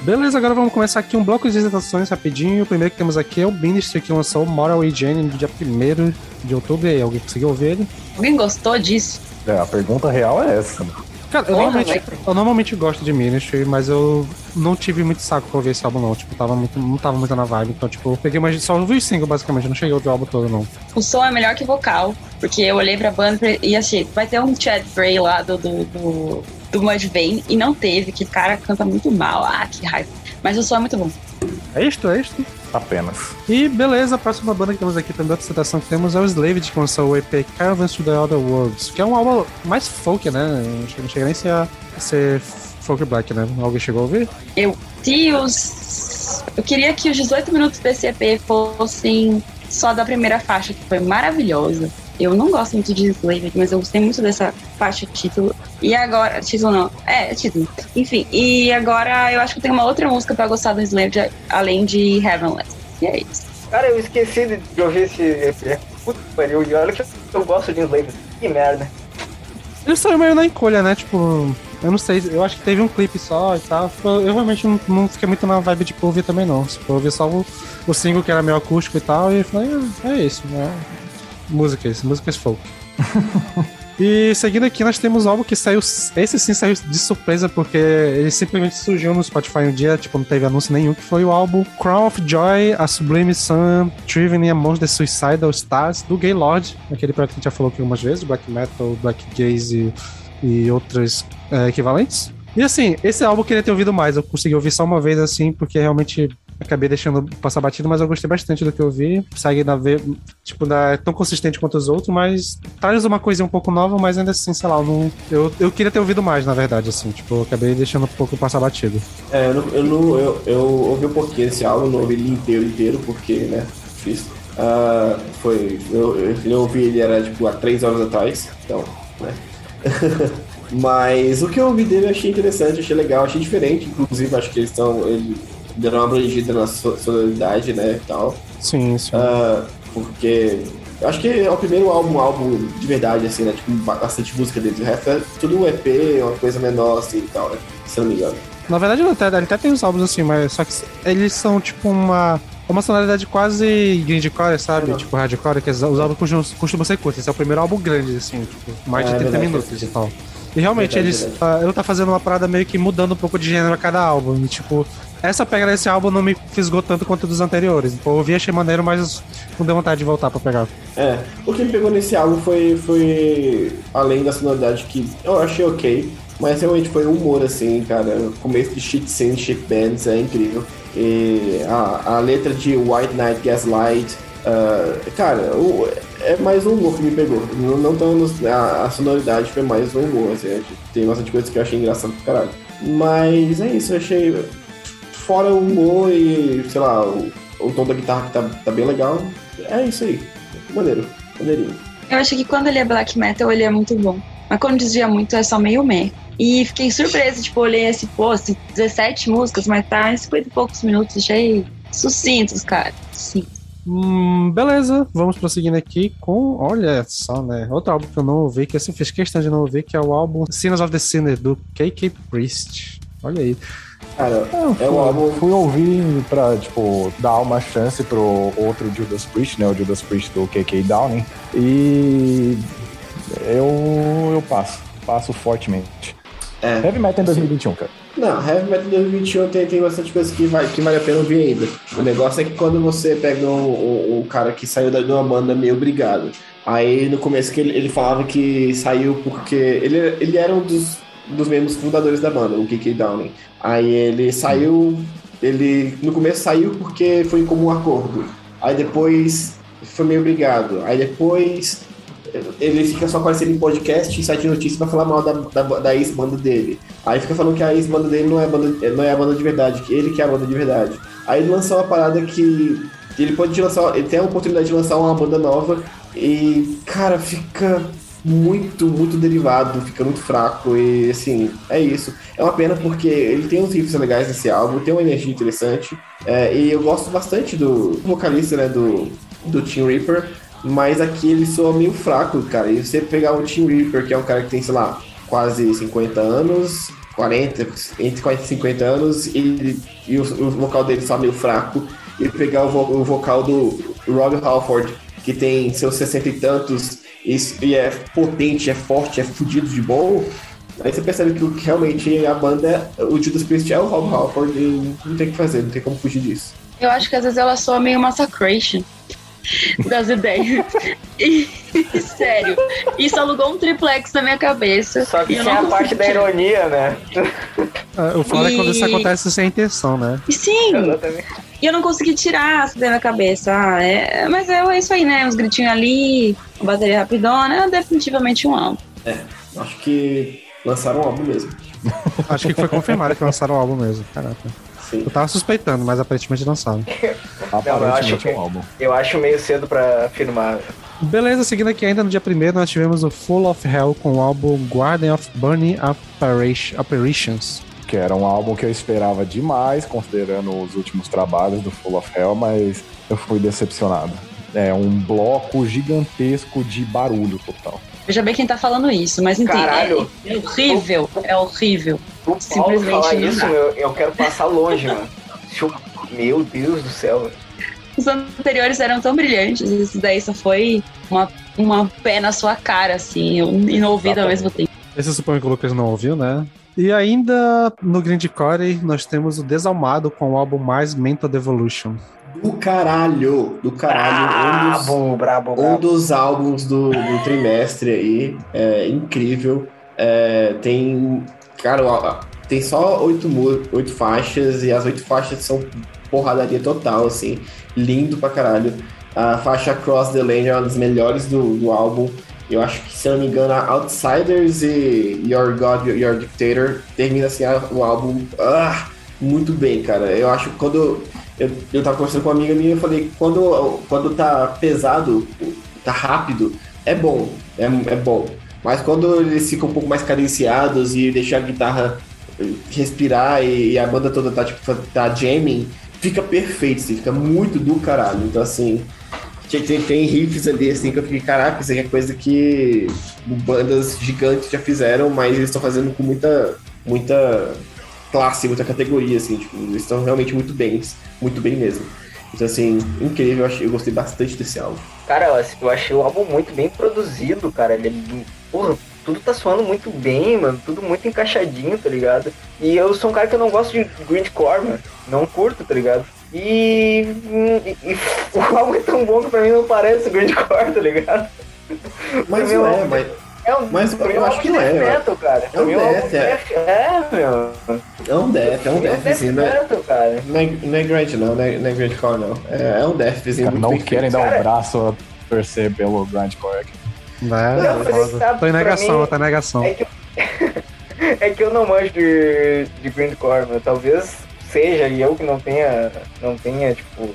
Beleza, agora vamos começar aqui um bloco de apresentações rapidinho. O primeiro que temos aqui é o Ministry, que lançou Moral Hygiene no dia 1 de outubro. E aí, alguém conseguiu ouvir ele? Alguém gostou disso? É, a pergunta real é essa. né? Cara, eu, Porra, normalmente, eu normalmente gosto de Ministry, mas eu não tive muito saco pra ouvir esse álbum, não. Tipo, tava muito, não tava muito na vibe. Então, tipo, eu peguei mais. Só ouvi o single, basicamente. Não cheguei a ouvir o álbum todo, não. O som é melhor que o vocal, porque eu olhei pra banda e achei, vai ter um Chad Bray lá do, do, do, do Mudvayne, e não teve, que o cara canta muito mal. Ah, que raiva. Mas o som é muito bom. É isto, é isto. Apenas. E beleza, a próxima banda que temos aqui também, outra citação que temos é o Slaved, que lançou o EP Caravans to the Other Worlds, que é um álbum mais folk, né? Não chega- Não chega nem a ser, a ser folk black, né? Alguém chegou a ouvir? Eu, se os, eu queria que os 18 minutos desse EP fossem só da primeira faixa, que foi maravilhosa. Eu não gosto muito de Slaved, mas eu gostei muito dessa faixa título. E agora, título não, é, título. Enfim, e agora eu acho que tem uma outra música pra gostar do Slaved, além de Heavenless. E é isso. Cara, eu esqueci de, ouvir esse EP. Puta que pariu, e olha que eu, gosto de Slave. Que merda. Ele saiu meio na encolha, né? Tipo, eu não sei, eu acho que teve um clipe só e tal. Eu, eu realmente não, não fiquei muito na vibe de tipo, ouvir também, não. Tipo, eu ouvi só o, o single que era meio acústico e tal, e falei, "Ah, é isso, né? Músicas, músicas folk. E seguindo aqui, nós temos álbum que saiu. Esse sim saiu de surpresa, porque ele simplesmente surgiu no Spotify um dia, tipo, não teve anúncio nenhum, que foi o álbum Crown of Joy, A Sublime Sun, Driven Among the Suicidal Stars, do Gaylord, aquele projeto que a gente já falou aqui algumas vezes, Black Metal, Black Gaze e, e outros é, equivalentes. E assim, esse álbum eu queria ter ouvido mais, eu consegui ouvir só uma vez assim, porque realmente acabei deixando passar batido, mas eu gostei bastante do que eu vi. Segue na ver, tipo, não é tão consistente quanto os outros, mas traz uma coisinha um pouco nova, mas ainda assim, sei lá, eu, não, eu, eu queria ter ouvido mais, na verdade, assim, tipo, acabei deixando um pouco passar batido. É, eu, não- eu, não- eu, eu ouvi um pouquinho desse álbum, não ouvi ele inteiro, inteiro, porque, né, difícil. Ah, foi, eu, eu, eu ouvi ele era, tipo, há três horas atrás, então, né. Mas o que eu ouvi dele eu achei interessante, achei legal, achei diferente, inclusive, acho que eles estão, ele deram uma abrangida na so- sonoridade, né, e tal. Sim, sim. Ah, porque eu acho que é o primeiro álbum, álbum de verdade, assim, né? Tipo, ba- bastante música deles. O resto é tudo um EP, uma coisa menor, assim e tal, né? Se não me engano. Na verdade, ele até, ele até tem uns álbuns assim, mas só que eles são tipo uma. Uma sonoridade quase grindcore, sabe? Uhum. Tipo hardcore, que os álbuns costumam, costumam ser curtos. Esse é o primeiro álbum grande, assim, tipo, mais É, de 30 verdade, minutos faz e tal. E realmente, Verdade, eles. verdade. ah, ele tá fazendo uma parada meio que mudando um pouco de gênero a cada álbum. E, tipo, essa pegada desse álbum não me fisgou tanto quanto dos anteriores. Eu ouvi, achei maneiro, mas não deu vontade de voltar pra pegar. É, o que me pegou nesse álbum foi, foi além da sonoridade que eu achei ok, mas realmente foi o humor, assim, cara. O começo de Shit Scene, Shit Bands é incrível. E a, a letra de White Night Gaslight, ah, cara, o- é mais um humor que me pegou. Não, não tão nos- a, a sonoridade foi mais um humor, assim, tem bastante coisa que eu achei engraçado pro caralho. Mas é isso, eu achei. Fora o humor e, sei lá, o, o tom da guitarra que tá, tá bem legal. É isso aí. Maneiro, maneirinho. Eu acho que quando ele é black metal, ele é muito bom. Mas quando desvia muito, é só meio meh. E fiquei surpresa, tipo, olhei esse, assim, 17 músicas, mas tá em 50 e poucos minutos, achei sucintos, cara. Sim. Hum, beleza, vamos prosseguindo aqui com, olha só, né? Outro álbum que eu não ouvi, que eu fiz questão de não ouvir, que é o álbum Sinners of the Sinner, do KK Priest. Olha aí. Cara, É, é um álbum. Fui ouvir pra, tipo, dar uma chance pro outro Judas Priest, né? O Judas Priest do KK Downing. E eu, eu passo. Passo fortemente. É. Heavy Metal em 2021, cara. Não, Heavy Metal 2021 tem, tem bastante coisa que, vai, que vale a pena ouvir ainda. O negócio é que quando você pega o, o, o cara que saiu da, de uma banda meio obrigado, aí no começo que ele, ele falava que saiu porque. Ele, ele era um dos, dos membros fundadores da banda, o KK Downing. Aí ele saiu. Ele no começo saiu porque foi em comum acordo. Aí depois foi meio obrigado. Aí depois ele fica só aparecendo em podcast e site de notícias pra falar mal da, da, da ex-banda dele. Aí fica falando que a ex-banda dele não é, banda, não é a banda de verdade, que ele que é a banda de verdade. Aí ele lançou uma parada que ele pode lançar, ele tem a oportunidade de lançar uma banda nova e, cara, fica muito, muito derivado, fica muito fraco e, assim, é isso. É uma pena porque ele tem uns riffs legais nesse álbum, tem uma energia interessante é, e eu gosto bastante do vocalista, né, do, do Team Reaper, mas aqui ele soa meio fraco, cara. E você pegar o Tim Reaper, que é um cara que tem, sei lá, quase 50 anos, 40, entre 40 e 50 anos, e, e o, o vocal dele soa meio fraco. E pegar o, vo- o vocal do Rob Halford, que tem seus 60 e tantos, e, e é potente, é forte, é fudido de bom. Aí você percebe que realmente a banda, é- o Judas Priest é o Rob Halford, e não tem o que fazer, não tem como fugir disso. Eu acho que às vezes ela soa meio massacration das ideias. E, sério, isso alugou um triplex na minha cabeça. Só que e tem a parte da ironia, né? É, o foda é quando isso E- acontece sem intenção, né? E Sim, Exatamente. E eu não consegui tirar isso da minha cabeça. Ah, é, mas é, é isso aí, né? Os gritinhos ali, a bateria rapidona, é definitivamente um álbum. Acho que lançaram um álbum mesmo. Acho que foi confirmado que lançaram o álbum mesmo. Caraca. Sim. Eu tava suspeitando, mas aparentemente lançaram. Aparentemente acho que- é um álbum. Eu acho meio cedo pra afirmar. Beleza, seguindo aqui ainda no dia 1 nós tivemos o Full of Hell com o álbum Guardian of Burning Apparition- Apparitions. Que era um álbum que eu esperava demais, considerando os últimos trabalhos do Full of Hell, mas eu fui decepcionado. É um bloco gigantesco de barulho total. Veja bem quem tá falando isso, mas entende. Caralho. É, é horrível, é horrível. O Paulo Simplesmente falar isso, meu, eu quero passar longe, mano. Eu- Meu Deus do céu. velho. Os anteriores eram tão brilhantes, esse daí só foi uma, uma pé na sua cara, assim, e no ouvido ao mesmo tempo. Esse eu suponho que o Lucas não ouviu, né? E ainda no Grindcore nós temos o Desalmado com o álbum mais Mental Devolution. Do caralho, do caralho. um dos- Brabo, brabo, um brabo. dos álbuns do, do trimestre aí. É incrível. É, tem. Cara, tem só oito, oito faixas e as oito faixas são porradaria total, assim. Lindo pra caralho. A faixa Cross the Lane é uma das melhores do, do álbum. Eu acho que, se eu não me engano, Outsiders e Your God, Your Dictator termina assim o álbum ah, muito bem, cara. Eu acho que quando eu, eu tava conversando com uma amiga minha, eu falei, quando, quando tá pesado, tá rápido, é bom, é, é bom. Mas quando eles ficam um pouco mais cadenciados e deixar a guitarra respirar e, e a banda toda tá, tipo, tá jamming, fica perfeito, assim, fica muito do caralho. Então, assim, tem, tem, riffs ali, assim, que eu fiquei, caraca, isso aqui é coisa que bandas gigantes já fizeram, mas eles estão fazendo com muita, muita classe, muita categoria, assim, tipo, eles estão realmente muito bem, muito bem mesmo. Então, assim, incrível, eu, achei, eu gostei bastante desse álbum. Cara, eu achei o álbum muito bem produzido, cara. Ele é. Porra, tudo tá soando muito bem, mano. Tudo muito encaixadinho, tá ligado? E eu sou um cara que eu não gosto de grindcore, mano. Não curto, tá ligado? E, o álbum é tão bom que pra mim não parece grindcore, tá ligado? Mas não é, mas É um, Mas eu um acho álbum que não é, metal, cara. É um é um death, de é. death- É, meu. é um death, é um É um death, death assim, não é, cara. não é, não é grind não, não é, não é grindcore não. É, é um death, assim, Cara, não querem feito. dar Cara- o braço a torcer pelo grindcore. aqui. Né? Não, Foda. sabe, Tô em negação, mim- tô em negação. É que, é que eu não manjo de, de grindcore, meu. Talvez seja e eu que não tenha, não tenha, tipo,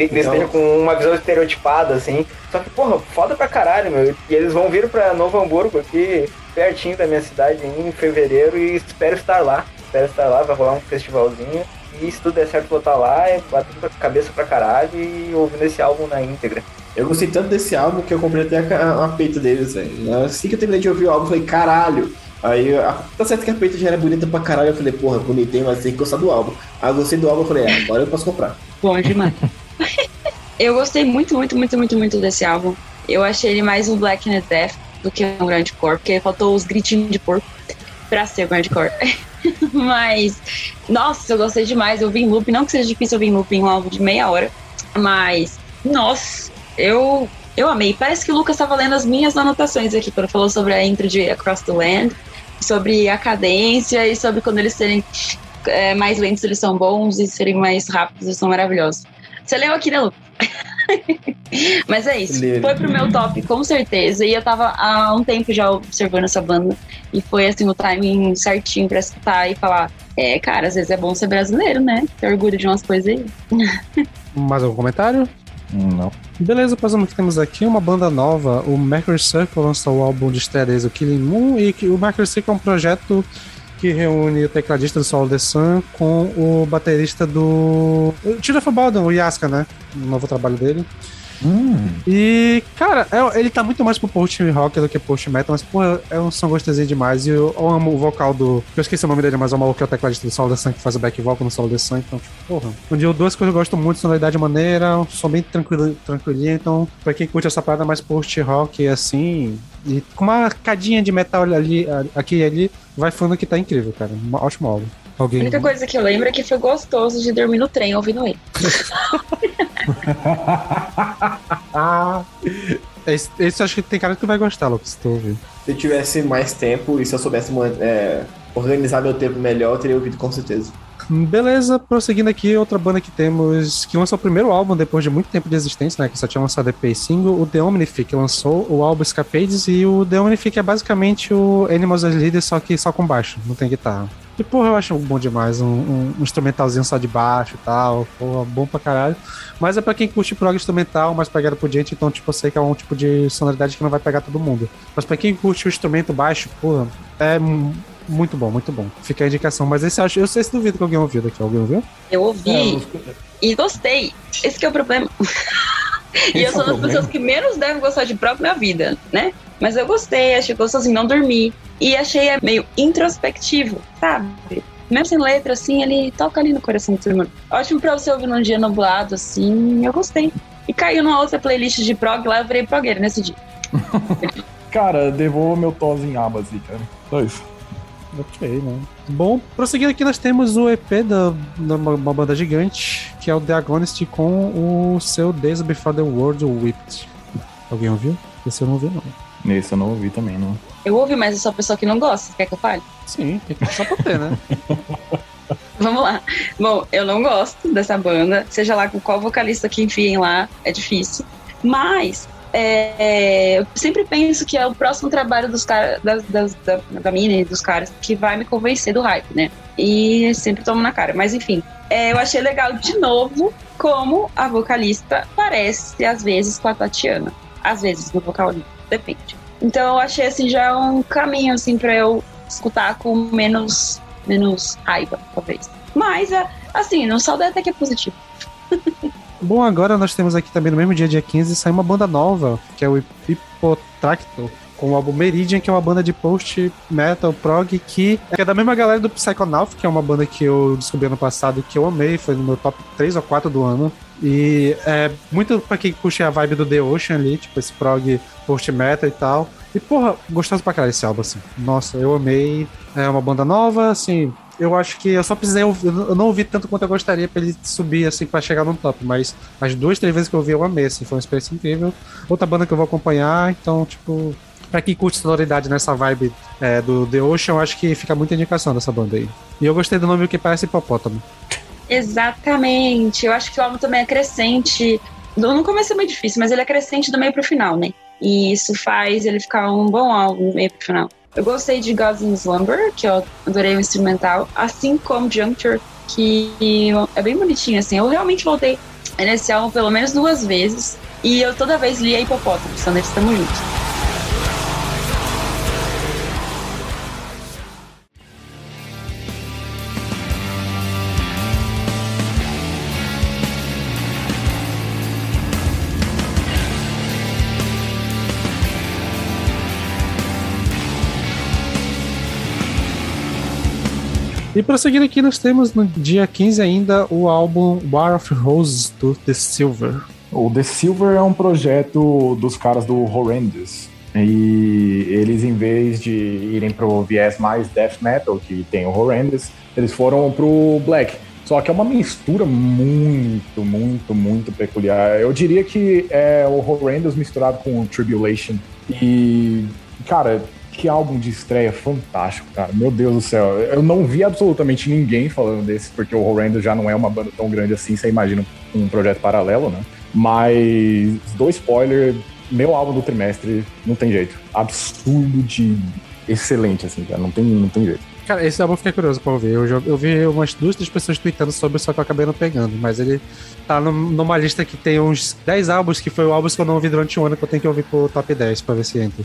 esteja com uma visão estereotipada, assim. Só que, porra, foda pra caralho, meu. E eles vão vir pra Novo Hamburgo aqui, pertinho da minha cidade, em fevereiro, e espero estar lá. Espero estar lá, vai rolar um festivalzinho. E se tudo der certo, vou estar lá, batendo a cabeça pra caralho e ouvindo esse álbum na íntegra. Eu gostei tanto desse álbum que eu comprei até a, a peita deles, velho. Assim que eu terminei de ouvir o álbum, eu falei, caralho. Aí, a, tá certo que a peita já era bonita pra caralho. Eu falei, porra, bonitei, mas tem que gostar do álbum. Aí eu gostei do álbum, eu falei, é, agora eu posso comprar. Bom demais. eu gostei muito, muito, muito, muito, muito desse álbum. Eu achei ele mais um Black and Death do que um grindcore, porque faltou os gritinhos de porco pra ser grindcore. mas, nossa, eu gostei demais. Eu vi em loop, não que seja difícil ouvir em loop em um álbum de meia hora, mas, nossa, eu, eu amei. Parece que o Lucas estava lendo as minhas anotações aqui, quando falou sobre a intro de Across the Land, sobre a cadência e sobre quando eles serem é, mais lentos eles são bons e serem mais rápidos eles são maravilhosos. Você leu aqui, né, Lu? Mas é isso. Foi pro meu top, com certeza. E eu tava há um tempo já observando essa banda. E foi assim o timing certinho pra escutar e falar: É, cara, às vezes é bom ser brasileiro, né? Ter orgulho de umas coisas aí. Mais algum comentário? Não. Beleza, próximo que temos aqui uma banda nova. O Mercury Circle lançou o álbum de estreia o Killing Moon. E o Mercury Circle é um projeto que reúne o tecladista do Solo The Sun com o baterista do. Tira Fabaldon, o Yaska, né? O novo trabalho dele. Hum, E, cara, é- ele tá muito mais pro post rock do que post metal, mas, pô, é um som gostosinho demais. E eu, eu amo o vocal do. Eu esqueci o nome dele, mas é o maluco que é o tecladista do Solo The Sun, que faz o back vocal no Solo The Sun. Então, tipo, porra. Um dia duas coisas que eu gosto muito, sonoridade maneira, um som bem tranquilo, tranquilinho. Então, pra quem curte essa parada mais post rock assim, e com uma cadinha de metal ali, aqui e ali, vai fundo que tá incrível, cara. Um ótimo álbum. A Alguém. única coisa que eu lembro é que foi gostoso de dormir no trem ouvindo ele. Ah! Esse, esse eu acho que tem cara que vai gostar, Lucas, se tu ouvir. Se eu tivesse mais tempo e se eu soubesse é, organizar meu tempo melhor, eu teria ouvido com certeza. Beleza, prosseguindo aqui, outra banda que temos que lançou o primeiro álbum depois de muito tempo de existência, né? Que só tinha lançado EP e single, o The Omnific lançou o álbum Escapades e o The Omnific é basicamente o Animals as Leaders, só que só com baixo, não tem guitarra. E porra, eu acho bom demais, um, um- um instrumentalzinho só de baixo e tal, porra, bom pra caralho. Mas é pra quem curte prog instrumental, mais pegado por diante, então tipo, eu sei que é um tipo de sonoridade que não vai pegar todo mundo. Mas pra quem curte o instrumento baixo, porra, é mu- muito bom, muito bom. Fica a indicação. Mas esse eu acho, eu sei se duvido que alguém ouviu daqui. Alguém ouviu? Eu ouvi e gostei. Esse que é o problema. e eu Esse é sou o das problema. pessoas que menos devem gostar de prog na vida, né? Mas eu gostei, achei gostosinho, não dormi. E achei é meio introspectivo, sabe? Mesmo sem letra, assim, ele toca ali no coração do ser humano. Ótimo pra você ouvir num dia nublado, assim, eu gostei. E caiu numa outra playlist de prog lá, eu virei progueira nesse dia. cara, devolva meu tos em abas aí, cara. Só isso. Ok, né? Bom, prosseguindo aqui, nós temos o EP da, da uma, uma banda gigante, que é o The Agonist com o seu Days Before the World Whipped. Alguém ouviu? Esse eu não ouvi, não. Nesse eu não ouvi também, não. Eu ouvi, mas eu sou a pessoa que não gosta. Quer que eu fale? Sim, tem que só pra ter, né? Vamos lá. Bom, eu não gosto dessa banda, seja lá com qual vocalista que enfiem lá, é difícil. Mas é, eu sempre penso que é o próximo trabalho dos caras, das, das- da, da mina e dos caras, que vai me convencer do hype, né? E sempre tomo na cara. Mas enfim, é, eu achei legal de novo como a vocalista parece, às vezes, com a Tatiana. Às vezes, no vocal, depende. Então eu achei assim já um caminho assim para eu escutar com menos menos raiva, talvez. Mas é, assim, no saldo até que é positivo. Bom, agora nós temos aqui também no mesmo dia, dia 15, saiu uma banda nova, que é o Hipotracto, com o álbum Meridian, que é uma banda de post metal prog que é da mesma galera do Psychonaut, que é uma banda que eu descobri ano passado que eu amei, foi no meu top 3 ou 4 do ano. E é muito pra quem curte a vibe do The Ocean ali, tipo esse prog post metal e tal. E porra, gostoso pra caralho esse álbum, assim. Nossa, eu amei. É uma banda nova, assim. Eu acho que eu só precisei ouvir, eu não ouvi tanto quanto eu gostaria pra ele subir, assim, pra chegar no top. Mas as duas, três vezes que eu ouvi, eu amei, assim. Foi uma experiência incrível. Outra banda que eu vou acompanhar, então, tipo, pra quem curte sonoridade nessa vibe é, do The Ocean, acho que fica muita indicação dessa banda aí. E eu gostei do nome que parece hipopótamo. Exatamente. Eu acho que o álbum também é crescente. No começo é meio difícil, mas ele é crescente do meio pro final, né? E isso faz ele ficar um bom álbum do meio pro final. Eu gostei de Gods in Slumber, que eu adorei o instrumental, assim como Juncture, que é bem bonitinho, assim. Eu realmente voltei nesse álbum pelo menos duas vezes, e eu toda vez li a Hipopótamo, Sander, estamos juntos. E prosseguindo aqui, nós temos no dia 15 ainda o álbum War of Roses do The Silver. O The Silver é um projeto dos caras do Horrendous. E eles, em vez de irem pro viés mais death metal, que tem o Horrendous, eles foram pro black. Só que é uma mistura muito, muito, muito peculiar. Eu diria que é o Horrendous misturado com o Tribulation. E, cara, que álbum de estreia fantástico, cara. Meu Deus do céu. Eu não vi absolutamente ninguém falando desse, porque o Horrendous já não é uma banda tão grande assim, você imagina um projeto paralelo, né? Mas, do spoiler, meu álbum do trimestre não tem jeito. Absurdo de excelente, assim, cara. Não tem, não tem jeito. Cara, esse álbum eu fiquei curioso pra ouvir. Eu, já- eu vi umas duas, três pessoas tweetando sobre, só que eu acabei não pegando. Mas ele tá num- numa lista que tem uns 10 álbuns, que foi o álbum que eu não ouvi durante um ano, que eu tenho que ouvir pro top 10 pra ver se entra.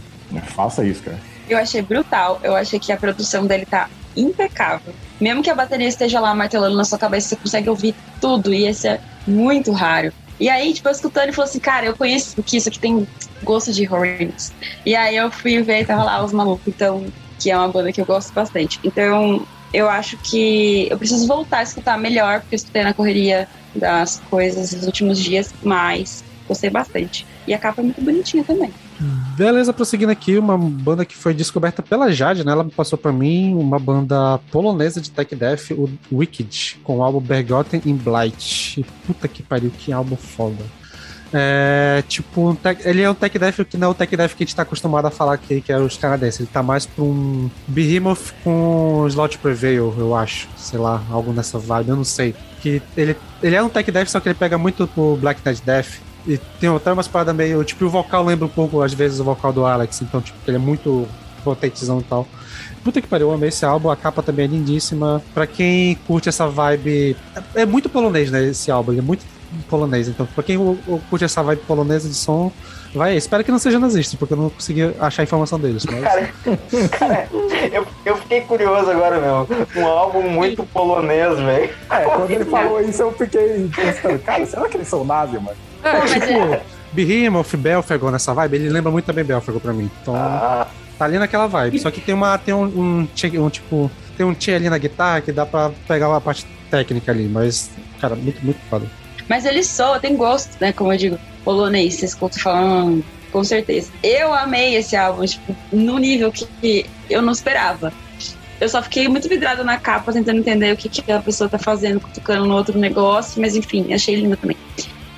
Faça isso, cara. Eu achei brutal. Eu achei que a produção dele tá impecável. Mesmo que a bateria esteja lá martelando na sua cabeça, você consegue ouvir tudo. E esse é muito raro. E aí, tipo, eu escutando, ele falou assim, cara, eu conheço que isso aqui tem gosto de Horrendous. E aí eu fui ver e tava lá os malucos, então, que é uma banda que eu gosto bastante. Então, eu acho que eu preciso voltar a escutar melhor, porque eu escutei na correria das coisas nos últimos dias, mas gostei bastante. E a capa é muito bonitinha também. Beleza, prosseguindo aqui, uma banda que foi descoberta pela Jade, né? Ela passou pra mim uma banda polonesa de tech death, o Wicked, com o álbum Bergotten in Blight. Puta que pariu, que álbum foda. É, tipo, um tech- ele é um tech death que não é o tech death que a gente tá acostumado a falar aqui, que é os canadenses. Ele tá mais pra um Behemoth com Slot Prevail, eu acho. Sei lá, algo nessa vibe, eu não sei. Que ele, ele é um tech death, só que ele pega muito pro Black Death. E tem até umas paradas meio. Tipo, o vocal lembra um pouco, às vezes, o vocal do Alex. Então, tipo, ele é muito potentezão e tal. Puta que pariu, eu amei esse álbum. A capa também é lindíssima. Pra quem curte essa vibe. É, é muito polonês, né? Esse álbum. Ele é muito polonês. Então, pra quem curte essa vibe polonesa de som, vai aí. Espero que não seja nazista, porque eu não consegui achar a informação deles. Mas... Cara, cara eu, eu fiquei curioso agora, meu. Um álbum muito polonês, velho. É, quando ele falou isso, eu fiquei pensando, cara, será que eles são nazi, mano? É, tipo, Behemoth, Belfagor nessa vibe, ele lembra muito também Belfagor pra mim. Então, Ah, tá ali naquela vibe. Só que tem uma tem um, um, um, tipo, tem um tchê ali na guitarra que dá pra pegar uma parte técnica ali, mas cara, muito muito foda. Mas ele soa, tem gosto, né? Como eu digo, polonês, vocês escutam falando, com certeza. Eu amei esse álbum, tipo, no nível que, que eu não esperava. Eu só fiquei muito vidrada na capa, tentando entender o que, que a pessoa tá fazendo, tocando no outro negócio, mas enfim, achei lindo também.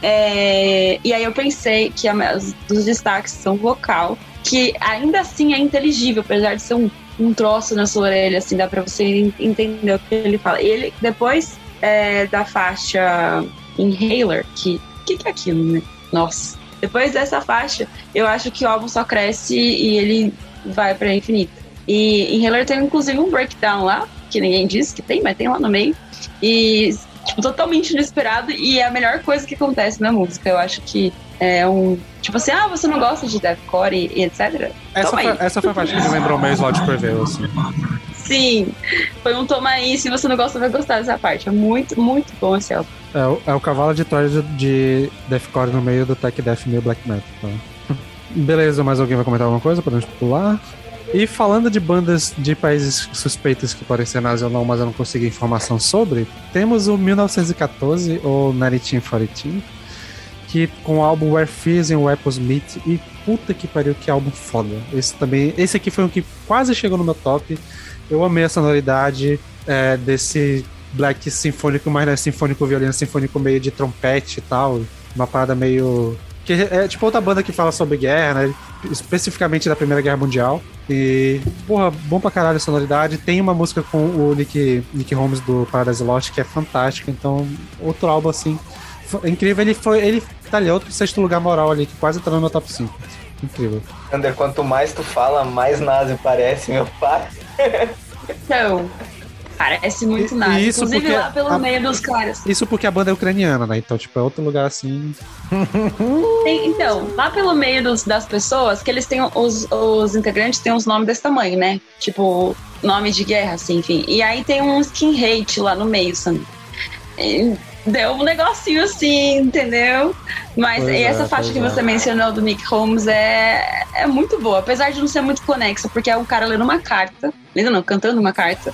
É, e aí eu pensei que a, os- destaques são vocal, que ainda assim é inteligível, apesar de ser um, um troço na sua orelha, assim, dá pra você en- entender o que ele fala. Ele, depois é, da faixa Inhaler, que que, que é aquilo, né? Nossa. Depois dessa faixa, eu acho que o álbum só cresce e ele vai pra infinito. E Inhaler tem inclusive um breakdown lá, que ninguém disse que tem, mas tem lá no meio. E, tipo, totalmente inesperado e é a melhor coisa que acontece na música. Eu acho que é um. Tipo assim, ah, você não gosta de deathcore e, e etc. Essa Toma foi, aí. essa foi a parte que me lembrou meio Slot Prevail, assim. Sim, foi um toma aí. Se você não gosta, vai gostar dessa parte. É muito, muito bom esse álbum. É, o- é o cavalo de Troia de, de Deathcore no meio do Tech Death meio Black Metal. Tá? Beleza, mais alguém vai comentar alguma coisa? Podemos pular. E falando de bandas de países suspeitos que podem ser nazi ou não, mas eu não consegui informação sobre, temos o 1914, ou 1914, que com o álbum Where Fears and Weapons Meet, e puta que pariu, que álbum foda. Esse também, esse aqui foi um que quase chegou no meu top. Eu amei a sonoridade é, desse black sinfônico, mas não é sinfônico violino, é sinfônico meio de trompete e tal. Uma parada meio. Que é tipo outra banda que fala sobre guerra, né? Especificamente da Primeira Guerra Mundial. E, porra, bom pra caralho a sonoridade. Tem uma música com o Nick, Nick Holmes do Paradise Lost que é fantástica. Então, outro álbum assim. foi incrível, ele foi. Ele tá ali, outro sexto lugar moral ali, que quase tá no meu top 5. Incrível. Ander, quanto mais tu fala, mais nazi parece, meu pai. Então, parece muito E- nada. e isso Inclusive porque lá pelo a- meio dos caras. Isso porque a banda é ucraniana, né? Então, tipo, é outro lugar assim. Tem- então, lá pelo meio dos- das pessoas, que eles têm os, os integrantes têm uns nomes desse tamanho, né? Tipo, nome de guerra, assim, enfim. E aí tem um skin hate lá no meio, sabe? E Deu um negocinho assim, entendeu? Mas é, essa faixa que é. você mencionou do Nick Holmes é, é muito boa, apesar de não ser muito conexa, porque é um cara lendo uma carta, lendo não, cantando uma carta.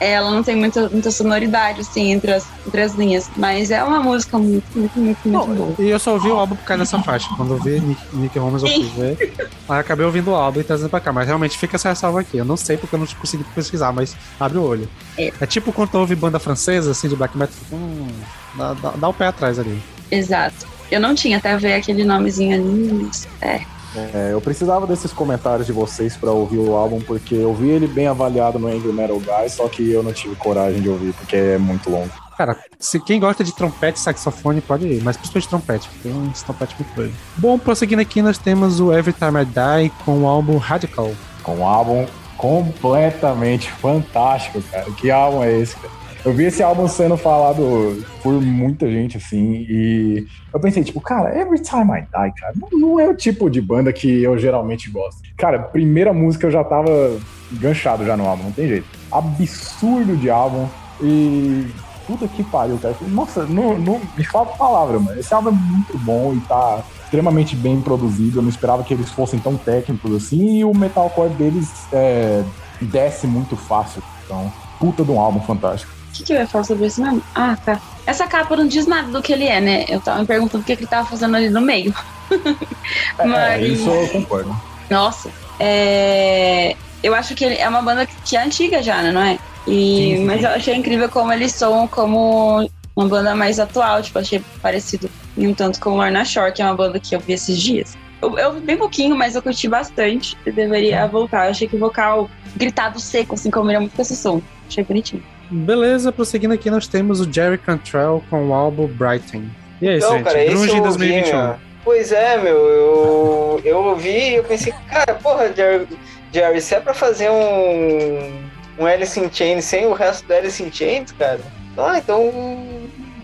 Ela não tem muita, muita sonoridade, assim, entre as, entre as linhas, mas é uma música muito, muito, muito, muito boa. E eu só ouvi o álbum por causa dessa faixa. Quando eu vi Nick, Nick Holmes, eu fui ver. Aí acabei ouvindo o álbum e trazendo pra cá. Mas realmente fica essa ressalva aqui. Eu não sei porque eu não consegui pesquisar, mas abre o olho. É. tipo quando tu ouve banda francesa, assim, de black metal. Hum, dá, dá, dá o pé atrás ali. Exato. Eu não tinha até ver aquele nomezinho ali, mas é. É, eu precisava desses comentários de vocês pra ouvir o álbum, porque eu vi ele bem avaliado no Angry Metal Guy, só que eu não tive coragem de ouvir, porque é muito longo. Cara, se quem gosta de trompete e saxofone pode ir, mas principalmente trompete, porque tem um trompete muito doido. Bom, prosseguindo aqui, nós temos o Every Time I Die com o álbum Radical. Com um álbum completamente fantástico, cara. Que álbum é esse, cara? Eu vi esse álbum sendo falado por muita gente, assim, e eu pensei, tipo, cara, Every Time I Die, cara, não, é o tipo de banda que eu geralmente gosto. Cara, primeira música eu já tava enganchado já no álbum, não tem jeito. Absurdo de álbum e puta que pariu, cara. Nossa, não, não me falta palavra, mano. Esse álbum é muito bom e tá extremamente bem produzido. Eu não esperava que eles fossem tão técnicos assim. E o metalcore deles é, desce muito fácil. Então, puta de um álbum fantástico. O que, que eu ia falar sobre isso mesmo? Ah, tá. Essa capa não diz nada do que ele é, né? Eu tava me perguntando o que, que ele tava fazendo ali no meio. É, Mas- isso eu concordo. Nossa. É... Eu acho que ele é uma banda que é antiga já, né? Não é? E... Sim, sim, Mas eu achei incrível como eles são como uma banda mais atual. Tipo, achei parecido em um tanto com o Lorna Shore, que é uma banda que eu vi esses dias. Eu, eu vi bem pouquinho, mas eu curti bastante. Eu deveria voltar. Eu achei que o vocal gritado seco, assim, combina muito com esse som. Achei bonitinho. Beleza, prosseguindo aqui, nós temos o Jerry Cantrell com o álbum Brighton. E aí, Então, gente? cara, esse Grunge eu em ouvi, 2021. Pois é, meu, eu, eu ouvi e eu pensei, cara, porra, Jerry, Jerry, se é pra fazer um, um Alice in Chains sem o resto do Alice in Chains, cara, ah, então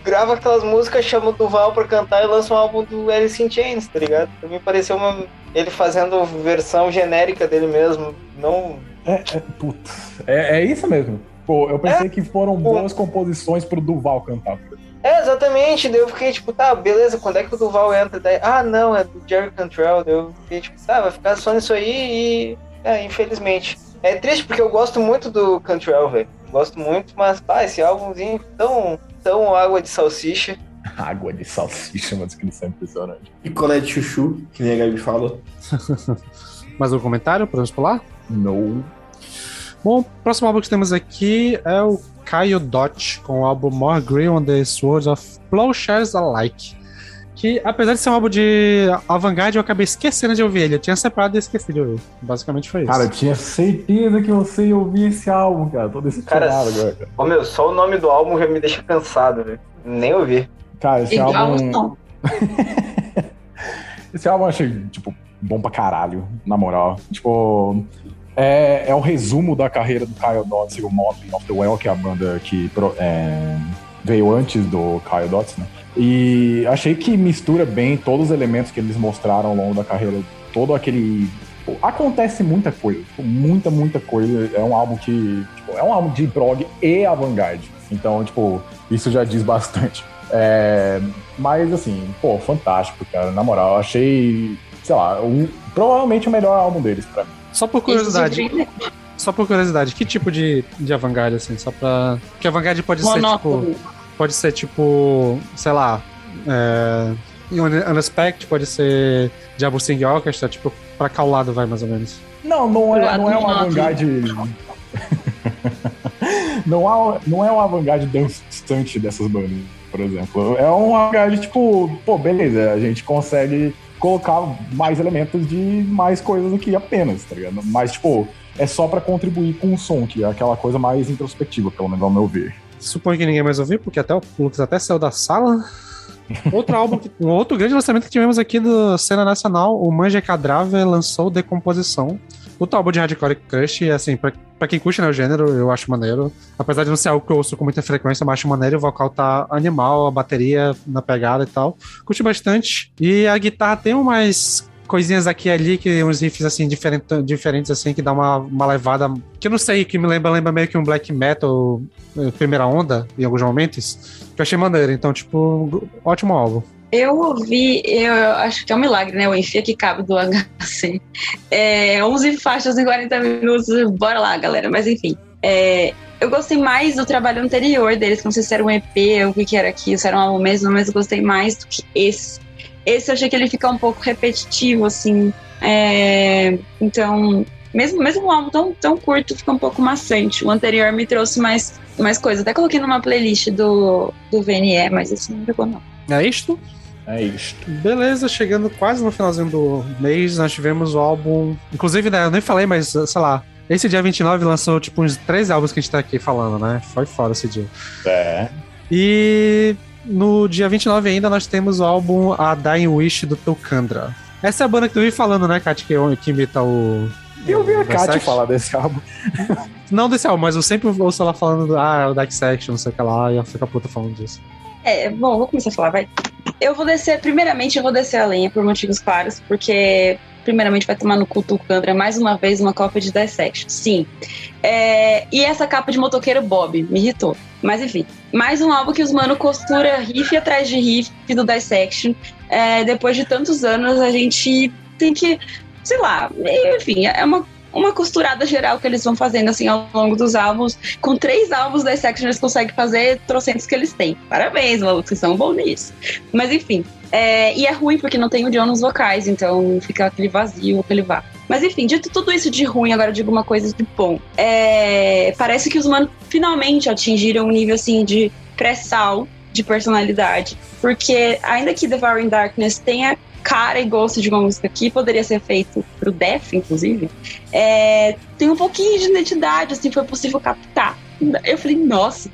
grava aquelas músicas, chama o Duval pra cantar e lança um álbum do Alice in Chains, tá ligado? Pra mim pareceu uma, ele fazendo versão genérica dele mesmo, não... É, é, putz, é, é isso mesmo. Pô, eu pensei que foram boas composições pro Duval cantar. É, exatamente, daí eu fiquei tipo, tá, beleza, quando é que o Duval entra? Daí, ah, não, é do Jerry Cantrell, daí eu fiquei tipo, tá, vai ficar só nisso aí e, é, infelizmente. É triste porque eu gosto muito do Cantrell, velho, gosto muito, mas, pá, esse álbumzinho tão, tão água de salsicha. Água de salsicha, uma descrição impressionante. Picolé de chuchu, que nem a Gabi falou. Mais um comentário? Podemos pular? No. Bom, o próximo álbum que temos aqui é o Kyle Dot com o álbum More Grey on the Swords of Plowshares Alike. Que, apesar de ser um álbum de avant-garde, eu acabei esquecendo de ouvir ele. Eu tinha separado e esqueci de ouvir. Basicamente foi isso. Cara, eu tinha certeza que você ia ouvir esse álbum, cara. Tô decepcionado Cara, agora, cara. Ô meu, só o nome do álbum já me deixa cansado, velho, nem ouvi. Cara, esse o álbum. som. Esse álbum eu achei, tipo, bom pra caralho, na moral. Tipo, é, é o resumo da carreira do Kyle Dotz e o Motley of the Well, que é a banda que é, veio antes do Kyle Dotz, né? E achei que mistura bem todos os elementos que eles mostraram ao longo da carreira. Todo aquele. Acontece muita coisa, tipo, muita, muita coisa. É um álbum que. Tipo, é um álbum de prog e avant-garde. Então, tipo, isso já diz bastante. É, mas assim, pô, fantástico, cara. Na moral, achei, sei lá, provavelmente o melhor álbum deles pra mim. Só por curiosidade, só por curiosidade, que tipo de, de avant-garde, assim? Só pra. Porque avant-garde pode ser, tipo. Pode ser tipo, sei lá, é, Unexpect, pode ser Diablo Sing Orchestra, tipo, pra qual lado vai mais ou menos? Não, não é, não é um avant-garde. não, há, não é um avant-garde dançante dessas bandas, por exemplo. É um avant-garde, tipo, pô, beleza, a gente consegue colocar mais elementos de mais coisas do que apenas, tá ligado? Mas, tipo, é só pra contribuir com o som, que é aquela coisa mais introspectiva, pelo menos ao meu ver. Suponho que ninguém mais ouviu, porque até o Lucas até saiu da sala. Outro álbum, que- um outro grande lançamento que tivemos aqui do cena nacional, o Manja Cadáver lançou Decomposição. Outro álbum de hardcore crush, assim, pra, pra quem curte né, o gênero, eu acho maneiro. Apesar de não ser algo que eu ouço com muita frequência, eu acho maneiro. O vocal tá animal, a bateria na pegada e tal. Curti bastante. E a guitarra tem umas coisinhas aqui e ali, que uns riffs assim, diferent, diferentes, assim, que dá uma, uma levada. Que eu não sei, que me lembra, lembra meio que um black metal, eh, primeira onda, em alguns momentos. Que eu achei maneiro. Então, tipo, ótimo álbum. Eu ouvi, eu acho que é um milagre, né? O Enfia que cabe do HC. É, 11 faixas em 40 minutos, bora lá, galera. Mas enfim, é, eu gostei mais do trabalho anterior deles, não sei se era um EP o que, que era aqui, se era um álbum mesmo, mas eu gostei mais do que esse. Esse eu achei que ele fica um pouco repetitivo, assim. É, então, mesmo, mesmo um álbum tão, tão curto, fica um pouco maçante. O anterior me trouxe mais, mais coisa. Até coloquei numa playlist do, do VNE, mas esse não pegou, não. É isto? É isto. Beleza, chegando quase no finalzinho do mês, nós tivemos o álbum. Inclusive, né, eu nem falei, mas sei lá. Esse dia 29 lançou tipo uns três álbuns que a gente tá aqui falando, né? Foi fora esse dia. É. E no dia 29 ainda nós temos o álbum A Dying Wish do Tulkandra. Essa é a banda que tu vive falando, né, Kat, que, que imita o. Eu vi a Versace? falar desse álbum. Não desse álbum, mas eu sempre ouço ela falando do. Ah, o Dark Section, não sei o que lá, e ela fica puta falando disso. É, bom, vou começar a falar, vai. Eu vou descer, primeiramente eu vou descer a lenha por motivos claros, porque primeiramente vai tomar no cu Tulcandra mais uma vez uma cópia de Dissection. Sim. É, e essa capa de motoqueiro Bob me irritou. Mas enfim, mais um álbum que os mano costura riff atrás de riff do Dissection. É, depois de tantos anos, a gente tem que, sei lá, enfim, é uma uma costurada geral que eles vão fazendo assim ao longo dos álbuns. Com três álbuns da Section eles conseguem fazer trocentos que eles têm. Parabéns, malucos, vocês são bons nisso. Mas enfim. é, e é ruim porque não tem o John nos vocais, então fica aquele vazio, aquele vá. Mas enfim, dito tudo isso de ruim, agora digo uma coisa de bom. É, parece que os manos finalmente atingiram um nível assim de pré-sal de personalidade. Porque ainda que Devouring Darkness tenha cara e gosto de uma música que poderia ser feito pro Def, inclusive, é, tem um pouquinho de identidade, assim, foi possível captar. Eu falei, nossa,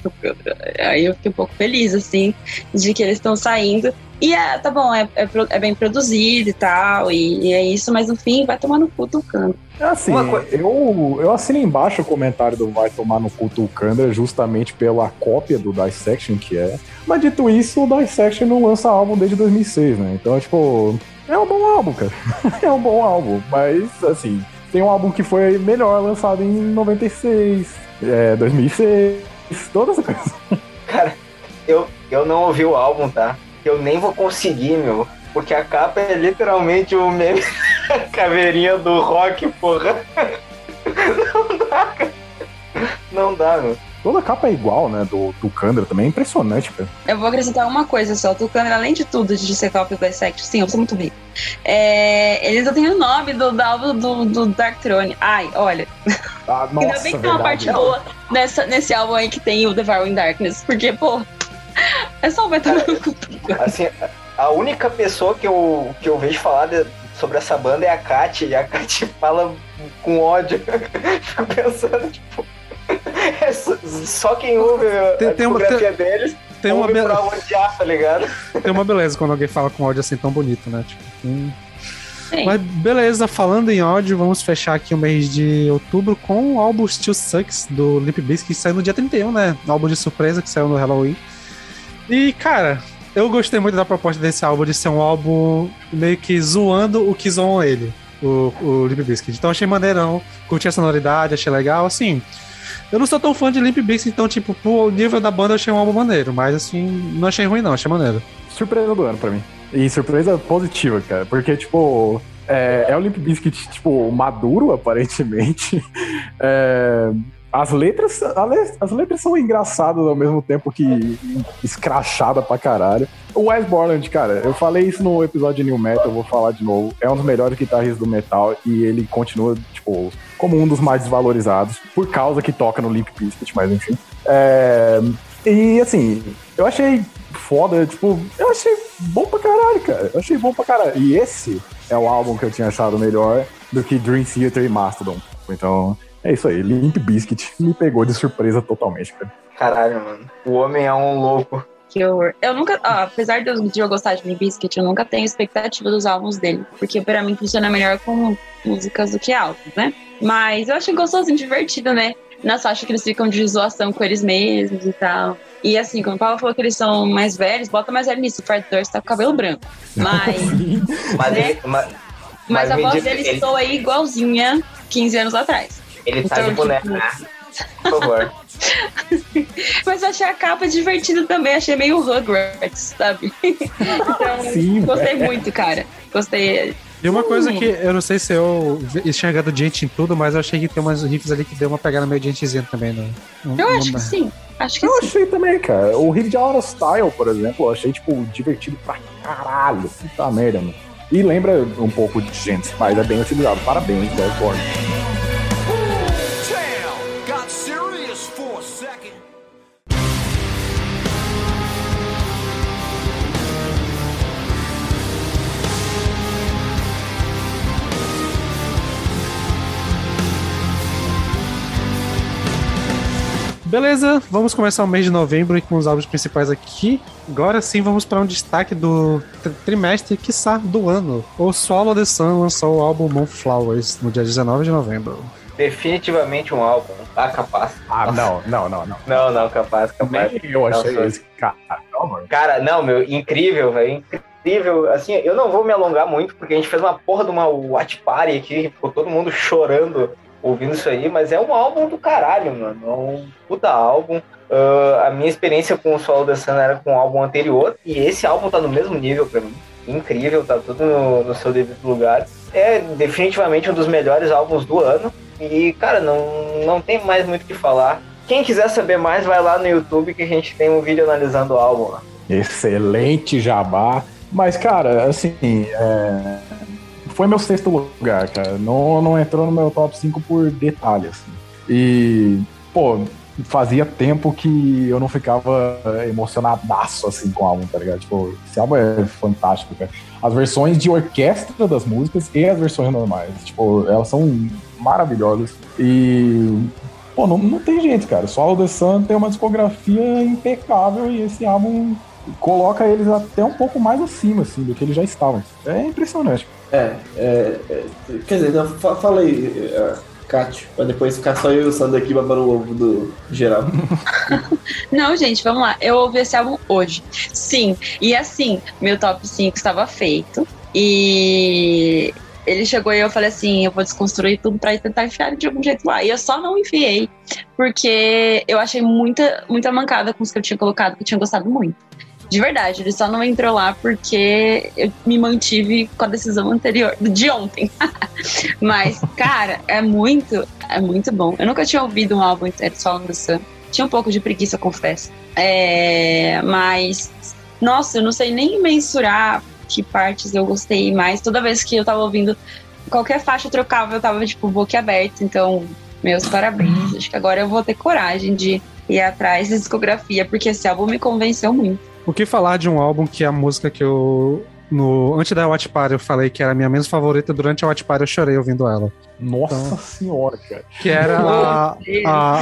aí eu fiquei um pouco feliz, assim, de que eles estão saindo. E é, tá bom, é, é, é bem produzido e tal, e, e é isso, mas no fim vai tomar no cu tocando. É assim, eu, eu assino embaixo o comentário do Vai Tomar no Culto Kandra justamente pela cópia do Dissection que é. Mas dito isso, o Dissection não lança álbum desde 2006, né? Então, tipo, é um bom álbum, cara. é um bom álbum. Mas, assim, tem um álbum que foi melhor lançado em 96, é, 2006, todas as coisas. Cara, eu, eu não ouvi o álbum, tá? Eu nem vou conseguir, meu. Porque a capa é literalmente o meme caveirinha do rock, porra. Não dá, cara. Não dá, meu. Toda a capa é igual, né? Do, Kandra também. É impressionante, cara. Eu vou acrescentar uma coisa só. Tucano, além de tudo, de ser cópia do Dissect, sim, eu sou muito rico. É, eles já têm o nome do, do álbum do, do Dark Throne. Ai, olha. Ah, Ainda nossa, bem que tem uma parte boa nessa, nesse álbum aí que tem o Devouring Darkness. Porque, pô, é só vai tomar no cu. Assim, a única pessoa que eu, que eu vejo falar de- sobre essa banda é a Kat, e a Kat fala com ódio. Fico pensando, tipo. é só, quem ouve Tem- a tem uma- discografia deles Tem uma, ouve be- pra odiar, tá ligado? tem uma beleza quando alguém fala com áudio assim tão bonito, né? Tipo, hum. Mas beleza, falando em áudio, vamos fechar aqui o mês de outubro com o álbum Still Sucks do Limp Bizkit, que saiu no dia 31, né? Álbum de surpresa que saiu no Halloween. E, cara, eu gostei muito da proposta desse álbum de ser um álbum meio que zoando o que zoam ele, o, o Limp Bizkit. Então achei maneirão, curti a sonoridade, achei legal, assim. Eu não sou tão fã de Limp Bizkit, então, tipo, pro nível da banda eu achei um álbum maneiro, mas assim, não achei ruim não, achei maneiro. surpresa do ano pra mim. E surpresa positiva, cara. Porque, tipo, é, é o Limp Bizkit, tipo, maduro, aparentemente. É, as letras. As letras são engraçadas ao mesmo tempo que escrachada pra caralho. O Wes Borland, cara, eu falei isso no episódio de New Metal, eu vou falar de novo. É um dos melhores guitarristas do metal e ele continua, tipo, como um dos mais desvalorizados, por causa que toca no Limp Bizkit, mas enfim. É, e assim, eu achei foda, tipo, eu achei bom pra caralho, cara. Eu achei bom pra caralho. E esse é o álbum que eu tinha achado melhor do que Dream Theater e Mastodon. Então, é isso aí. Limp Bizkit me pegou de surpresa totalmente, cara. Caralho, mano. O homem é um louco. Que eu, eu nunca, ó, apesar de eu, de eu gostar de Limp Bizkit, eu nunca tenho expectativa dos álbuns dele, porque pra mim funciona melhor com músicas do que álbuns, né? Mas eu achei gostosinho, divertido, né? Nas faixas que eles ficam de zoação com eles mesmos e tal. E assim, quando o Paulo falou que eles são mais velhos, bota mais velho nisso. O Fred Durst tá com cabelo branco. Mas, Mas, Né? ele, mas, mas, Mas a voz dele ele- soa aí igualzinha 15 anos atrás. ele tá Então, de boneco, tipo- né? Por favor. Mas eu achei a capa divertida também, achei meio Rugrats, sabe? Então, Sim, gostei muito, cara. Gostei. E uma coisa que eu não sei se eu enxergando gente em tudo, mas eu achei que tem umas riffs ali que deu uma pegada meio gentezinha também, né? Eu acho que sim. Acho que Eu sim. achei também, cara. O riff de of Style, por exemplo, eu achei, tipo, divertido pra caralho. Puta merda, mano. E lembra um pouco de gente, mas é bem utilizado. Parabéns, Airborne. Town Beleza, vamos começar o mês de novembro e com os álbuns principais aqui. Agora sim vamos para um destaque do tri- trimestre, quiçá, do ano. O Swallow the Sun lançou o álbum Moonflowers no dia 19 de novembro. Definitivamente um álbum. Ah, capaz. Ah, não, não, não, não. Não, não, capaz, capaz. Nem eu achei Nossa. esse cara. Não, mano. Cara, não, meu, incrível, velho. Incrível. Assim, eu não vou me alongar muito, porque a gente fez uma porra de uma watch party aqui, ficou todo mundo chorando ouvindo isso aí, mas é um álbum do caralho, mano. É um puta álbum. Ah, a minha experiência com o Solo da Sun era com o álbum anterior, e esse álbum tá no mesmo nível pra mim. Incrível, tá tudo no, no seu devido lugar. É definitivamente um dos melhores álbuns do ano. E, cara, não, não tem mais muito o que falar. Quem quiser saber mais, vai lá no YouTube que a gente tem um vídeo analisando o álbum lá. Excelente jabá. Mas, cara, assim, é, foi meu sexto lugar, cara. Não, não entrou no meu top 5 por detalhe, assim. E, pô, fazia tempo que eu não ficava emocionadaço, assim, com o álbum, tá ligado? Tipo, esse álbum é fantástico, cara. As versões de orquestra das músicas e as versões normais, tipo, elas são maravilhosas. E, pô, não, não tem jeito, cara. Solo The Sun tem uma discografia impecável e esse álbum coloca eles até um pouco mais acima, assim, do que eles já estavam. É impressionante. É, é, é, quer dizer, fala aí, é, Kátia, pra depois ficar só eu e o aqui babando o ovo do geral. Não, gente, vamos lá. Eu ouvi esse álbum hoje. Sim. E assim, meu top 5 estava feito. E ele chegou e eu falei assim: eu vou desconstruir tudo pra tentar enfiar de algum jeito lá. E eu só não enfiei, porque eu achei muita, muita mancada com os que eu tinha colocado, que eu tinha gostado muito. De verdade, ele só não entrou lá porque eu me mantive com a decisão anterior, de ontem. Mas, cara, é muito, é muito bom. Eu nunca tinha ouvido um álbum inteiro só no Sun. Tinha um pouco de preguiça, confesso. É, mas, nossa, eu não sei nem mensurar que partes eu gostei mais. Toda vez que eu tava ouvindo qualquer faixa trocava, eu tava, tipo, boca aberta. Então, meus parabéns. Acho que agora eu vou ter coragem de ir atrás da discografia, porque esse álbum me convenceu muito. O que falar de um álbum que a música que eu. No, antes da Watch Party eu falei que era a minha menos favorita, durante a Watch Party eu chorei ouvindo ela. Nossa Então- senhora, cara. Que era a. a- a-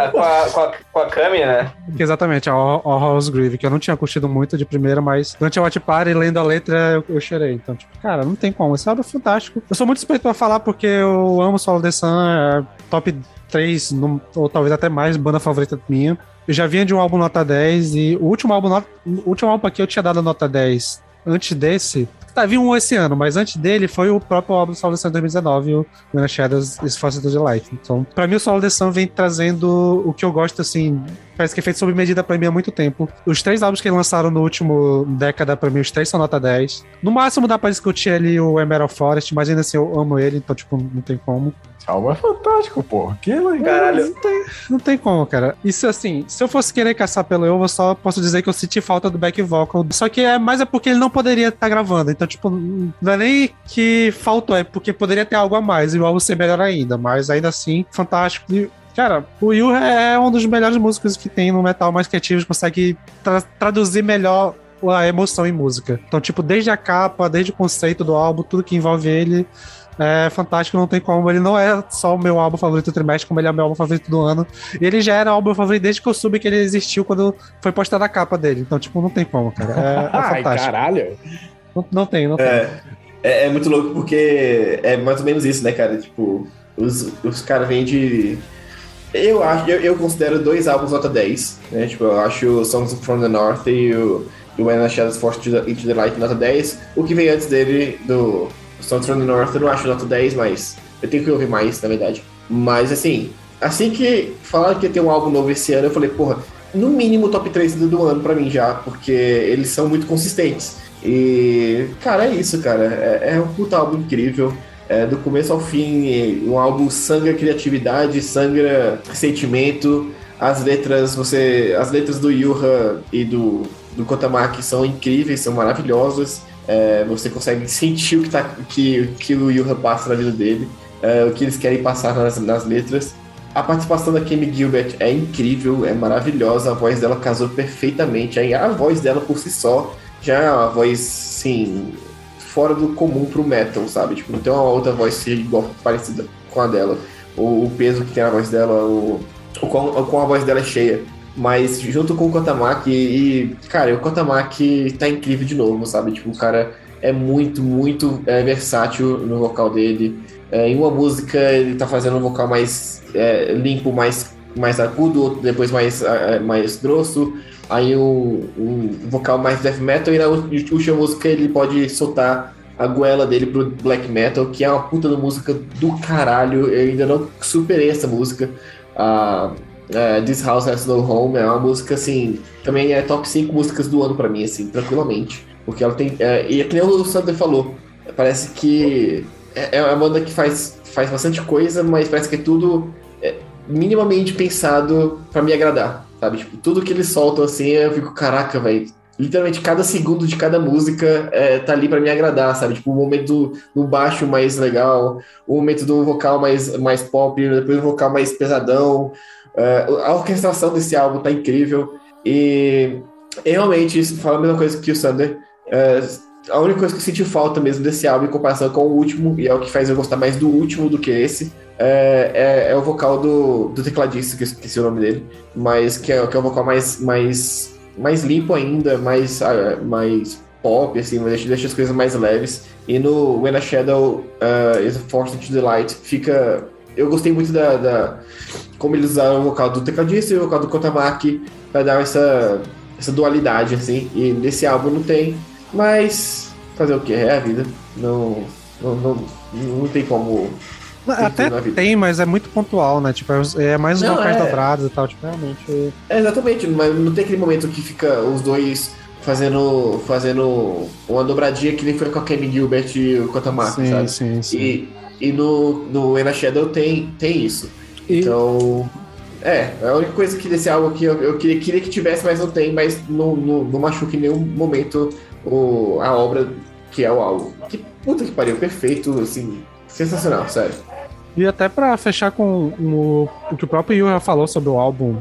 Ah, com, a, com, a, com a Cami, né? exatamente, a Horror's Grieve, que eu não tinha curtido muito de primeira, mas durante a Watch Party, lendo a letra, eu, eu chorei. Então, tipo, cara, não tem como. Esse álbum é fantástico. Eu sou muito suspeito pra falar porque eu amo Solo The Sun, é top 3, no- ou talvez até mais, banda favorita minha. Eu já vinha de um álbum nota 10 e o último álbum, not- o último álbum aqui eu tinha dado nota 10. Antes desse, tá, vi um esse ano, mas antes dele foi o próprio álbum The Sun 2019, o the Shadows is Faster to Light. Então, pra mim, o Solo Sun vem trazendo o que eu gosto, assim, parece que é feito sob medida pra mim há muito tempo. Os três álbuns que lançaram no último década, pra mim, os três são nota 10. No máximo dá pra discutir ali o Emerald Forest, mas ainda assim eu amo ele, então, tipo, não tem como. Álbum é fantástico, pô. Que legal. Caralho. Não tem, não tem como, cara. Isso assim, se eu fosse querer caçar pelo eu, eu só posso dizer que eu senti falta do back vocal. Só que é mais é porque ele não poderia estar gravando. Então, tipo, não é nem que faltou, é porque poderia ter algo a mais e o álbum ser melhor ainda. Mas ainda assim, fantástico. E, cara, o Yu é um dos melhores músicos que tem no metal mais criativo, consegue tra- traduzir melhor a emoção em música. Então, tipo, desde a capa, desde o conceito do álbum, tudo que envolve ele é fantástico, não tem como. Ele não é só o meu álbum favorito do trimestre, como ele é o meu álbum favorito do ano. E ele já era o álbum favorito desde que eu soube que ele existiu quando foi postada a capa dele. Então, tipo, não tem como, cara. É, é Ai, fantástico. caralho. Não, não tem, não tem. É, é, é muito louco porque é mais ou menos isso, né, cara? Tipo, os, os caras vêm de. Eu acho, eu, eu considero dois álbuns nota 10, né? Tipo, eu acho o Songs from the North e o, o When the Shadows Force into the Light nota 10. O que vem antes dele, do Songs from the North, eu não acho nota 10, mas eu tenho que ouvir mais, na verdade. Mas, assim, assim que falaram que ia ter um álbum novo esse ano, eu falei, porra, no mínimo top 3 do, ano pra mim já, porque eles são muito consistentes. E, cara, é isso, cara. É, é um puta álbum incrível. É, do começo ao fim, um álbum sangra criatividade, sangra sentimento. As letras, você. As letras do Yuha e do, do Kotamaki são incríveis, são maravilhosas. É, você consegue sentir o que, tá, que, que o Yuha passa na vida dele, é, o que eles querem passar nas, nas letras. A participação da Kemi Gilbert é incrível, é maravilhosa, a voz dela casou perfeitamente. A voz dela por si só já é uma voz, sim, fora do comum pro metal, sabe? Tipo, não tem uma outra voz ser igual, parecida com a dela. O, o peso que tem a voz dela, o, o, o a voz dela é cheia. Mas junto com o Kotamaki, e, cara, o Kotamaki tá incrível de novo, sabe? Tipo, o cara é muito, muito é, versátil no vocal dele. É, em uma música ele tá fazendo um vocal mais é, limpo, mais, mais agudo, outro depois mais, é, mais grosso. Aí um, um vocal mais death metal e na última música ele pode soltar a goela dele pro black metal, que é uma puta de música do caralho. Eu ainda não superei essa música. A é, This House Has No Home é uma música assim, também é top 5 músicas do ano pra mim, assim, tranquilamente. Porque ela tem. É, e é que nem o Sander falou, parece que é, é uma banda que faz, faz bastante coisa, mas parece que é tudo é, minimamente pensado pra me agradar, sabe? Tipo, tudo que eles soltam assim, eu fico, caraca, velho. Literalmente cada segundo de cada música é, tá ali pra me agradar, sabe? Tipo, o momento do, do baixo mais legal, o momento do vocal mais, mais pop, depois o vocal mais pesadão. É, a orquestração desse álbum tá incrível. E realmente, isso fala a mesma coisa que o Sander. É, a única coisa que eu senti falta mesmo desse álbum em comparação com o último, e é o que faz eu gostar mais do último do que esse, é, é, é o vocal do, do tecladista, que eu esqueci o nome dele, mas que é, que é o vocal mais, mais, mais limpo ainda, mais, ah, mais pop, assim, deixa, deixa as coisas mais leves. E no When a Shadow uh, is Forced to the Light fica. Eu gostei muito da, da como eles usaram o vocal do tecladista e o vocal do Kotamaki pra dar essa, essa dualidade, assim. E nesse álbum não tem, mas fazer o que? É a vida. Não, não, não, não tem como. Até tem, mas é muito pontual, né? Tipo, é mais os Não, vocais é. dobrados e tal, tipo, realmente. É, exatamente, mas não tem aquele momento que fica os dois fazendo, fazendo uma dobradinha que nem foi com a Kemi Gilbert e o Kotamaki, Sim, sabe? sim, sim. E, e no, no Ena Shadow tem, tem isso. E- Então. É, é a única coisa que desse álbum aqui eu, eu queria, queria que tivesse, mas não tem, mas não, não, não machuca em nenhum momento o, a obra que é o álbum. Que puta que pariu, perfeito, assim, sensacional, sério. E até pra fechar com o, o que o próprio Yuha falou sobre o álbum,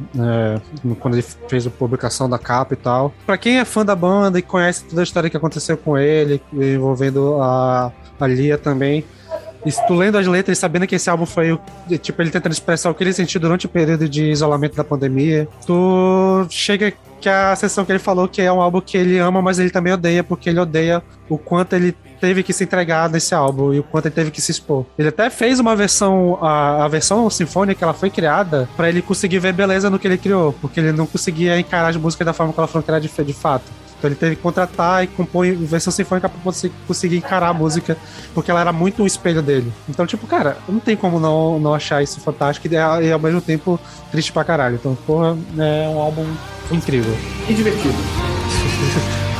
no- quando ele fez a publicação da capa e tal. Pra quem é fã da banda e conhece toda a história que aconteceu com ele, envolvendo a, a Lia também, e tu lendo as letras e sabendo que esse álbum foi, o- tipo, ele tentando expressar o que ele sentiu durante o período de isolamento da pandemia, tu chega que a sessão que ele falou que é um álbum que ele ama, mas ele também odeia, porque ele odeia o quanto ele teve que se entregar nesse álbum e o quanto ele teve que se expor. Ele até fez uma versão, a, a versão sinfônica, ela foi criada pra ele conseguir ver beleza no que ele criou, porque ele não conseguia encarar as músicas da forma que ela foram criadas de, de fato. Então ele teve que contratar e compor versão sinfônica pra conseguir encarar a música, porque ela era muito um espelho dele. Então, tipo, cara, não tem como não, não achar isso fantástico e, e ao mesmo tempo triste pra caralho. Então, porra, é um álbum incrível. E divertido.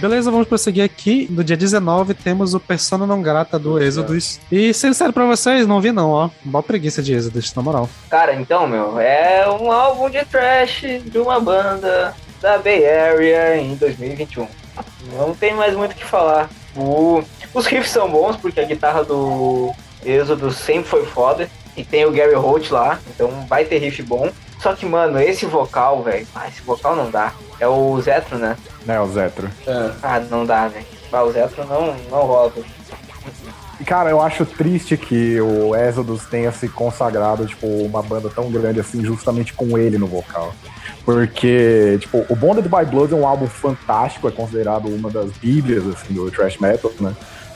Beleza, vamos prosseguir aqui. No dia 19 temos o Persona Não Grata do Exodus. E sincero pra vocês, não vi não, ó. Boa preguiça de Exodus, na moral. Cara, então, meu, é um álbum de trash de uma banda da Bay Area em 2021. Não tem mais muito o que falar. O- Os riffs são bons, porque a guitarra do Êxodo sempre foi foda. E tem o Gary Holt lá, então vai ter riff bom. Só que, mano, esse vocal, velho. Ah, esse vocal não dá. É o Zetro, né? Né, o Zetro. É. Ah, não dá, velho. Ah, o Zetro não, não rola. E, Cara, eu acho triste que o Exodus tenha se consagrado, tipo, uma banda tão grande assim, justamente com ele no vocal. Porque, tipo, o Bonded by Blood é um álbum fantástico, é considerado uma das bíblias, assim, do thrash metal, né?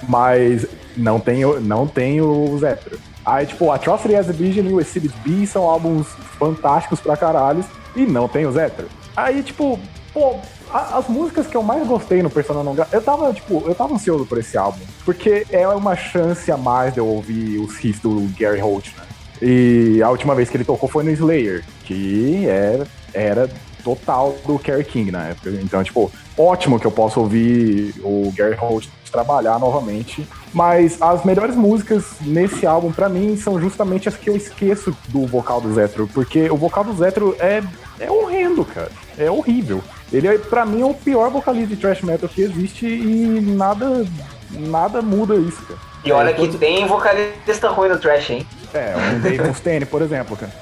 Mas não tem, o- não tem o Zetro. Aí, tipo, Atrocity Exhibition e o Exhibit B são álbuns fantásticos pra caralho, e não tem o Zetro. Aí, tipo, pô, a- as músicas que eu mais gostei no Persona Não eu tava, tipo, eu tava ansioso por esse álbum, porque é uma chance a mais de eu ouvir os riffs do Gary Holt, né? E a última vez que ele tocou foi no Slayer, que era, era total do Kerry King na época. Então, tipo, ótimo que eu possa ouvir o Gary Holt trabalhar novamente. Mas as melhores músicas nesse álbum, pra mim, são justamente as que eu esqueço do vocal do Zetro. Porque o vocal do Zetro é, é horrendo, cara. É horrível. Ele, é, pra mim, é o pior vocalista de thrash metal que existe e nada, nada muda isso, cara. E olha que tem vocalista ruim no trash, hein? É, um Dave Mustaine, por exemplo, cara.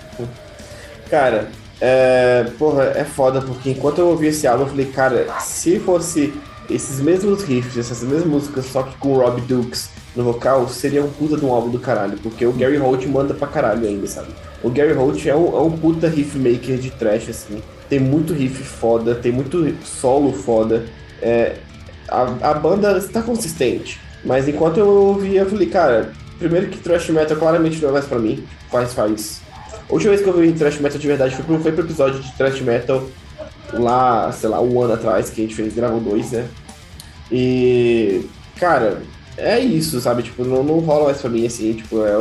Cara, é, porra, é foda, porque enquanto eu ouvi esse álbum, eu falei, cara, se fosse esses mesmos riffs, essas mesmas músicas, só que com o Rob Dukes no vocal, seria um puta de um álbum do caralho, porque o Gary Holt manda pra caralho ainda, sabe? O Gary Holt é um, é um puta riff maker de trash, assim. Tem muito riff foda, tem muito solo foda. É, a, a banda está consistente, mas enquanto eu ouvia, eu falei, cara, primeiro que thrash metal claramente não é mais pra mim, faz, faz a última vez que eu vi thrash metal de verdade foi pro, foi pro episódio de thrash metal lá, sei lá, um ano atrás, que a gente fez, gravou dois, né? E, cara, é isso, sabe? Tipo, não, não rola mais pra mim, assim, tipo, é,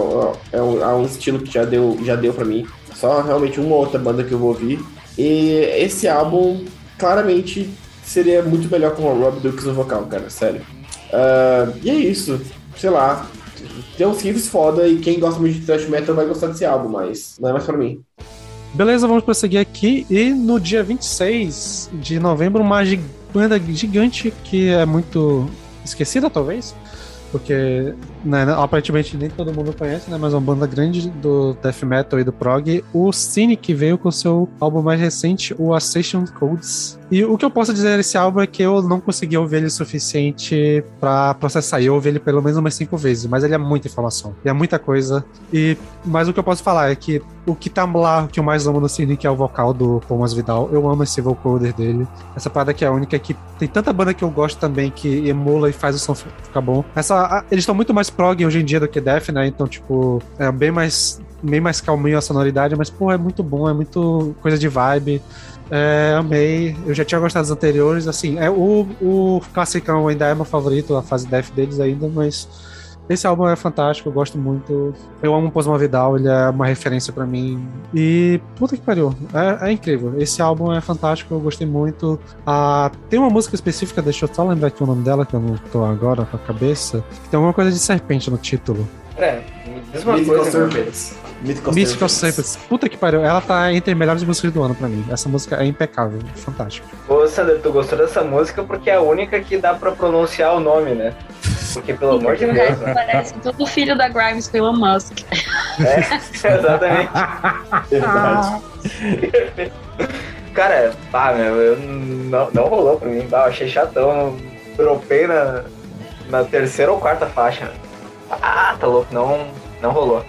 é, um, é um estilo que já deu, já deu pra mim. Só realmente uma outra banda que eu vou ouvir. E esse álbum, claramente, seria muito melhor com o Rob Dukes no vocal, cara, sério. Ah, e é isso, sei lá. Tem uns riffs foda e quem gosta muito de thrash metal vai gostar desse álbum, mas não é mais pra mim. Beleza, vamos prosseguir aqui. E no dia 26 de novembro, uma banda gigante que é muito esquecida, talvez. Porque né, aparentemente nem todo mundo conhece, né? Mas é uma banda grande do death metal e do prog. O Cynic veio com seu álbum mais recente, o Ascension Codes. E o que eu posso dizer desse álbum é que eu não consegui ouvir ele o suficiente pra processar. Eu ouvi ele pelo menos umas cinco vezes, mas ele é muita informação. É muita coisa. E mas o que eu posso falar é que o que tá lá, que eu mais amo no Cynic é o vocal do Thomas Vidal. Eu amo esse vocoder dele. Essa parada que é a única que tem tanta banda que eu gosto também que emula e faz o som ficar bom. Essa, eles estão muito mais prog hoje em dia do que Def, né? Então, tipo, é bem mais bem mais calminho a sonoridade, mas pô, é muito bom, é muito coisa de vibe. É, amei. Eu já tinha gostado dos anteriores, assim, é o, o classicão ainda é meu favorito, a fase Def deles ainda, mas esse álbum é fantástico, eu gosto muito. Eu amo o Posma Vidal, ele é uma referência pra mim. E puta que pariu, é, é incrível. Esse álbum é fantástico, eu gostei muito. Ah, tem uma música específica, deixa eu só lembrar aqui o nome dela, que eu não tô agora com a cabeça. que Tem alguma coisa de serpente no título. É, me diz uma Mythical. Mythical. Serpents. Puta que pariu, ela tá entre as melhores músicas do ano pra mim. Essa música é impecável, fantástica. Ô, Sander, tu gostou dessa música porque é a única que dá pra pronunciar o nome, né? Porque, pelo amor de o Deus, né? parece todo filho da Grimes com Elon Musk. É, exatamente. Verdade. Cara, pá, meu, eu não, não rolou pra mim. Bah, eu achei chatão. Dropei na, na terceira ou quarta faixa. Ah, tá louco, não, não rolou.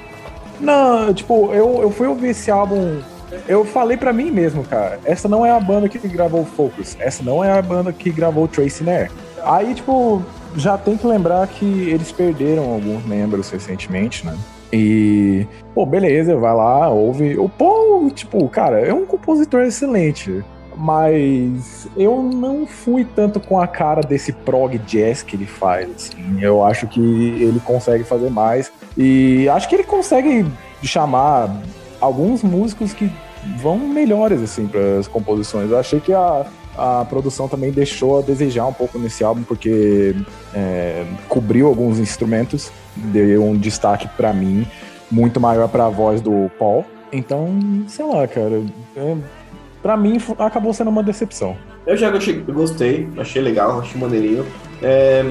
Não, tipo, eu, eu fui ouvir esse álbum. Eu falei pra mim mesmo, cara. Essa não é a banda que gravou Focus. Essa não é a banda que gravou Tracy Nair. Aí, tipo, já tem que lembrar que eles perderam alguns membros recentemente, né? E, pô, beleza, vai lá, ouve. O Paul, tipo, cara, é um compositor excelente. Mas eu não fui tanto com a cara desse prog jazz que ele faz, assim. Eu acho que ele consegue fazer mais. E acho que ele consegue chamar alguns músicos que vão melhores, assim, para as composições. Eu achei que a, a produção também deixou a desejar um pouco nesse álbum, porque é, cobriu alguns instrumentos, deu um destaque pra mim muito maior pra voz do Paul. Então, sei lá, cara. É, pra mim acabou sendo uma decepção. Eu já gostei, gostei, achei legal, achei maneirinho. É,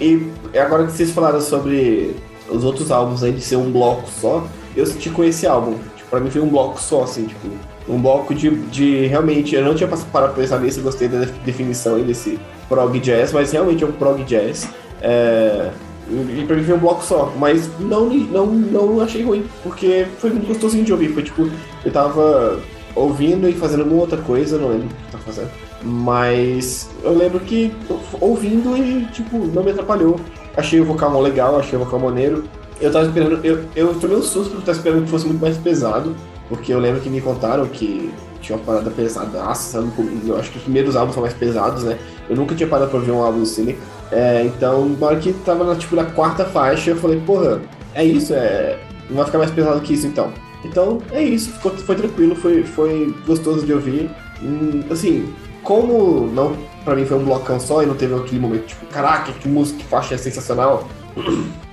e agora que vocês falaram sobre os outros álbuns aí de ser um bloco só, eu senti com esse álbum. Tipo, pra mim foi um bloco só, assim, tipo, um bloco de, de realmente. Eu não tinha passado para pensar nisso, gostei da definição aí desse prog jazz, mas realmente é um prog jazz. É, e pra mim foi um bloco só, mas não, não, não achei ruim, porque foi muito gostosinho de ouvir. Foi tipo, eu tava ouvindo e fazendo alguma outra coisa, não lembro o que tava fazendo. Mas eu lembro que ouvindo e, tipo, não me atrapalhou. Achei o vocal legal, achei o vocal maneiro. Eu tava esperando, eu, eu tomei um susto porque eu tava esperando que fosse muito mais pesado, porque eu lembro que me contaram que tinha uma parada pesada, sabe? Eu acho que os primeiros álbuns são mais pesados, né? Eu nunca tinha parado pra ver um álbum assim. É, então, na hora que tava na, tipo, na quarta faixa, eu falei, porra, é isso, é. Não vai ficar mais pesado que isso então. Então, é isso, ficou, foi tranquilo, foi, foi gostoso de ouvir. Hum, assim, como não, pra mim foi um blocão só e não teve aquele momento, tipo, caraca, que música, que faixa é sensacional.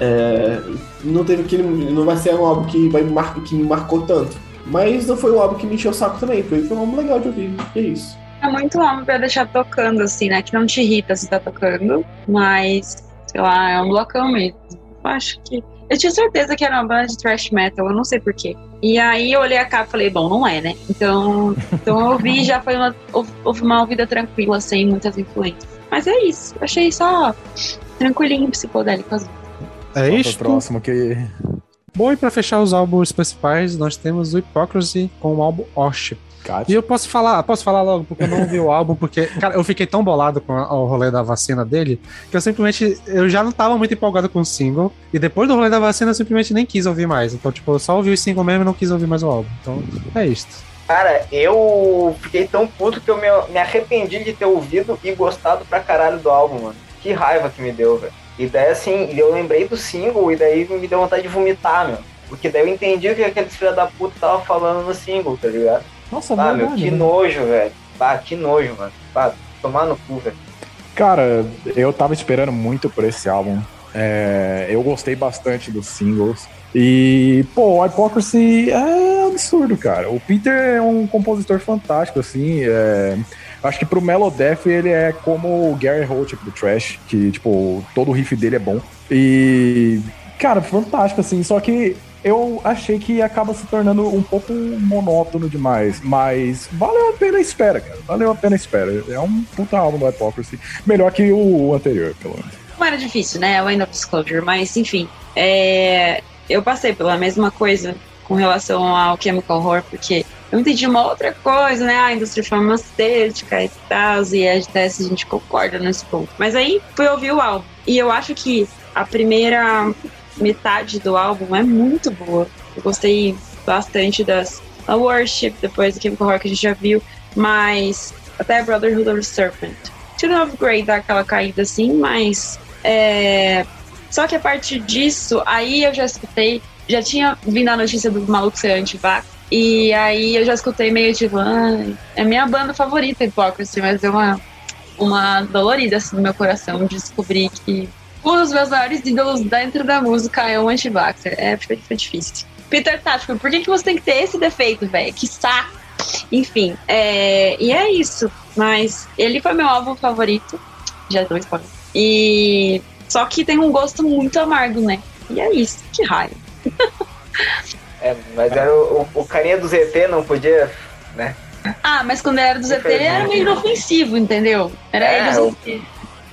É, não teve aquele. Não vai ser um álbum que, vai mar, que me marcou tanto. Mas não foi um álbum que me encheu o saco também. Foi, foi um álbum legal de ouvir. É isso. É muito álbum pra deixar tocando, assim, né? Que não te irrita se tá tocando, mas, sei lá, é um blocão mesmo. Eu acho que. Eu tinha certeza que era uma banda de thrash metal, eu não sei porquê. E aí eu olhei a capa e falei, bom, não é, né? Então, então eu ouvi e já foi uma, houve uma ouvida tranquila, sem muitas influências. Mas é isso, eu achei só tranquilinho, psicodélico. É Vamos isso. pro próximo que. Bom, e pra fechar os álbuns principais, nós temos o Hypocrisy com o álbum Osh. E eu posso falar, posso falar logo, porque eu não ouvi o álbum, porque, cara, eu fiquei tão bolado com o rolê da vacina dele, que eu simplesmente, eu já não tava muito empolgado com o single, e depois do rolê da vacina eu simplesmente nem quis ouvir mais. Então, tipo, eu só ouvi o single mesmo e não quis ouvir mais o álbum. Então, é isso. Cara, eu fiquei tão puto que eu me, me arrependi de ter ouvido e gostado pra caralho do álbum, mano. Que raiva que me deu, velho. E daí, assim, eu lembrei do single e daí me deu vontade de vomitar, meu. Porque daí eu entendi o que aqueles filha da puta tava falando no single, tá ligado? Nossa, Ah, meu, verdade, que né? nojo, velho. Ah, que nojo, mano. Ah, tomar no cu, velho. Cara, eu tava esperando muito por esse álbum. É, eu gostei bastante dos singles. E, pô, o Hypocrisy é absurdo, cara. O Peter é um compositor fantástico, assim. é, acho que pro Melodeath ele é como o Gary Holt do Trash, que, tipo, todo o riff dele é bom. E, cara, fantástico, assim. Só que eu achei que acaba se tornando um pouco monótono demais. Mas valeu a pena a espera, cara. Valeu a pena a espera. É um puta álbum do Hypocrisy. Melhor que o anterior, pelo menos. Não era difícil, né? O End of Disclosure, mas enfim. é, Eu passei pela mesma coisa com relação ao Chemical Horror, porque eu entendi uma outra coisa, né? A indústria farmacêutica e tal, e a se a gente concorda nesse ponto. Mas aí fui ouvir o álbum. E eu acho que a primeira metade do álbum é muito boa. Eu gostei bastante das a Worship, depois do Chemical Horror que a gente já viu, mas até Brotherhood of the Serpent. Children of Grey dá aquela caída assim, mas é, só que a partir disso, aí eu já escutei, já tinha vindo a notícia do maluco ser anti-vax, e aí eu já escutei meio tipo, ah, é minha banda favorita, Hypocrisy, mas deu uma, uma dolorida assim no meu coração de descobrir que um dos meus maiores ídolos dentro da música é um anti-vaxxer. É, foi, foi difícil. Peter Tático, por que, que você tem que ter esse defeito, velho? Que saco! Enfim, é, e é isso. Mas ele foi meu álbum favorito. Já dou spoiler. E só que tem um gosto muito amargo, né? E é isso, que raiva. É, mas era o, o, o carinha do ZT não podia, né? Ah, mas quando era do ZT era meio inofensivo, entendeu? Era É, ele do o-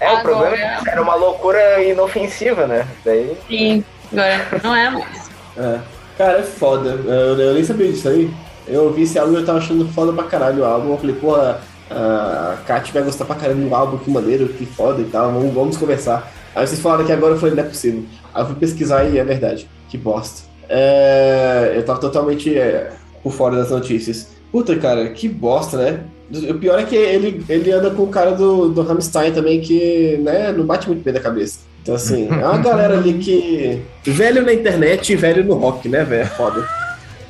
É, o Agora- problema é que era uma loucura inofensiva, né? Daí. Sim, agora não é mais. É. Cara, é foda. Eu, eu nem sabia disso aí. Eu ouvi esse álbum e eu tava achando foda pra caralho o álbum. Eu falei, pô, a, a Kat vai gostar pra caralho do álbum, que maneiro, que foda e tal. Vamos, vamos conversar. Aí vocês falaram que agora eu falei, não é possível. Aí eu fui pesquisar e é verdade. Que bosta. É, eu tava totalmente é, por fora das notícias. Puta, cara, que bosta, né? O pior é que ele, ele anda com o cara do, do Rammstein também, que né, não bate muito bem da cabeça. Então, assim, é uma galera ali que. Velho na internet e velho no rock, né, velho? É foda.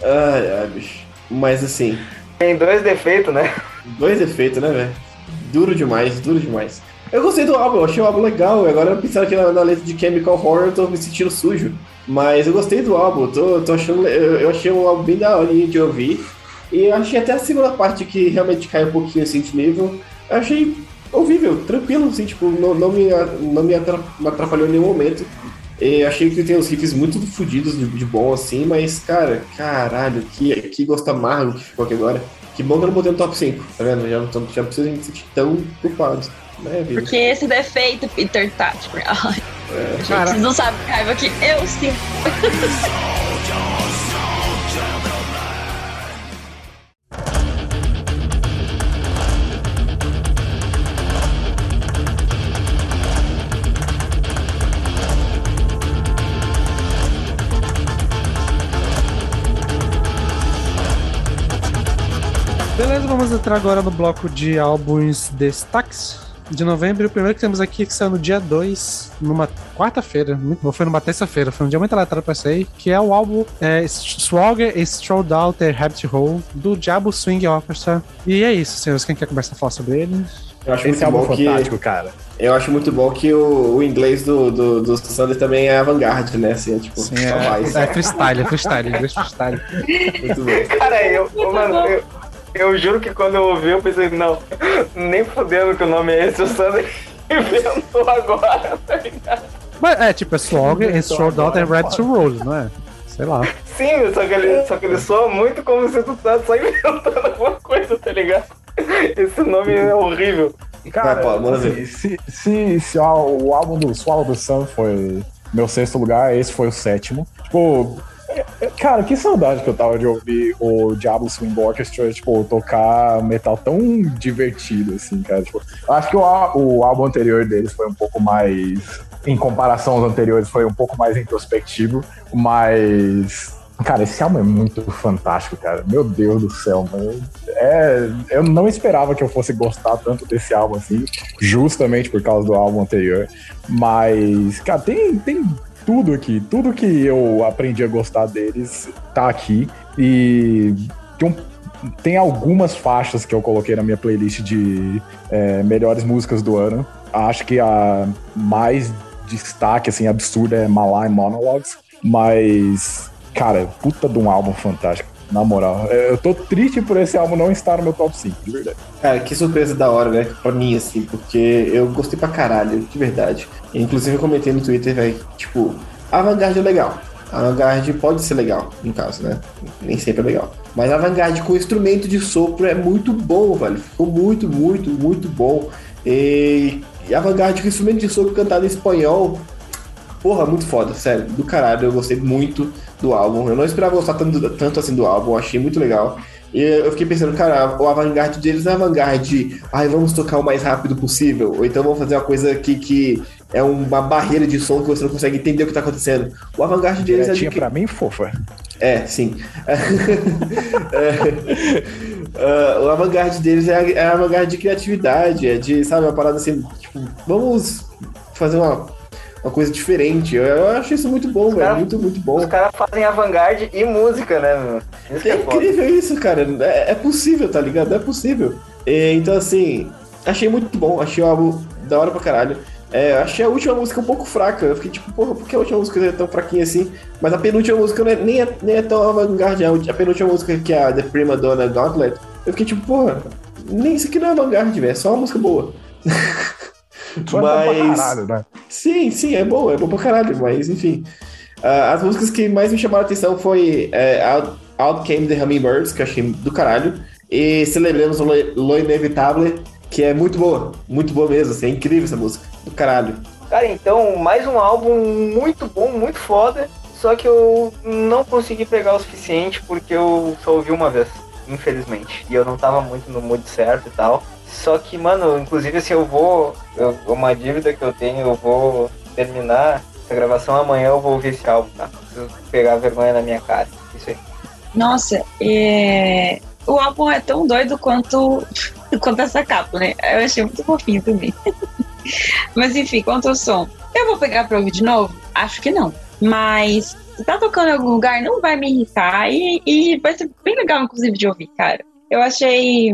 Ai, ai, bicho. Mas assim. Tem dois defeitos, né? Dois efeitos, né, velho? Duro demais, duro demais. Eu gostei do álbum, eu achei o álbum legal. Agora pensando aqui na, na letra de Chemical Horror, eu tô me sentindo sujo. Mas eu gostei do álbum, tô, tô achando. Eu, eu achei um álbum bem da hora de ouvir. E eu achei até a segunda parte que realmente cai um pouquinho assim de nível. Eu achei ouvível, tranquilo, assim, tipo, não, não, me, não me atra- me atrapalhou em nenhum momento. E achei que tem uns riffs muito fodidos de, de bom, assim, mas, cara, caralho, que, que gosto amargo que ficou aqui agora. Que bom que eu não botei no top 5, tá vendo? Já, já precisa a gente se sentir tão culpado. Né? Porque esse defeito, Peter gente, Cara, vocês não sabem a raiva que eu sinto. vamos entrar agora no bloco de álbuns destaques de novembro. O primeiro que temos aqui que saiu no dia 2, numa quarta-feira, muito bom, foi numa terça-feira, foi um dia muito aleatório pra sair, que é o álbum é, Swagger Strolled Out the Rabbit Hole, do Diabo Swing Orchestra. E é isso, senhores. Quem quer começar a falar sobre ele? Eu acho Esse muito álbum bom que. fantástico, cara. Eu acho muito bom que o, o inglês do, do, do Sander também é avant-garde, né? Assim, é tipo, Sim, só mais. é, é freestyle, é freestyle, inglês freestyle. Muito bom. Cara, eu, mano, eu, eu juro que quando eu ouvi, eu pensei, não, nem fudendo que o nome é esse, o Sander inventou agora, tá ligado? Mas é tipo, é Swagger e Strolled Out the Rabbit Hole, não é? Sei lá. Sim, só que, ele, só que ele soa muito como se tu tá só inventando alguma coisa, tá ligado? Esse nome é horrível. Cara, assim, ver. se, se, se o álbum do Swallow the Sun foi meu sexto lugar, esse foi o sétimo. Tipo, é- é- cara, que saudade que eu tava de ouvir o Diablo Swing Orchestra, tipo, tocar metal tão divertido, assim, cara. Tipo, acho que o, o álbum anterior deles foi um pouco mais. Em comparação aos anteriores, foi um pouco mais introspectivo, mas. Cara, esse álbum é muito fantástico, cara. Meu Deus do céu, mano. É, eu não esperava que eu fosse gostar tanto desse álbum assim, justamente por causa do álbum anterior. Mas, cara, tem, tem tudo aqui. Tudo que eu aprendi a gostar deles tá aqui. E tem, um- tem algumas faixas que eu coloquei na minha playlist de é, melhores músicas do ano. Acho que a mais destaque, assim, absurda é Malay Monologues. Mas, cara, puta de um álbum fantástico. Na moral, eu tô triste por esse álbum não estar no meu top 5, de verdade. Cara, que surpresa da hora, né? Pra mim, assim, porque eu gostei pra caralho, de verdade. Inclusive, eu comentei no Twitter, velho, tipo, avant-garde é legal. Avant-garde pode ser legal, no caso, né? Nem sempre é legal. Mas avant-garde com instrumento de sopro é muito bom, velho. Ficou muito, muito, muito bom. E, e com instrumento de sopro cantado em espanhol, Porra, muito foda, sério, do caralho, eu gostei muito do álbum. Eu não esperava gostar tanto, tanto assim do álbum, achei muito legal. E eu fiquei pensando, cara, o avant-garde deles não é avant-garde de, ai, vamos tocar o mais rápido possível, ou então vamos fazer uma coisa que, que é uma barreira de som que você não consegue entender o que tá acontecendo. O avant-garde deles é de. Direitinho pra mim, fofa. É, sim. É, é, o avant-garde deles é, a- é avant-garde de criatividade, é de, sabe, uma parada assim, tipo, vamos fazer uma, uma coisa diferente. Eu, eu acho isso muito bom, velho. cara- Muito, muito bom. Os caras fazem avant-garde e música, né, meu? Isso É é incrível isso, cara. É, é possível, tá ligado? É possível. E, então, assim, achei muito bom. Achei o álbum da hora pra caralho. É, achei a última música um pouco fraca. Eu fiquei tipo, porra, por que a última música é tão fraquinha assim? Mas a penúltima música não é- nem, é, nem é tão avant-garde. A penúltima música, que é a The Prima Donna Gauntlet, eu fiquei tipo, porra, nem isso aqui não é avant-garde, velho. É só uma música boa. Tu é bom pra Mas- caralho, né? Sim, sim, é bom, é bom pra caralho, mas enfim. Ah, as músicas que mais me chamaram a atenção foi é, Out, Out Came the Hummingbirds, que eu achei do caralho, e Celebremos o Lo Lo Inevitable, que é muito boa, muito boa mesmo, assim, é incrível essa música, do caralho. Cara, então, mais um álbum muito bom, muito foda. Só que eu não consegui pegar o suficiente porque eu só ouvi uma vez, infelizmente. E eu não tava muito no mood certo e tal. Só que, mano, inclusive se eu vou. eu- uma dívida que eu tenho, eu vou terminar essa gravação amanhã, eu vou ouvir esse álbum, tá? Preciso pegar vergonha na minha cara. Isso aí. Nossa, é... o álbum é tão doido quanto, quanto essa capa, né? Eu achei muito fofinho também. Mas enfim, quanto ao som. Eu vou pegar pra ouvir de novo? Acho que não. Mas se tá tocando em algum lugar, não vai me irritar e, e vai ser bem legal, inclusive, de ouvir, cara. Eu achei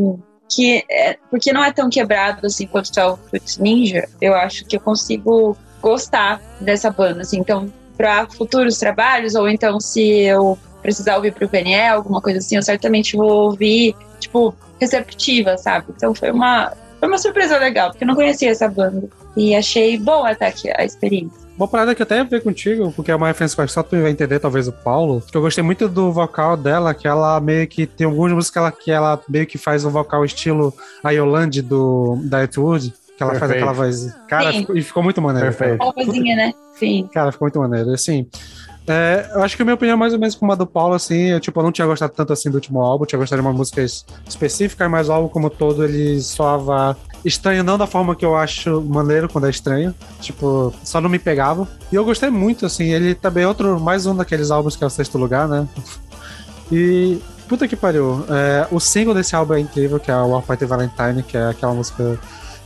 que, é, porque não é tão quebrado assim quanto o Fruit Ninja, eu acho que eu consigo gostar dessa banda, assim, então para futuros trabalhos, ou então se eu precisar ouvir pro PNL, alguma coisa assim, eu certamente vou ouvir, tipo, receptiva, sabe? Então foi uma, foi uma surpresa legal, porque eu não conhecia essa banda. E achei bom até que a experiência. Uma parada que eu até ia ver contigo, porque é uma referência que só tu vai entender, talvez o Paulo, que eu gostei muito do vocal dela, que ela meio que tem algumas músicas que ela, que ela meio que faz um vocal estilo a Yolande do da Etwood, que ela faz Perfeito. aquela voz. Cara, Sim. ficou, e ficou muito maneiro. Perfeito. Uma vozinha, né? Sim. Cara, ficou muito maneiro. Assim, é, eu acho que a minha opinião é mais ou menos como a do Paulo, assim, eu, tipo, eu não tinha gostado tanto assim do último álbum, tinha gostado de uma música es- específica, mas o álbum como todo ele soava estranho, não da forma que eu acho maneiro quando é estranho, tipo, só não me pegava. E eu gostei muito, assim, ele também é outro, mais um daqueles álbuns que é o sexto lugar, né? E, puta que pariu, é, o single desse álbum é incrível, que é o Party Valentine, que é aquela música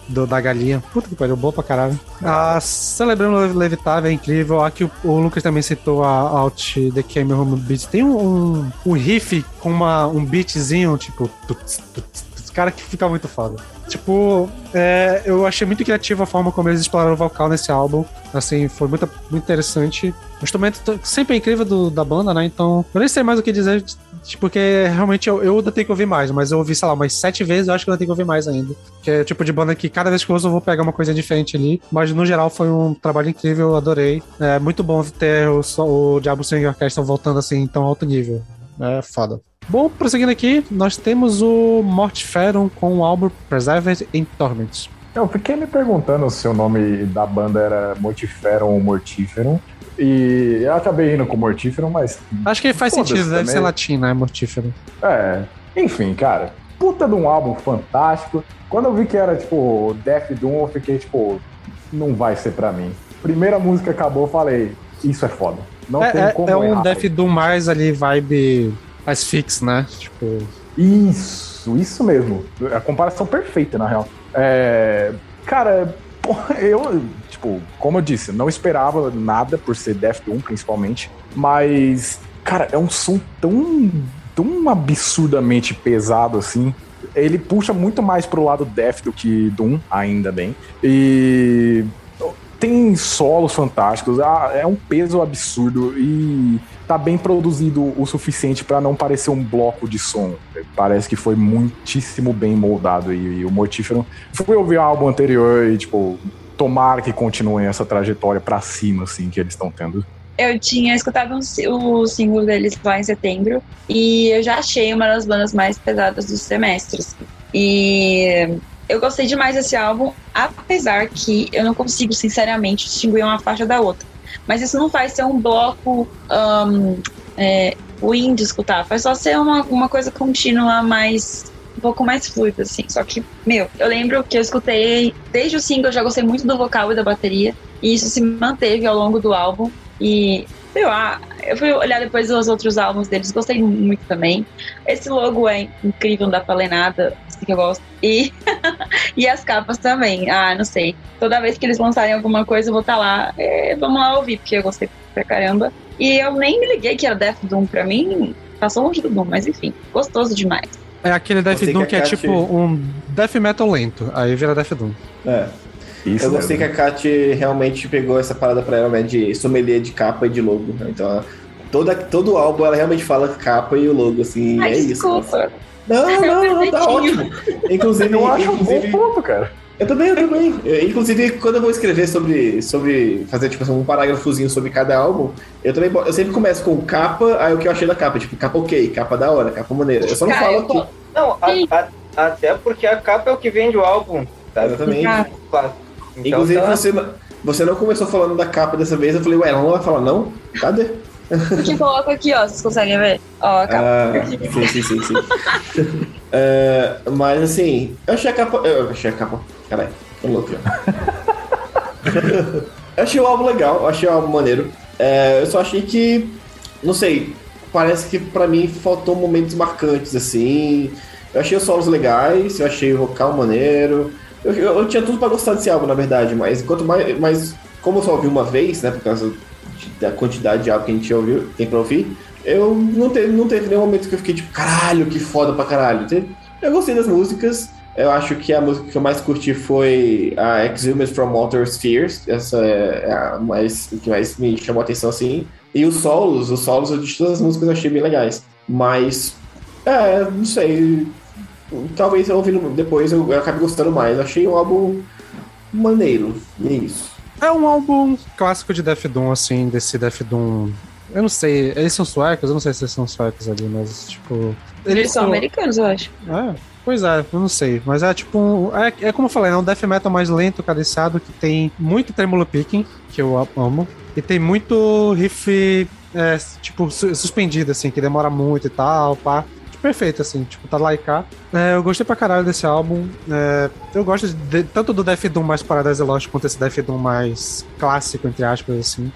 do, da galinha. Puta que pariu, boa pra caralho. A Celebrando Levitável é incrível. Aqui o, o Lucas também citou a Out The Came Home Beat. Tem um, um riff com uma, um beatzinho, tipo. tuts, tuts, cara que fica muito foda. Tipo, é, eu achei muito criativa a forma como eles exploraram o vocal nesse álbum. Assim, foi muito, muito interessante. O instrumento sempre é incrível do- da banda, né? Então, eu nem sei mais o que dizer, tipo, porque realmente eu, eu ainda tenho que ouvir mais, mas eu ouvi, sei lá, umas sete vezes, eu acho que eu ainda tenho que ouvir mais ainda. Que é o tipo de banda que cada vez que eu uso eu vou pegar uma coisa diferente ali. Mas no geral foi um trabalho incrível, adorei. É muito bom ter o, o Diabo Swing Orchestra voltando assim tão alto nível. É foda. Bom, prosseguindo aqui, nós temos o Mortiferum com o álbum Preserved in Torment. Eu fiquei me perguntando se o nome da banda era Mortiferum ou Mortiferum. E eu acabei indo com Mortiferum, mas. Acho que faz sentido, deve também. ser latim, né? Mortífero. É. Enfim, cara. Puta de um álbum fantástico. Quando eu vi que era, tipo, Death Doom, eu fiquei, tipo, não vai ser pra mim. Primeira música acabou, eu falei, isso é foda. Não tem É, é, como é um errar. Death Doom mais ali, vibe Asphyx, né? Tipo, Isso, isso mesmo. A comparação perfeita, na real. É, cara, eu, tipo, como eu disse, não esperava nada por ser Death Doom, principalmente. Mas, cara, é um som tão, tão absurdamente pesado assim. Ele puxa muito mais pro lado Death do que Doom, ainda bem. E tem solos fantásticos, é um peso absurdo e tá bem produzido o suficiente pra não parecer um bloco de som. Parece que foi muitíssimo bem moldado e, e o Mortífero. Fui ouvir o álbum anterior e, tipo, tomara que continuem essa trajetória pra cima, assim, que eles estão tendo. Eu tinha escutado um o single deles lá em setembro e eu já achei uma das bandas mais pesadas do semestre. assim. E eu gostei demais desse álbum, apesar que eu não consigo, sinceramente, distinguir uma faixa da outra. Mas isso não faz ser um bloco um, é, ruim de escutar, faz só ser uma, uma coisa contínua, mais um pouco mais fluida, assim. Só que, meu, eu lembro que eu escutei desde o single, eu já gostei muito do vocal e da bateria, e isso se manteve ao longo do álbum. E, sei lá, eu fui olhar depois os outros álbuns deles, gostei muito também. Esse logo é incrível, não dá pra ler nada, que eu gosto. E, e as capas também, ah, não sei. Toda vez que eles lançarem alguma coisa, eu vou estar lá, é, vamos lá ouvir, porque eu gostei pra caramba. E eu nem me liguei que era Death Doom, pra mim, passou longe do Doom, mas enfim, gostoso demais. é aquele Death Doom que é Kat- tipo um Death Metal lento, aí vira Death Doom. É. Isso Eu gostei que a Kat realmente pegou essa parada pra ela, né? De sommelier de capa e de logo. né? Então, ela- toda, todo álbum ela realmente fala capa e o logo, assim. Ai, é isso. desculpa. Não, não, não, tá perfeitinho. ótimo. Inclusive, Eu acho um bom inclusive ponto, cara. eu também, eu também. Eu, inclusive, quando eu vou escrever sobre, sobre fazer tipo assim, um parágrafozinho sobre cada álbum, eu também eu sempre começo com capa, aí o que eu achei da capa, tipo, capa ok, capa da hora, capa maneira. Eu só não Cara, falo tô- aqui. Não, a- a- até porque a capa é o que vende o álbum, sabe? Exatamente. Claro. Então, Inclusive, tá- você, não- você não começou falando da capa dessa vez, eu falei, ué, ela não vai falar não? Cadê? Eu te coloco aqui, ó, vocês conseguem ver? Ó, a capa. Ah, sim, sim, sim, sim. É, mas assim, eu achei a capa. Eu achei a capa. Caralho, tô louco já. eu achei o álbum legal, eu achei o álbum maneiro. É, eu só achei que. Não sei, parece que pra mim faltou momentos marcantes, assim. Eu achei os solos legais, eu achei o vocal maneiro. Eu, eu, eu tinha tudo pra gostar desse álbum, na verdade, mas quanto mais. Mas como eu só ouvi uma vez, né, por causa da quantidade de álbum que a gente ouviu, tem pra ouvir, eu não teve, não teve nenhum momento que eu fiquei tipo, caralho, que foda pra caralho. Eu gostei das músicas. Eu acho que a música que eu mais curti foi a Exhumed from Outer Spheres. Essa é a mais, que mais me chamou a atenção, assim. E os solos, os solos de todas as músicas eu achei bem legais. Mas, é, não sei. Talvez eu ouvindo depois eu, eu acabe gostando mais. Achei um álbum maneiro. E é isso. É um álbum clássico de Death Doom, assim, desse Death Doom. Eu não sei, eles são suecos? Eu não sei se eles são suecos ali, mas tipo. Eles são americanos, eu acho. É, pois é, eu não sei. Mas é tipo. um- é, é como eu falei, é um death metal mais lento, cadenciado, que tem muito tremolo picking, que eu amo. E tem muito riff, é, tipo, su- suspendido, assim, que demora muito e tal, pá. Perfeito, assim, tipo, tá lá e cá. É, eu gostei pra caralho desse álbum. É, eu gosto de- tanto do Death Doom mais Paradise Lost quanto esse Death Doom mais clássico, entre aspas, assim.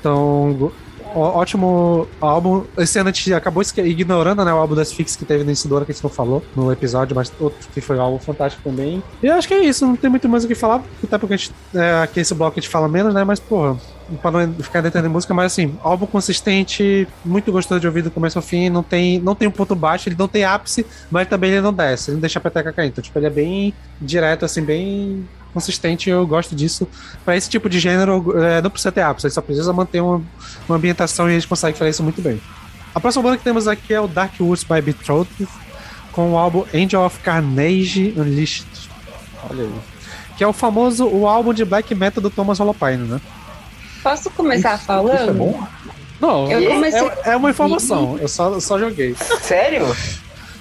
Então, ó- ótimo álbum. Esse ano a gente acabou ignorando né, o álbum das Fix que teve no início do ano, que a gente não falou no episódio, mas outro que foi um álbum fantástico também. E eu acho que é isso, não tem muito mais o que falar, até porque a gente, é, aqui esse bloco a gente fala menos, né? Mas, porra, pra não ficar detendo em música, mas assim, álbum consistente, muito gostoso de ouvir do começo ao fim, não tem, não tem um ponto baixo, ele não tem ápice, mas também ele não desce, ele não deixa a peteca cair. Então, tipo, ele é bem direto, assim, bem consistente, eu gosto disso. Pra esse tipo de gênero, é, não precisa ter ápice, ele só precisa manter uma, uma ambientação e a gente consegue fazer isso muito bem. A próxima banda que temos aqui é o Dark Woods by Betrothed, com o álbum Angel of Carnage Unleashed. Olha aí. Que é o famoso o álbum de black metal do Thomas Holopine, né? Posso começar falando? Isso é bom? Não, Eu é- comecei- é, é uma informação, eu só, só joguei. Sério?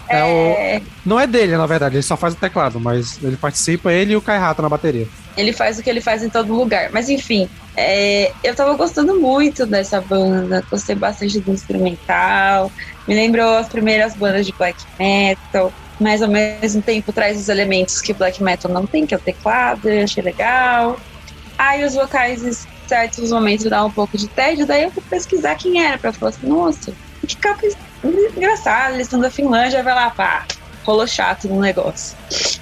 É o, É, não é dele, na verdade, ele só faz o teclado, mas ele participa, ele e o Kai Hato na bateria. ele faz o que ele faz em todo lugar. Mas enfim, é, eu tava gostando muito dessa banda, gostei bastante do instrumental, me lembrou as primeiras bandas de black metal, mas ao mesmo tempo traz os elementos que o black metal não tem, que é o teclado, eu achei legal. Aí os vocais certos momentos dá um pouco de tédio, daí eu fui pesquisar quem era, pra falar assim, nossa, que capa engraçada, eles estão da Finlândia, vai lá, pá, rolou chato no negócio.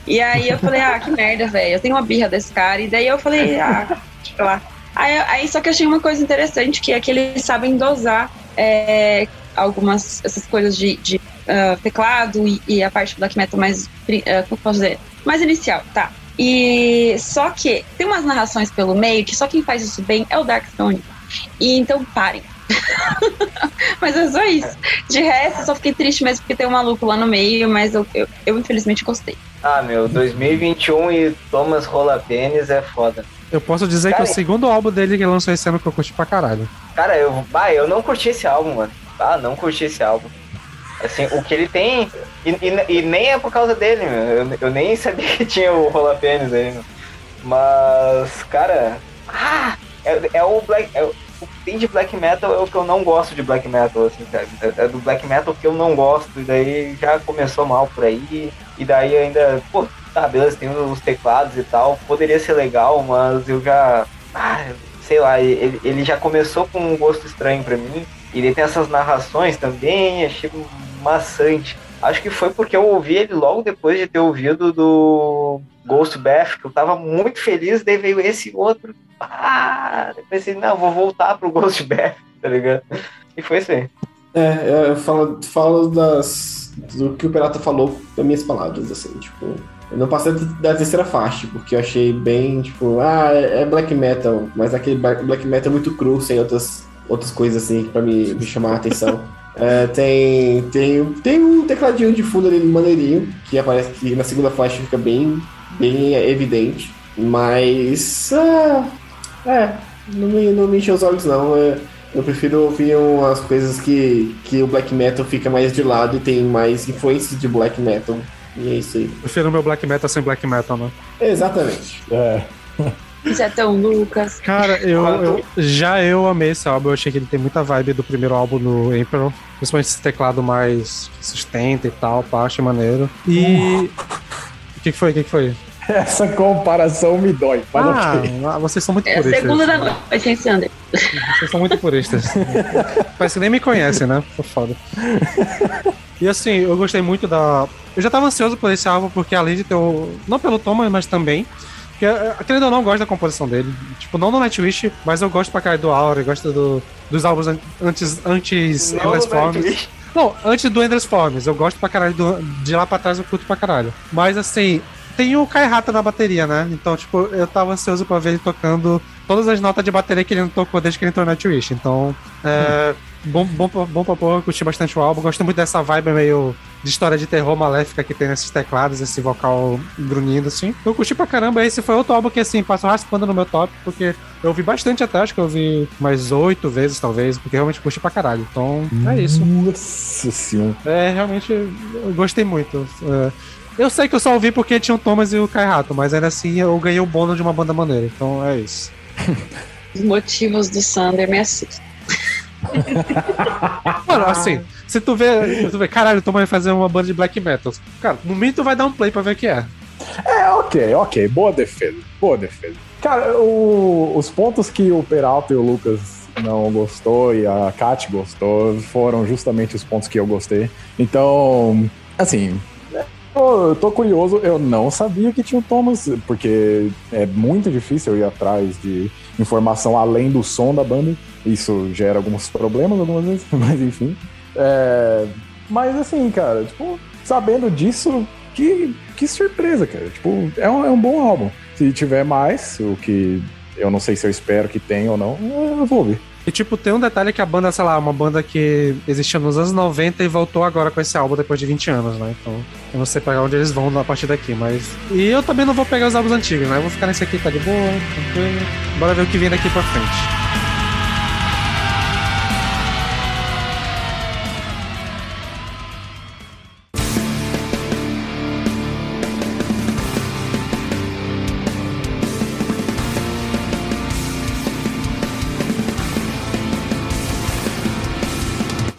E aí eu falei, ah, que merda, velho. Eu tenho uma birra desse cara. E daí eu falei, ah, deixa lá. Aí, aí só que eu achei uma coisa interessante, que é que eles sabem dosar é, algumas essas coisas de, de, ah, teclado e, e a parte do black metal mais, ah, como posso dizer, mais inicial, tá. E só que tem umas narrações pelo meio que só quem faz isso bem é o Darkstone. E então parem. mas é só isso. De resto, eu só fiquei triste mesmo porque tem um maluco lá no meio, mas eu, eu, eu infelizmente gostei. Ah, meu, 2021 e Thomas Rola Pênis é foda. Eu posso dizer que é Cara, o segundo álbum dele que lançou esse ano que eu curti pra caralho. Cara, eu, bah, eu não curti esse álbum, mano. Ah, não curti esse álbum. Assim, o que ele tem. E, e- e nem é por causa dele, meu. Eu, eu nem sabia que tinha o Rola Pênis aí, meu. Mas, cara. Ah! É, é o Black. É, o que tem de black metal é o que eu não gosto de black metal, assim, cara. É, é do black metal que eu não gosto. E daí já começou mal por aí. E daí ainda. Pô, tá, beleza, tem os teclados e tal. Poderia ser legal, mas eu já. Ah, sei lá, ele, ele já começou com um gosto estranho pra mim. E ele tem essas narrações também, achei maçante. Acho que foi porque eu ouvi ele logo depois de ter ouvido do Ghost Bath, que eu tava muito feliz, daí veio esse outro. Ah, eu pensei, não, vou voltar pro Ghost Bath, tá ligado? E foi aí. É, eu falo, falo das, do que o Peralta falou das minhas palavras, assim, tipo. Eu não passei da terceira faixa, porque eu achei bem, tipo, ah, é é black metal, mas aquele black metal muito cru, sem outras, outras coisas, assim, pra me, me chamar a atenção. É, tem, tem, tem um tecladinho de fundo ali maneirinho, que aparece que na segunda faixa fica bem, bem evidente, mas. ah, é, não me, não me encheu os olhos, não. É, eu prefiro ouvir umas coisas que, que o black metal fica mais de lado e tem mais influências de black metal. E é isso aí. Prefiro meu black metal sem black metal, né? Exatamente. É. Isso é tão Lucas. Cara, eu, eu- já eu amei esse álbum, eu achei que ele tem muita vibe do primeiro álbum do Emperor, principalmente esse teclado mais sustenta e tal, pá, achei maneiro. E. O que, que foi? O que, que foi? Essa comparação me dói. Mas Ah, ok. ah, vocês são muito É a puristas. segunda da noite, hein, Sander? Vocês são muito puristas. Parece que nem me conhecem, né? Tô foda. E assim, eu gostei muito da. Eu já tava ansioso por esse álbum, porque além de ter o. Não pelo Thomas, mas também. Porque, eh, querendo ou não, eu gosto da composição dele. Tipo, não no Nightwish, mas eu gosto pra caralho do Aura, eu gosto do, dos álbuns an- antes, antes Não Endless no Forms. Não, antes do Endless Forms, eu gosto pra caralho. do- de lá pra trás eu curto pra caralho. Mas assim, tem o Kai Hata na bateria, né? Então, tipo, eu tava ansioso pra ver ele tocando todas as notas de bateria que ele não tocou desde que ele entrou na Nightwish. Então, é. Bom, bom, pra- bom pra porra, eu curti bastante o álbum. Gosto muito dessa vibe meio de história de terror maléfica que tem nesses teclados, esse vocal grunhindo, assim. Eu curti pra caramba. Esse foi outro álbum que, assim, passou raspando no meu top, porque eu ouvi bastante até, acho que eu ouvi mais oito vezes, talvez, porque realmente curti pra caralho. Então, é isso. Nossa senhora. É, realmente, eu gostei muito. É, eu sei que eu só ouvi porque tinha o Thomas e o Kai Rato, mas ainda assim eu ganhei o bônus de uma banda maneira. Então é isso. Os motivos do Sander me assustam. Mano, assim, se tu vê, tu vê, caralho, Thomas vai fazer uma banda de black metal. Cara, no mínimo tu vai dar um play pra ver o que é. É, ok, ok. Boa defesa. Boa defesa. Cara, o- os pontos que o Peralta e o Lucas não gostou e a Kat gostou foram justamente os pontos que eu gostei. Então, assim, eu tô curioso, eu não sabia que tinha o Thomas, porque é muito difícil eu ir atrás de informação além do som da banda. Isso gera alguns problemas algumas vezes, mas enfim. É, mas assim, cara, tipo, sabendo disso, que, que surpresa, cara. Tipo, é um, é um bom álbum. Se tiver mais, o que eu não sei se eu espero que tenha ou não, eu vou ouvir. E tipo, tem um detalhe que a banda, sei lá, uma banda que existia nos anos 90 e voltou agora com esse álbum depois de 20 anos, né? Então, eu não sei pra onde eles vão a partir daqui, mas. E eu também não vou pegar os álbuns antigos, né? Eu vou ficar nesse aqui, tá de boa, tranquilo. Bora ver o que vem daqui pra frente.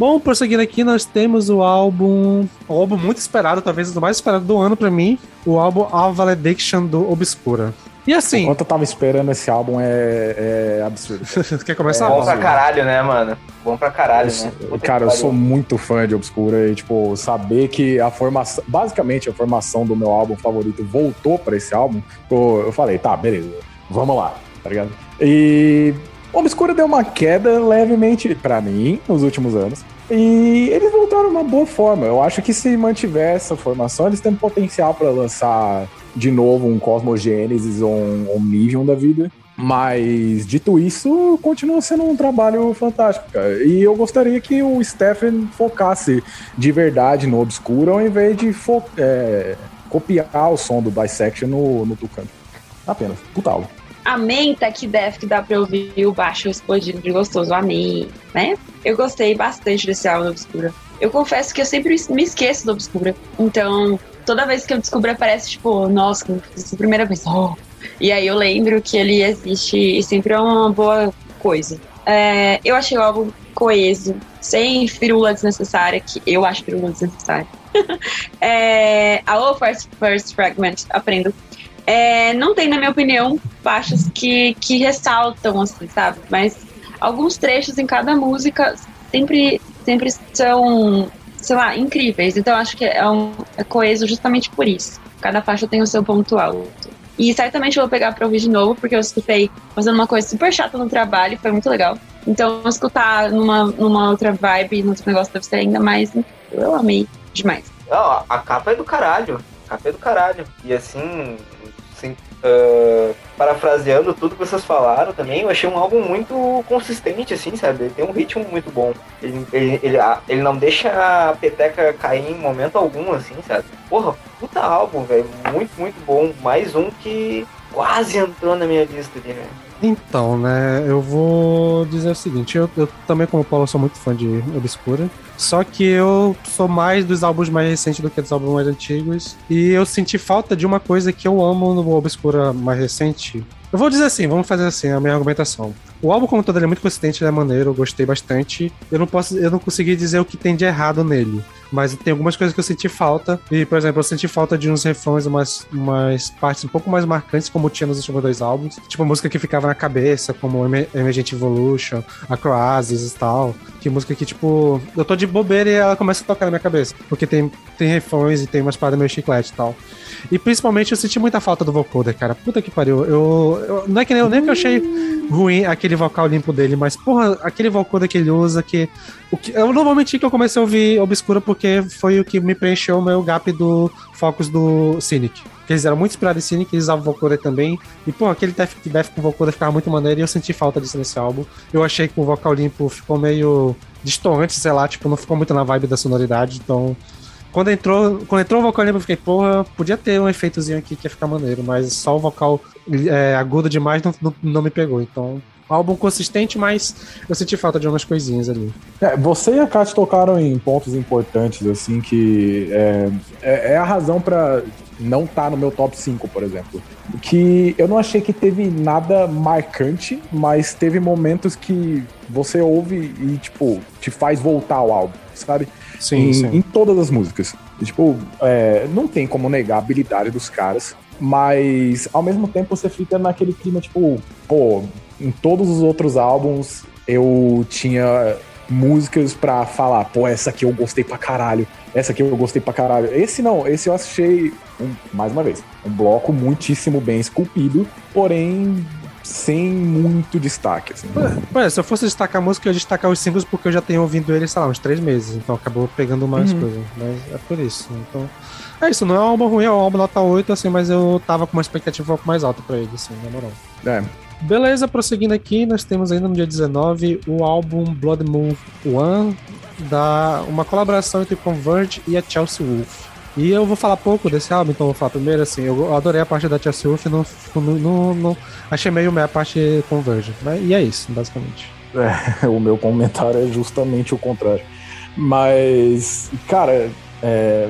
Bom, prosseguindo aqui, nós temos o álbum. O álbum muito esperado, talvez o mais esperado do ano pra mim. O álbum A Valediction do Obscura. E assim. Enquanto eu tava esperando esse álbum, é, é absurdo. Quer começar? Bom pra caralho, né, mano? Bom pra caralho, né? Eu- cara, eu sou muito fã de Obscura e, tipo, saber que a formação. Basicamente, a formação do meu álbum favorito voltou pra esse álbum. pô, eu falei, tá, beleza, vamos lá, tá ligado? E. Obscura deu uma queda levemente pra mim nos últimos anos. E eles voltaram numa boa forma. Eu acho que se mantiver essa formação, eles têm potencial pra lançar de novo um Cosmogênesis ou um Omnivion da vida. Mas, dito isso, continua sendo um trabalho fantástico, cara. E eu gostaria que o Stephen focasse de verdade no Obscuro, ao invés de é, copiar o som do Dissection no, no Tucano. Apenas. Puta álbum. Amém, tá aqui Def que dá pra ouvir o baixo explodindo de gostoso. Amém, né? Eu gostei bastante desse álbum do Obscura. Eu confesso que eu sempre me esqueço do Obscura. Então, toda vez que eu descubro, parece tipo, nossa, como fiz a primeira vez. Oh. E aí eu lembro que ele existe e sempre é uma boa coisa. É, eu achei o álbum coeso, sem firula desnecessária, que eu acho firula desnecessária. é, a Oh First, First Fragment, aprendo. É, não tem, na minha opinião, faixas que, que ressaltam, assim, sabe? Mas alguns trechos em cada música sempre, sempre são, sei lá, incríveis. Então acho que é, um, é coeso justamente por isso. Cada faixa tem o seu ponto alto. E certamente eu vou pegar pra ouvir de novo, porque eu escutei fazendo uma coisa super chata no trabalho, foi muito legal. Então escutar numa, numa outra vibe, num outro negócio deve ser ainda mais. Eu amei demais. Não, a capa é do caralho. A capa é do caralho. E assim, assim, ah, parafraseando tudo que vocês falaram também, eu achei um álbum muito consistente, assim, sabe? Ele tem um ritmo muito bom. Ele, ele, ele, ele não deixa a peteca cair em momento algum, assim, sabe? Porra, puta álbum, velho. Muito, muito bom. Mais um que quase entrou na minha lista ali? Então, né, eu vou dizer o seguinte, eu, eu também, como o Paulo, sou muito fã de Obscura, só que eu sou mais dos álbuns mais recentes do que dos álbuns mais antigos, e eu senti falta de uma coisa que eu amo no Obscura mais recente. Eu vou dizer assim, vamos fazer assim, a minha argumentação. O álbum como todo ele é muito consistente, ele é maneiro, eu gostei bastante. Eu não posso, eu não consegui dizer o que tem de errado nele. Mas tem algumas coisas que eu senti falta. E, por exemplo, eu senti falta de uns refrões, umas, umas partes um pouco mais marcantes, como tinha nos últimos dois álbuns. Tipo, música que ficava na cabeça, como Emer- Emergent Evolution, Acroasis e tal. Que música que, tipo, eu tô de bobeira e ela começa a tocar na minha cabeça. Porque tem, tem refrões e tem umas paradas meio chiclete e tal. E principalmente eu senti muita falta do vocoder, cara. Puta que pariu. Eu, eu- não é que nem, nem que eu achei ruim aquele vocal limpo dele, mas, porra, aquele vocoder que ele usa que. O que eu normalmente que eu comecei a ouvir Obscura porque foi o que me preencheu o meu gap do Focus do Cynic. Porque eles eram muito inspirados em Cynic, eles usavam vocoder também. E, pô, aquele Death, com vocoder ficava muito maneiro e eu senti falta disso nesse álbum. Eu achei que o vocal limpo ficou meio distoante, sei lá, tipo, não ficou muito na vibe da sonoridade, então. Quando entrou, quando entrou o vocal limpo, eu fiquei, porra, podia ter um efeitozinho aqui que ia ficar maneiro, mas só o vocal é, agudo demais não, não, não me pegou. Então, álbum consistente, mas eu senti falta de umas coisinhas ali. É, você e a Kat tocaram em pontos importantes, assim, que é, é, é a razão pra não estar no meu top 5, por exemplo. Que eu não achei que teve nada marcante, mas teve momentos que você ouve e, tipo, te faz voltar ao álbum, sabe? Sim, em, sim. em todas as músicas. E, tipo, é, não tem como negar a habilidade dos caras, mas ao mesmo tempo você fica naquele clima, tipo, pô, em todos os outros álbuns eu tinha músicas pra falar, pô, essa aqui eu gostei pra caralho, essa aqui eu gostei pra caralho. Esse não, esse eu achei, um- mais uma vez, um bloco muitíssimo bem esculpido, porém sem muito destaque, assim. Pô, se eu fosse destacar a música, eu ia destacar os singles porque eu já tenho ouvido ele, sei lá, uns três meses. Então acabou pegando mais Uhum. coisa. Mas é por isso. Então. É isso, não é um álbum ruim, é um álbum nota 8, assim, mas eu tava com uma expectativa um pouco mais alta pra ele, assim, na moral. É, Beleza, prosseguindo aqui, nós temos ainda no dia 19 o álbum Blood Moon One, da uma colaboração entre Converge e a Chelsea Wolf. E eu vou falar pouco desse álbum, então vou falar primeiro assim, eu adorei a parte da Chelsea Wolf, não, não, não, achei meio meia parte Converge. Mas, e é isso, basicamente. É, o meu comentário é justamente o contrário. Mas, cara, é,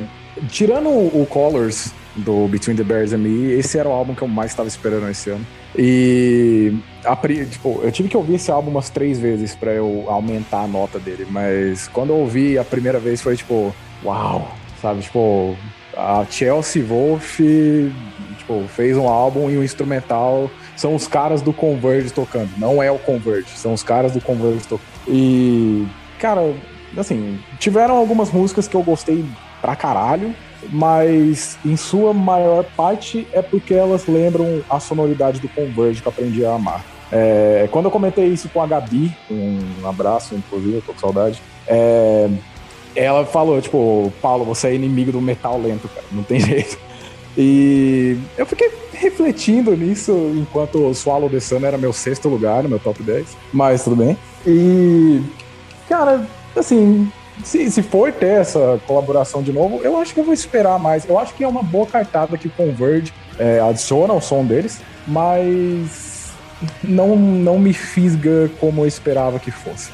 tirando o Colors do Between the Bears and Me, esse era o álbum que eu mais estava esperando esse ano. E, a tipo, eu tive que ouvir esse álbum umas três vezes pra eu aumentar a nota dele, mas quando eu ouvi a primeira vez foi tipo, uau, sabe? Tipo, a Chelsea Wolf tipo, fez um álbum e um instrumental são os caras do Converge tocando. Não é o Converge, são os caras do Converge tocando. E, cara, assim, tiveram algumas músicas que eu gostei pra caralho, mas em sua maior parte é porque elas lembram a sonoridade do Converge que eu aprendi a amar. É, quando eu comentei isso com a Gabi, um abraço, inclusive, eu tô com saudade, é, ela falou, tipo, Paulo, você é inimigo do metal lento, cara, não tem jeito. E eu fiquei refletindo nisso enquanto o Swallow the Sun era meu sexto lugar no meu top 10, mas tudo bem. E, cara, assim, se, se for ter essa colaboração de novo, eu acho que eu vou esperar mais. Eu acho que é uma boa cartada que o Converge é, adiciona ao som deles, mas não, não me fisga como eu esperava que fosse.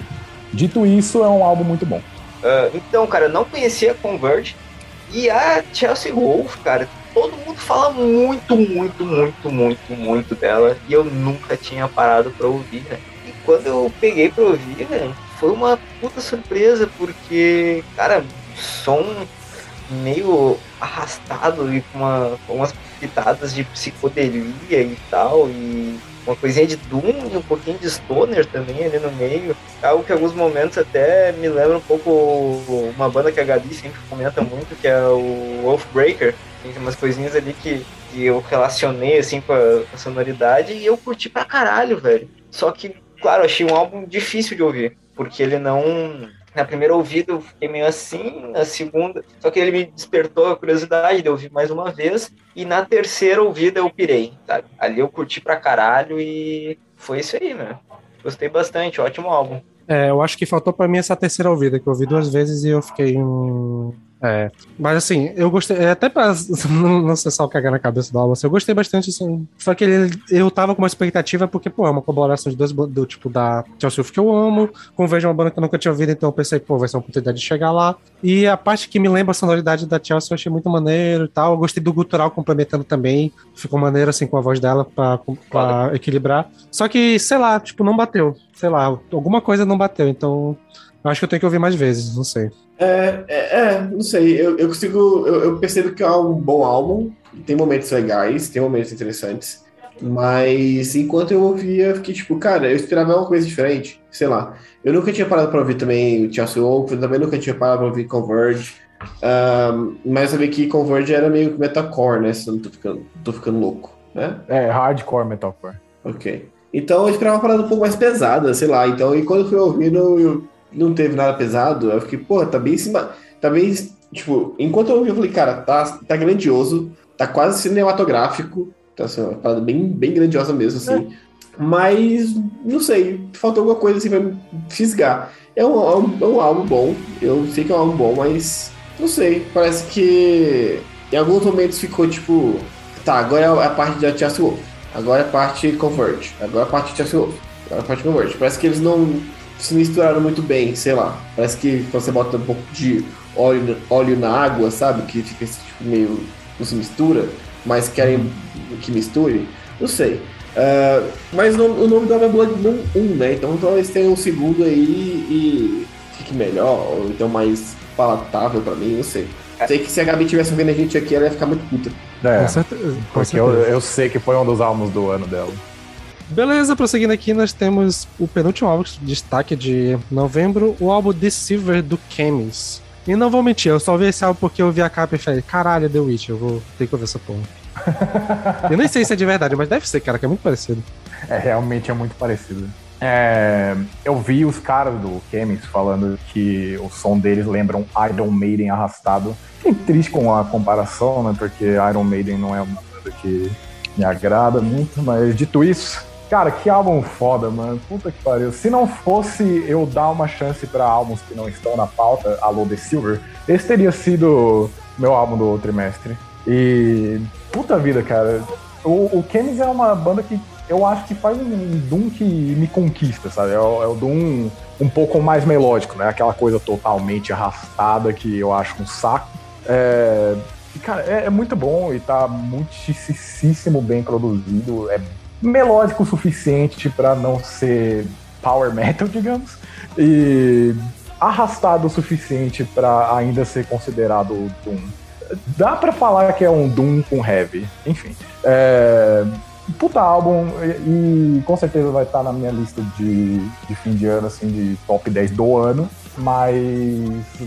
Dito isso, é um álbum muito bom. Ah, então, cara, eu não conhecia Converge. E a Chelsea Wolf, cara, todo mundo fala muito, muito, muito, muito, muito dela. E eu nunca tinha parado pra ouvir, né? E quando eu peguei pra ouvir, né, foi uma puta surpresa, porque, cara, som meio arrastado e com, uma, com umas pitadas de psicodelia e tal, e uma coisinha de Doom e um pouquinho de Stoner também ali no meio. Algo que em alguns momentos até me lembra um pouco uma banda que a Gabi sempre comenta muito, que é o Wolfbreaker. Tem umas coisinhas ali que, que eu relacionei assim com a, com a sonoridade e eu curti pra caralho, velho. Só que, claro, achei um álbum difícil de ouvir, porque ele não. Na primeira ouvida eu fiquei meio assim, na segunda. Só que ele me despertou a curiosidade de ouvir mais uma vez. E na terceira ouvida eu pirei, sabe? Ali eu curti pra caralho e foi isso aí, né? Gostei bastante, ótimo álbum. É, eu acho que faltou pra mim essa terceira ouvida, que eu ouvi duas vezes e eu fiquei. Hum, é. Mas assim, eu gostei. é, Até pra não, não ser só cagar na cabeça do álbum, assim, eu gostei bastante. Assim, só que ele, eu tava com uma expectativa, porque, pô, é uma colaboração de dois do tipo da Chelsea que eu amo. Com Veja uma banda que eu nunca tinha ouvido, então eu pensei, pô, vai ser uma oportunidade de chegar lá. E a parte que me lembra a sonoridade da Chelsea eu achei muito maneiro e tal. Eu gostei do gutural complementando também. Ficou maneiro, assim, com a voz dela pra, pra equilibrar. Só que, sei lá, tipo, não bateu. Sei lá, alguma coisa não bateu, então. Acho que eu tenho que ouvir mais vezes, não sei. É, é, é, não sei. Eu, eu consigo. Eu, eu percebo que é um bom álbum. Tem momentos legais, tem momentos interessantes. Mas enquanto eu ouvia, eu fiquei tipo, cara, eu esperava uma coisa diferente. Sei lá. Eu nunca tinha parado pra ouvir também o Chelsea eu também nunca tinha parado pra ouvir Converge. Um, mas eu sabia que Converge era meio que metalcore, né? Se eu não tô ficando, tô ficando louco, né? É, hardcore metalcore. Ok. Então eu esperava uma parada um pouco mais pesada, sei lá. Então, e quando eu fui ouvindo, eu não teve nada pesado. Eu fiquei, pô, tá bem em cima. Tá bem. Tipo, enquanto eu ouvi, eu falei, cara, tá, tá grandioso, tá quase cinematográfico. Tá assim, uma parada bem, bem grandiosa mesmo, assim. Mas, não sei, faltou alguma coisa assim pra me fisgar. É um, é um, é um álbum bom, eu sei que é um álbum bom, mas não sei, parece que em alguns momentos ficou tipo, tá, agora é a parte da Chelsea Wolf, agora é a parte Converge, agora é a parte Chelsea Wolf, agora é a parte Converge. Parece que eles não se misturaram muito bem, sei lá. Parece que quando você bota um pouco de óleo, óleo na água, sabe? Que fica esse tipo meio. não se mistura, mas querem que misture. Não sei. Uh, mas o nome, o nome do álbum é Blood Moon 1, né? Então talvez tenha um segundo aí e fique melhor, ou então mais palatável pra mim, não sei. Sei que se a Gabi tivesse ouvindo a gente aqui, ela ia ficar muito puta. É, Com certeza. com porque eu, certeza. eu sei que foi um dos álbuns do ano dela. Beleza, prosseguindo aqui, nós temos o penúltimo álbum de destaque de novembro, o álbum Deceiver do Chemis. E não vou mentir, eu só vi esse álbum porque eu vi a capa e falei, caralho, The Witch, eu vou ter que ouvir essa porra. eu nem sei se é de verdade, mas deve ser, cara, que é muito parecido. É, realmente é muito parecido. É, eu vi os caras do Chemis falando que o som deles lembra um Iron Maiden arrastado. Fiquei triste com a comparação, né? Porque Iron Maiden não é uma banda que me agrada muito, mas dito isso, cara, que álbum foda, mano. Puta que pariu. Se não fosse eu dar uma chance pra álbuns que não estão na pauta, Alô The Silver, esse teria sido meu álbum do trimestre. E puta vida, cara. O, o Chemis é uma banda que eu acho que faz um Doom que me conquista, sabe? É o, é o Doom um pouco mais melódico, né? Aquela coisa totalmente arrastada que eu acho um saco. É, cara, é, é muito bom e tá muitíssimo bem produzido. É melódico o suficiente pra não ser power metal, digamos. E arrastado o suficiente pra ainda ser considerado Doom. Dá pra falar que é um Doom com heavy. Enfim. É, puta álbum e, e com certeza vai estar na minha lista de, de fim de ano, assim, de top 10 do ano, mas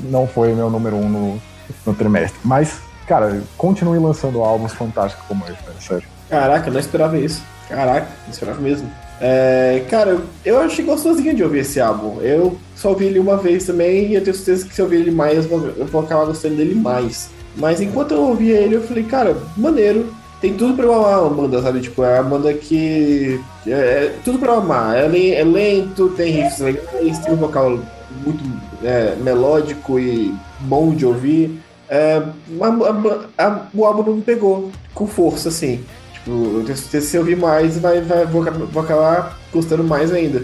não foi meu número 1 um no, no trimestre. Mas, cara, continue lançando álbuns fantásticos como esse, sério. Caraca, eu não esperava isso. Caraca, esperava mesmo. É, cara, eu, achei gostosinho de ouvir esse álbum. Eu só ouvi ele uma vez também e eu tenho certeza que se eu ouvir ele mais, eu vou, acabar gostando dele mais. Mas enquanto eu ouvia ele, eu falei, cara, maneiro. Tem tudo pra eu amar uma banda, sabe? Tipo, é uma banda que. É, é tudo pra eu amar. É, é lento, tem riffs legais, tem um vocal muito é, melódico e bom de ouvir. É, a- a- a- o álbum não me pegou com força, assim. Se eu ouvir mais, vai, vai, vou, vou acabar gostando mais ainda.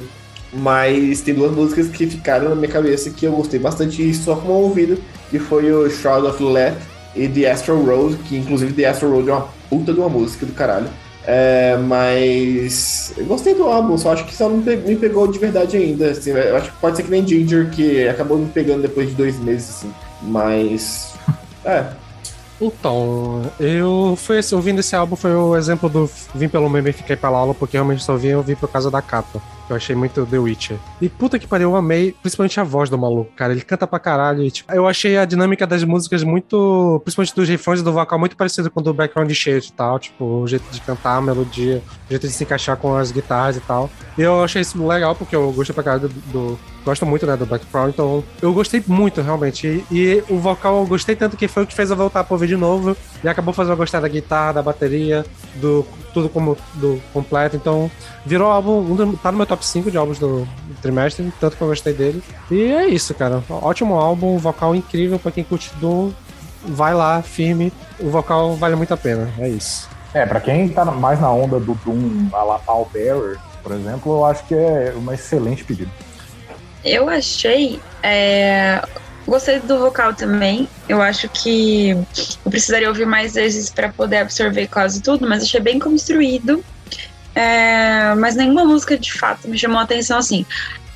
Mas tem duas músicas que ficaram na minha cabeça que eu gostei bastante só com uma ouvido, que foi o Shroud of Let e The Astral Road, que inclusive The Astral Road é uma puta de uma música do caralho. É, mas eu gostei do álbum, só acho que só não me pegou de verdade ainda. assim, eu acho que pode ser que nem Ginger, que acabou me pegando depois de dois meses, assim. Mas. É, Então, eu fui ouvindo esse álbum foi o exemplo do vim pelo meme e fiquei pela aula, porque realmente só vim eu vi por causa da capa. Eu achei muito The Witcher. E puta que pariu, eu amei, principalmente a voz do maluco, cara. Ele canta pra caralho. E, tipo, eu achei a dinâmica das músicas muito. Principalmente dos refrões e do vocal, muito parecido com o do background cheio e tal. Tipo, o jeito de cantar, a melodia, o jeito de se encaixar com as guitarras e tal. E eu achei isso legal, porque eu gosto pra caralho do. do- gosto muito, né, do background, então eu gostei muito, realmente. E, e o vocal eu gostei tanto que foi o que fez eu voltar pra ouvir de novo. E acabou fazendo eu gostar da guitarra, da bateria, do tudo como do completo. Então, virou álbum, um do- tá no meu top 5 de álbuns do, trimestre, tanto que eu gostei dele. E é isso, cara. Ótimo álbum, vocal incrível pra quem curte Doom. Vai lá, firme. O vocal vale muito a pena. É isso. É, pra quem tá mais na onda do Doom, a la Paul Bearer, por exemplo, eu acho que é um excelente pedido. Eu achei. é, Gostei do vocal também. Eu acho que eu precisaria ouvir mais vezes para poder absorver quase tudo, mas achei bem construído. É, Mas nenhuma música de fato me chamou a atenção assim.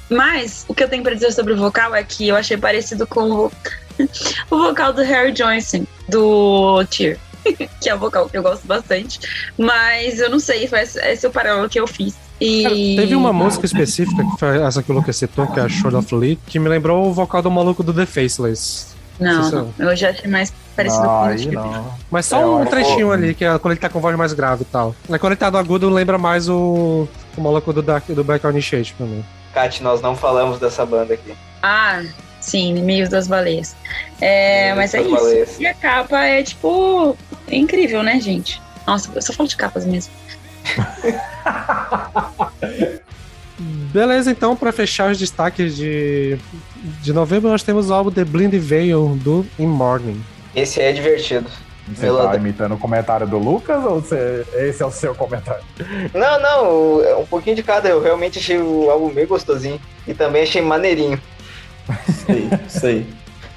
Mas o que eu tenho para dizer sobre o vocal é que eu achei parecido com o, o vocal do Harry Johnson, do Tear. que é o vocal que eu gosto bastante. Mas eu não sei, esse esse é o paralelo que eu fiz. E... Cara, teve uma música específica, que foi essa que o Lucas citou, que é a Short of Lee, que me lembrou o vocal do maluco do The Faceless. Não, não, eu já achei mais parecido Não, com o não. Mas só É, um trechinho ali, que é quando ele tá com voz mais grave e tal. Mas quando ele tá no agudo, lembra mais o, o maluco do, Dark, do Black Initiate pra mim. Kat, nós não falamos dessa banda aqui. Ah, sim, Inimigos das Baleias. É, mas é isso. Baleias. E a capa é, tipo, é incrível, né, gente? Nossa, eu só falo de capas mesmo. Beleza, então, pra fechar os destaques de, de novembro, nós temos o álbum The Blind Veil do In Morning. Esse é divertido. Você Melody- tá imitando o comentário do Lucas ou você- esse é o seu comentário? Não, não, é um pouquinho de cada. Eu realmente achei o álbum bem gostosinho. E também achei maneirinho. Sei, sei.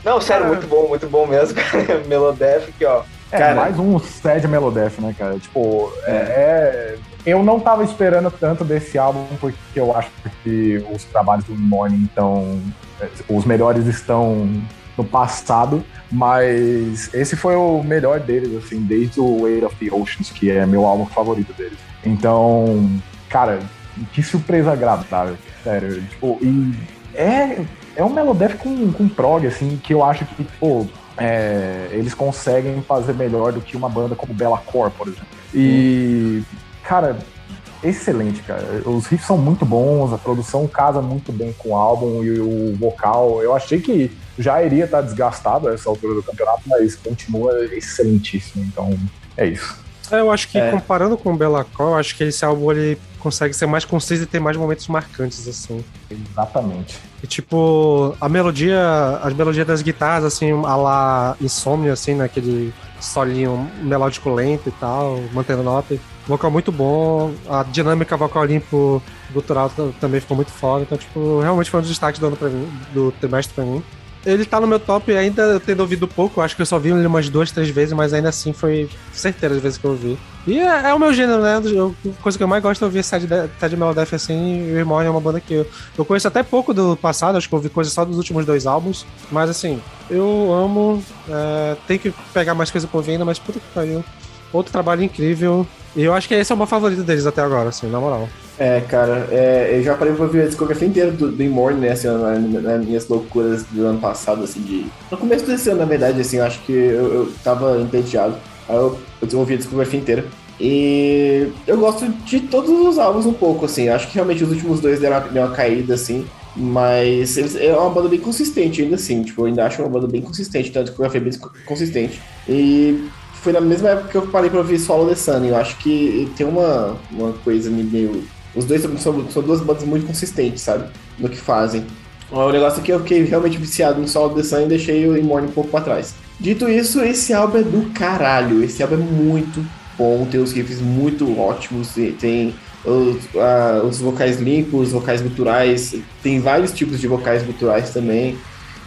Não, sério, Ah. muito bom, muito bom mesmo, cara. Melodef aqui, ó. É, Cara- mais um sad Melodef, né, cara? Tipo, é, é- Eu não tava esperando tanto desse álbum, porque eu acho que os trabalhos do Morning estão. Os melhores estão no passado, mas esse foi o melhor deles, assim, desde o Weight of the Oceans, que é meu álbum favorito deles. Então, cara, que surpresa agradável, sério. Tipo, e é, é um Melodef com, com prog, assim, que eu acho que, pô, é, eles conseguem fazer melhor do que uma banda como Bella Core, por exemplo. E, cara, excelente, cara. Os riffs são muito bons, a produção casa muito bem com o álbum e o vocal. Eu achei que já iria estar desgastado a essa altura do campeonato, mas continua excelentíssimo. Então, é isso. É, eu acho que É. comparando com o eu acho que esse álbum ele consegue ser mais conciso e ter mais momentos marcantes, assim. Exatamente. E tipo, a melodia, as melodias das guitarras, assim, a lá Insomnia, assim, naquele solinho melódico lento e tal, mantendo nota. Vocal muito bom, a dinâmica vocal limpo gutural também ficou muito foda. Então, tipo, realmente foi um dos destaques do ano pra mim, do trimestre pra mim. Ele tá no meu top ainda tendo ouvido pouco, acho que eu só vi ele umas duas, três vezes, mas ainda assim foi certeira as vezes que eu ouvi. E é, é o meu gênero, né? Eu- a coisa que eu mais gosto é ouvir Sad, Sad Melodef assim, e o Irmão é uma banda que eu, eu conheço até pouco do passado, acho que eu ouvi coisa só dos últimos dois álbuns, mas assim, eu amo, é, tem que pegar mais coisa por ainda, mas puta que pariu. Outro trabalho incrível, e eu acho que esse é o meu favorito deles até agora, assim, na moral. É, cara, é, eu já parei pra ouvir a discografia inteira do, do Immortal, né, assim, na- na- nas minhas loucuras do ano passado, assim, de... No começo desse ano, na verdade, assim, eu acho que eu, eu tava entediado, aí eu, eu ouvi a discografia inteira. E eu gosto de todos os álbuns um pouco, assim, acho que realmente os últimos dois deram uma, deram uma caída, assim, mas eles, é uma banda bem consistente ainda assim, tipo, eu ainda acho uma banda bem consistente, então a discografia é bem consistente. E foi na mesma época que eu parei pra ouvir Solo The Sun, eu acho que tem uma, uma coisa meio... Os dois são, são, duas bandas muito consistentes, sabe? No que fazem. O negócio é que eu fiquei realmente viciado no Solo The Sun e deixei o Immortal um pouco pra trás. Dito isso, esse álbum é do caralho. Esse álbum é muito bom, tem os riffs muito ótimos, tem os, ah, os vocais limpos, os vocais guturais, tem vários tipos de vocais guturais também.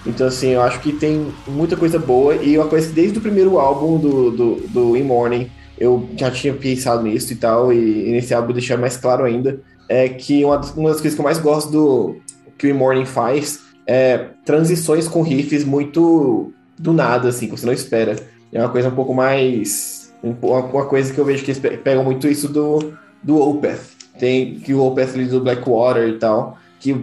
Então, assim, eu acho que tem muita coisa boa e uma coisa que desde o primeiro álbum do, do, do In Morning eu já tinha pensado nisso e tal, e, e nesse álbum deixar mais claro ainda, é que uma das, uma das coisas que eu mais gosto do que o In Morning faz é transições com riffs muito do nada, assim, que você não espera. É uma coisa um pouco mais. Uma, coisa que eu vejo que eles pe- pegam muito isso do, do Opeth. Tem que o Opeth ali do Blackwater e tal, que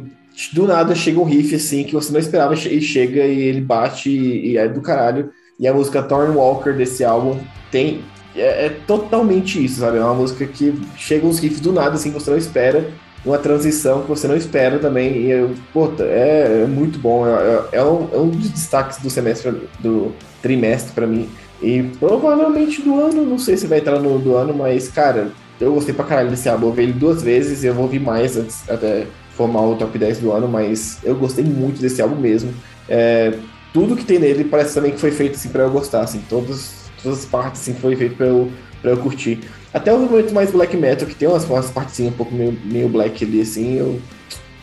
do nada chega um riff assim que você não esperava e chega e ele bate e, e é do caralho. E a música Thorn Walker desse álbum tem. É, é totalmente isso, sabe? É uma música que chega uns riffs do nada, assim, que você não espera. Uma transição que você não espera também. E, eu, puta, é, é muito bom. É, é- é um, é um dos destaques do semestre, do trimestre pra mim. E provavelmente do ano, não sei se vai entrar no do ano, mas, cara, eu gostei pra caralho desse álbum. Eu vi ele duas vezes, eu vou ouvir mais antes até formar o top 10 do ano, mas eu gostei muito desse álbum mesmo. É, tudo que tem nele parece também que foi feito assim pra eu gostar, assim, todas, todas as partes assim foi feito pra eu, pra eu curtir. Até o momento mais black metal, que tem umas, umas partezinhas um pouco meio, meio black ali, assim, eu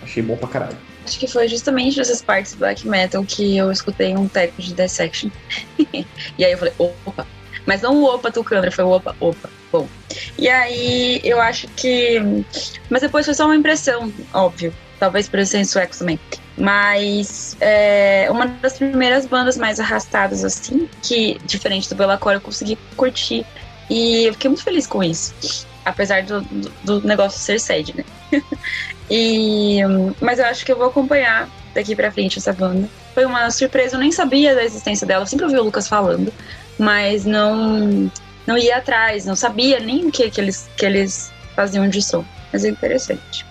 achei bom pra caralho. Acho que foi justamente nessas partes black metal que eu escutei um teco de dissection. e aí eu falei, opa. Mas não o opa Tucandra, foi o opa, opa. Bom. E aí eu acho que. Mas depois foi só uma impressão, óbvio. Talvez por serem suecos também. Mas é uma das primeiras bandas mais arrastadas, assim, que, diferente do Belacor, eu consegui curtir. E eu fiquei muito feliz com isso. Apesar do, do, do negócio ser sede, né? e, mas eu acho que eu vou acompanhar daqui pra frente essa banda. Foi uma surpresa, eu nem sabia da existência dela, eu sempre ouvi o Lucas falando, mas não, não ia atrás, não sabia nem o que, que, eles, que eles faziam de som. Mas é interessante.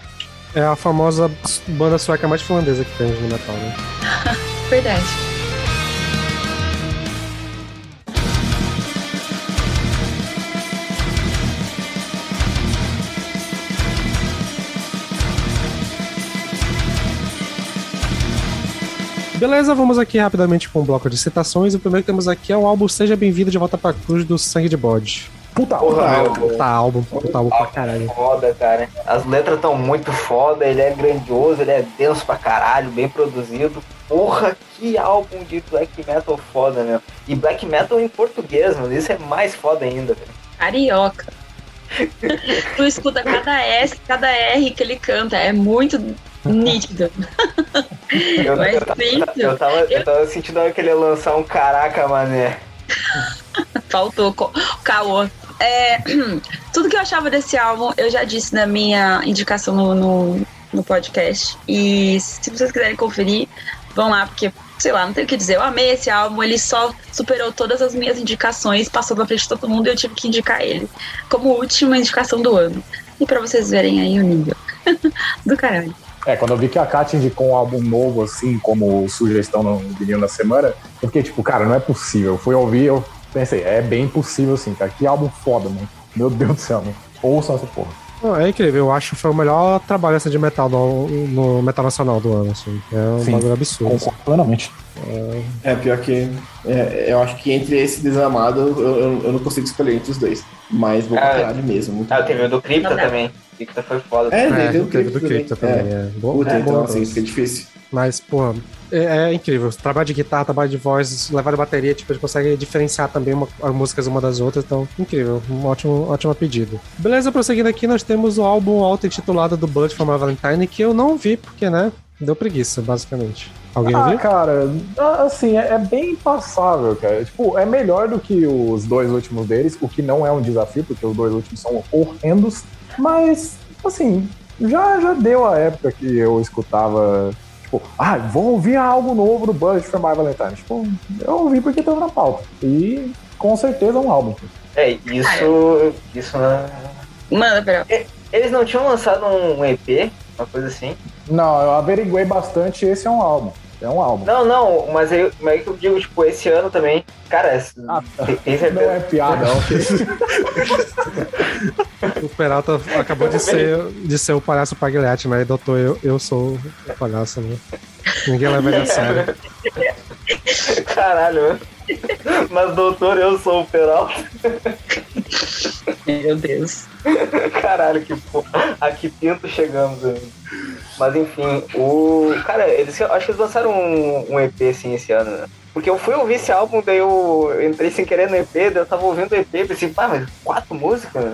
É a famosa banda sueca mais finlandesa que tem no metal, né? Verdade. Beleza, vamos aqui rapidamente com um bloco de citações. O primeiro que temos aqui é o álbum Seja Bem-vindo de Volta pra Cruz do Sangue de Bode. Puta, Porra, puta, meu. Puta álbum, puta álbum pra caralho. Foda, cara. As letras estão muito foda, ele é grandioso, ele é denso pra caralho, bem produzido. Porra, que álbum de black metal foda, meu. E black metal em português, mano, isso é mais foda ainda, velho. Carioca. tu escuta cada S, cada R que ele canta, é muito nítido. Eu, Mas eu, tava, eu, tava, eu tava sentindo que ele ia lançar um caraca, mané. Faltou caô. É, tudo que eu achava desse álbum, eu já disse na minha indicação no, no, no podcast. E se vocês quiserem conferir, vão lá, porque, sei lá, não tem o que dizer. Eu amei esse álbum, ele só superou todas as minhas indicações, passou pra frente de todo mundo e eu tive que indicar ele como última indicação do ano. E pra vocês verem aí o nível do caralho. É, quando eu vi que a Kat indicou um álbum novo, assim, como sugestão no vinil na semana, eu fiquei tipo, cara, não é possível. Eu fui ouvir, eu pensei, é bem possível, sim, cara. Que álbum foda, mano. Meu Deus do céu, mano. Ouçam essa porra. Não, é incrível, eu acho que foi o melhor trabalho assim, de metal no, no Metal Nacional do ano. Assim. É um Sim. bagulho absurdo. assim. Concordo plenamente. É, pior que. é, eu acho que entre esse desamado, eu, eu, eu não consigo escolher entre os dois. Mas vou Ah, caralho mesmo. Muito Ah, teve o do Cripta também. Cripta foi foda. É, É, teve o teve do Crypto Crypto também. É. É. Boa, Puta, então assim, fica difícil. Mas, pô, é, é incrível. Trabalho de guitarra, trabalho de voz, levar de bateria, tipo, a gente consegue diferenciar também uma- as músicas uma das outras, então, incrível. Um ótimo, ótimo pedido. Beleza, prosseguindo aqui, nós temos o álbum auto-intitulado do Blood for My Valentine, que eu não vi, porque, né, deu preguiça, basicamente. Alguém Ah, viu? cara, assim, é, é bem passável, cara. Tipo, é melhor do que os dois últimos deles, o que não é um desafio, porque os dois últimos são horrendos. Mas, assim, já, já deu a época que eu escutava, tipo, ah, vou ouvir algo novo do Budget for My Valentine. Tipo, eu ouvi porque tava na pauta. E com certeza é um álbum. É, isso. Isso na. Manda, Perel. Eles não tinham lançado um EP, uma coisa assim? Não, eu averiguei bastante, esse é um álbum. É um álbum. Não, não, mas aí, mas aí que eu digo, tipo, esse ano também. Cara, Ah, tem, tem Não certeza. é piada, ok. O Peralta acabou de ser, de ser o palhaço Pagliatti, né? E doutor, eu, eu sou o palhaço, né? Ninguém leva ele a sério. Caralho. Mas, doutor, eu sou o Peralta. Meu Deus. Caralho, que porra. A que pinto chegamos, amigo. Mas enfim, o. Cara, eles acho que eles lançaram um, um EP assim esse ano, né? Porque eu fui ouvir esse álbum, daí eu entrei sem querer no EP, daí eu tava ouvindo o EP pensei, pá, mas quatro músicas?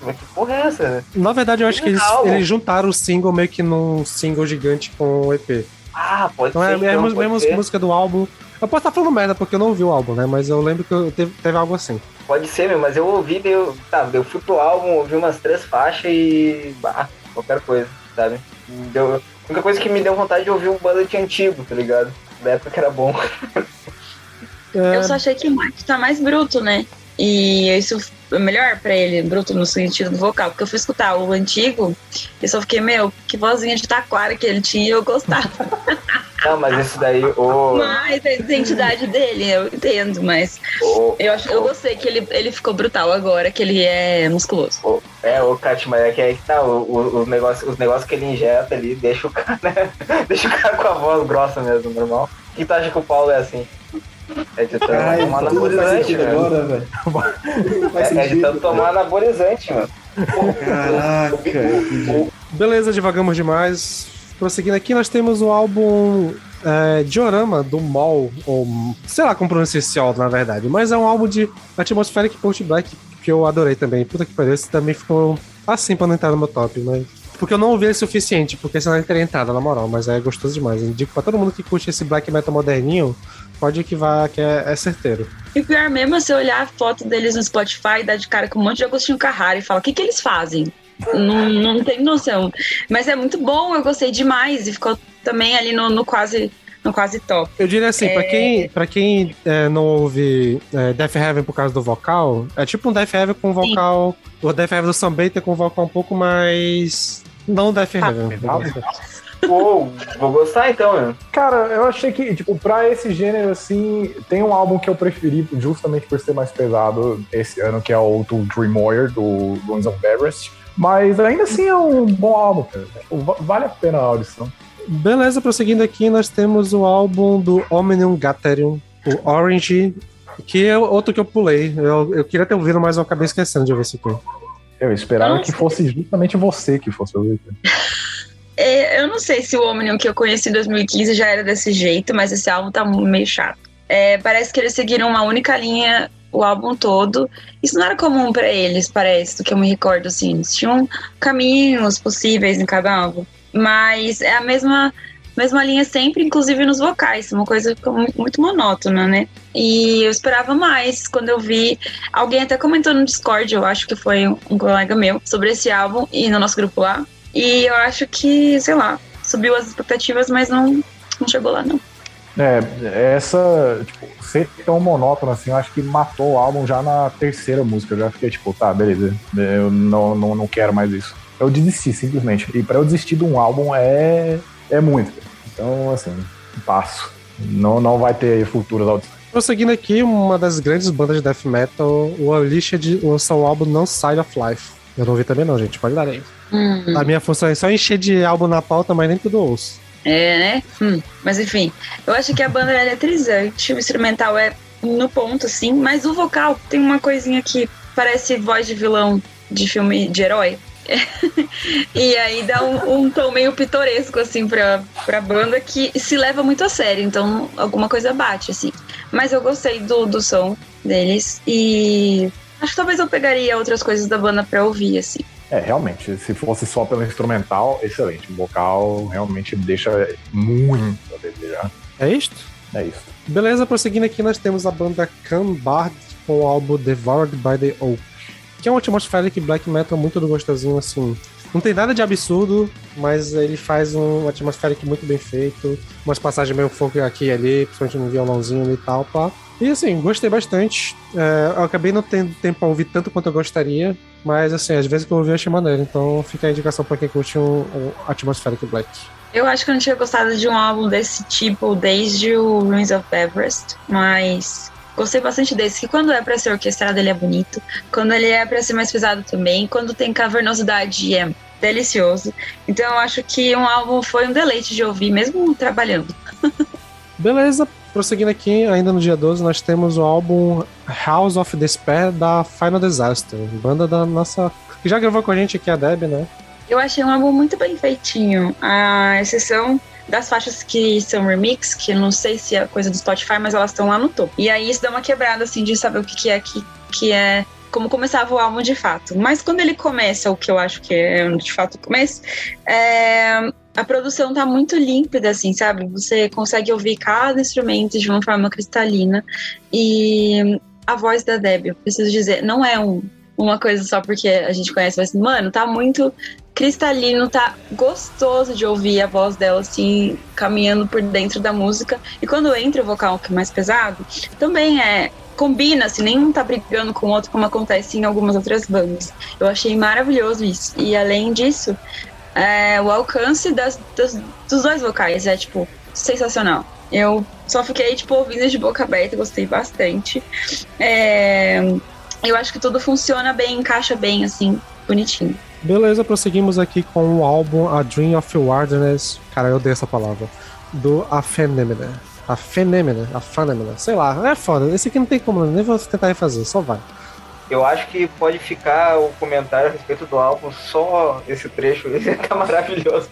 Mas que porra é essa? Na verdade, eu acho que eles, eles juntaram o single meio que num single gigante com o EP. Ah, pode Então ser. é, é a então, pode mesma ser. música do álbum. Eu posso estar falando merda porque eu não ouvi o álbum, né? Mas eu lembro que eu teve, teve algo assim. Pode ser, meu, mas eu ouvi, daí eu, tá, eu fui pro álbum, ouvi umas três faixas e. Bah, qualquer coisa, sabe? Deu, a única coisa que me deu vontade de ouvir um banda de antigo, tá ligado? Da época que era bom. É, Eu só achei que o Mike tá mais bruto, né? E isso é melhor pra ele, bruto no sentido do vocal. Porque eu fui escutar o antigo e só fiquei, meu, que vozinha de taquara que ele tinha e eu gostava. Não, mas isso daí, o. Mas a identidade dele, eu entendo, mas o- eu, acho, eu gostei que ele, ele ficou brutal agora, que ele é musculoso. o- é, o Kat, mas é que aí que tá, o, o, os negócios os negócios que ele injeta ali, deixa o cara, né? Deixa o cara com a voz grossa mesmo, normal. O que tu acha que o Paulo é assim? É de tanto Ai, tomar anabolizante, agora, velho. É, é de tanto tomar anabolizante, mano. Caraca. Beleza, divagamos demais. Prosseguindo aqui, nós temos o álbum é, Diorama do Mol, ou sei lá como pronuncia esse álbum, na verdade. Mas é um álbum de Atmospheric Post Black que eu adorei também. Puta que pariu, esse também ficou assim pra não entrar no meu top, mas Porque eu não ouvi ele o suficiente, porque senão ele teria entrado, na moral, mas é gostoso demais. Eu indico pra todo mundo que curte esse black metal moderninho, pode ir que vá, que é, é certeiro. E o pior mesmo é você olhar a foto deles no Spotify e dar de cara com um monte de Agostinho Carrara e falar: o que, que eles fazem? não, não tem noção. Mas é muito bom, eu gostei demais e ficou também ali no, no quase. No quase top. Eu diria assim, pra É. quem, pra quem é, não ouve é, Death Heaven por causa do vocal, é tipo um Death Heaven com vocal. O Death Heaven do Sam Bater com vocal um pouco mais. Não Death Heaven. Pô, vou gostar então, né? Cara, eu achei que, tipo, pra esse gênero, assim, tem um álbum que eu preferi justamente por ser mais pesado esse ano, que é o do Dream Warrior, do Ruins of Everest. Mas ainda assim é um bom álbum, cara. Tipo, va- Vale a pena a audição. Beleza, prosseguindo aqui, nós temos o álbum do Omnium Gatherium, o Orange, que é outro que eu pulei. Eu, eu queria ter ouvido, mas eu acabei esquecendo de ouvir esse aqui. Eu esperava Nossa. que fosse justamente você que fosse ouvir. É, eu não sei se o Omnium que eu conheci em 2015 já era desse jeito, mas esse álbum tá meio chato. É, parece que eles seguiram uma única linha o álbum todo. Isso não era comum pra eles, parece, do que eu me recordo, assim. Eles tinham caminhos possíveis em cada álbum. Mas é a mesma, mesma linha sempre, inclusive nos vocais. Uma coisa ficou mu- muito monótona, né? E eu esperava mais quando eu vi. Alguém até comentou no Discord, eu acho que foi um colega meu, sobre esse álbum e no nosso grupo lá. E eu acho que, sei lá, subiu as expectativas, mas não, não chegou lá, não. É, essa, tipo, ser tão monótono assim, eu acho que matou o álbum já na terceira música. Eu já fiquei tipo, tá, beleza, eu não, não, não quero mais isso. Eu desisti, simplesmente. E pra eu desistir de um álbum é, é muito. Então, assim, passo. Não, não vai ter futuras audições. Prosseguindo aqui, uma das grandes bandas de death metal, o Unleashed lançou o álbum No Side of Life. Eu não ouvi também não, gente, pode dar aí. Hum, A minha função é só encher de álbum na pauta, mas nem tudo ouço. é, né? Hum, mas enfim, eu acho que a banda é eletrizante, o instrumental é no ponto, assim, mas o vocal tem uma coisinha que parece voz de vilão de filme de herói. e aí dá um, um tom meio pitoresco, assim, pra, pra banda que se leva muito a sério, então alguma coisa bate, assim. Mas eu gostei do, do som deles e acho que talvez eu pegaria outras coisas da banda pra ouvir, assim. É, realmente, se fosse só pelo instrumental, excelente. O vocal realmente deixa muito a desejar. É isto? É isso. Beleza, prosseguindo aqui, nós temos a banda Canbard com o álbum Devoured by the Oak, que é um atmospheric black metal muito do gostosinho, assim. Não tem nada de absurdo, mas ele faz um atmospheric muito bem feito, umas passagens meio folk aqui e ali, principalmente no violãozinho e tal, pá. E assim, gostei bastante. É, eu acabei não tendo tempo pra ouvir tanto quanto eu gostaria, mas assim, às vezes que eu ouvi eu achei maneiro, então fica a indicação pra quem curte um, um atmospheric black. Eu acho que eu não tinha gostado de um álbum desse tipo desde o Ruins of Everest, mas gostei bastante desse, que quando é pra ser orquestrado ele é bonito, quando ele é pra ser mais pesado também, quando tem cavernosidade é delicioso. Então eu acho que um álbum foi um deleite de ouvir, mesmo trabalhando. Beleza, prosseguindo aqui, ainda no dia 12, nós temos o álbum House of Despair da Final Disaster, banda da nossa. que já gravou com a gente aqui, a Deb, né? Eu achei um álbum muito bem feitinho, a exceção das faixas que são remix, que não sei se é coisa do Spotify, mas elas estão lá no topo. E aí isso dá uma quebrada, assim, de saber o que, que é que, que é. Como começava o álbum de fato. Mas quando ele começa, o que eu acho que é de fato o começo, é, a produção tá muito límpida, assim, sabe? Você consegue ouvir cada instrumento de uma forma cristalina. E a voz da Debbie, eu preciso dizer, não é um, uma coisa só porque a gente conhece, mas, mano, tá muito cristalino, tá gostoso de ouvir a voz dela, assim, caminhando por dentro da música. E quando entra o vocal que é mais pesado, também é. Combina, assim, nenhum tá brigando com o outro, como acontece em algumas outras bandas. Eu achei maravilhoso isso. E além disso, é, o alcance das, das- dos dois vocais é, tipo, sensacional. Eu só fiquei, tipo, ouvindo de boca aberta, gostei bastante. É, eu acho que tudo funciona bem, encaixa bem, assim, bonitinho. Beleza, prosseguimos aqui com o álbum A Dream of Wilderness. Cara, eu odeio essa palavra. Do Afenemina. Afenemina, Afenemina, sei lá, é foda. Esse aqui não tem como, nem vou tentar refazer, só vai. Eu acho que pode ficar o comentário a respeito do álbum, só esse trecho, esse tá maravilhoso.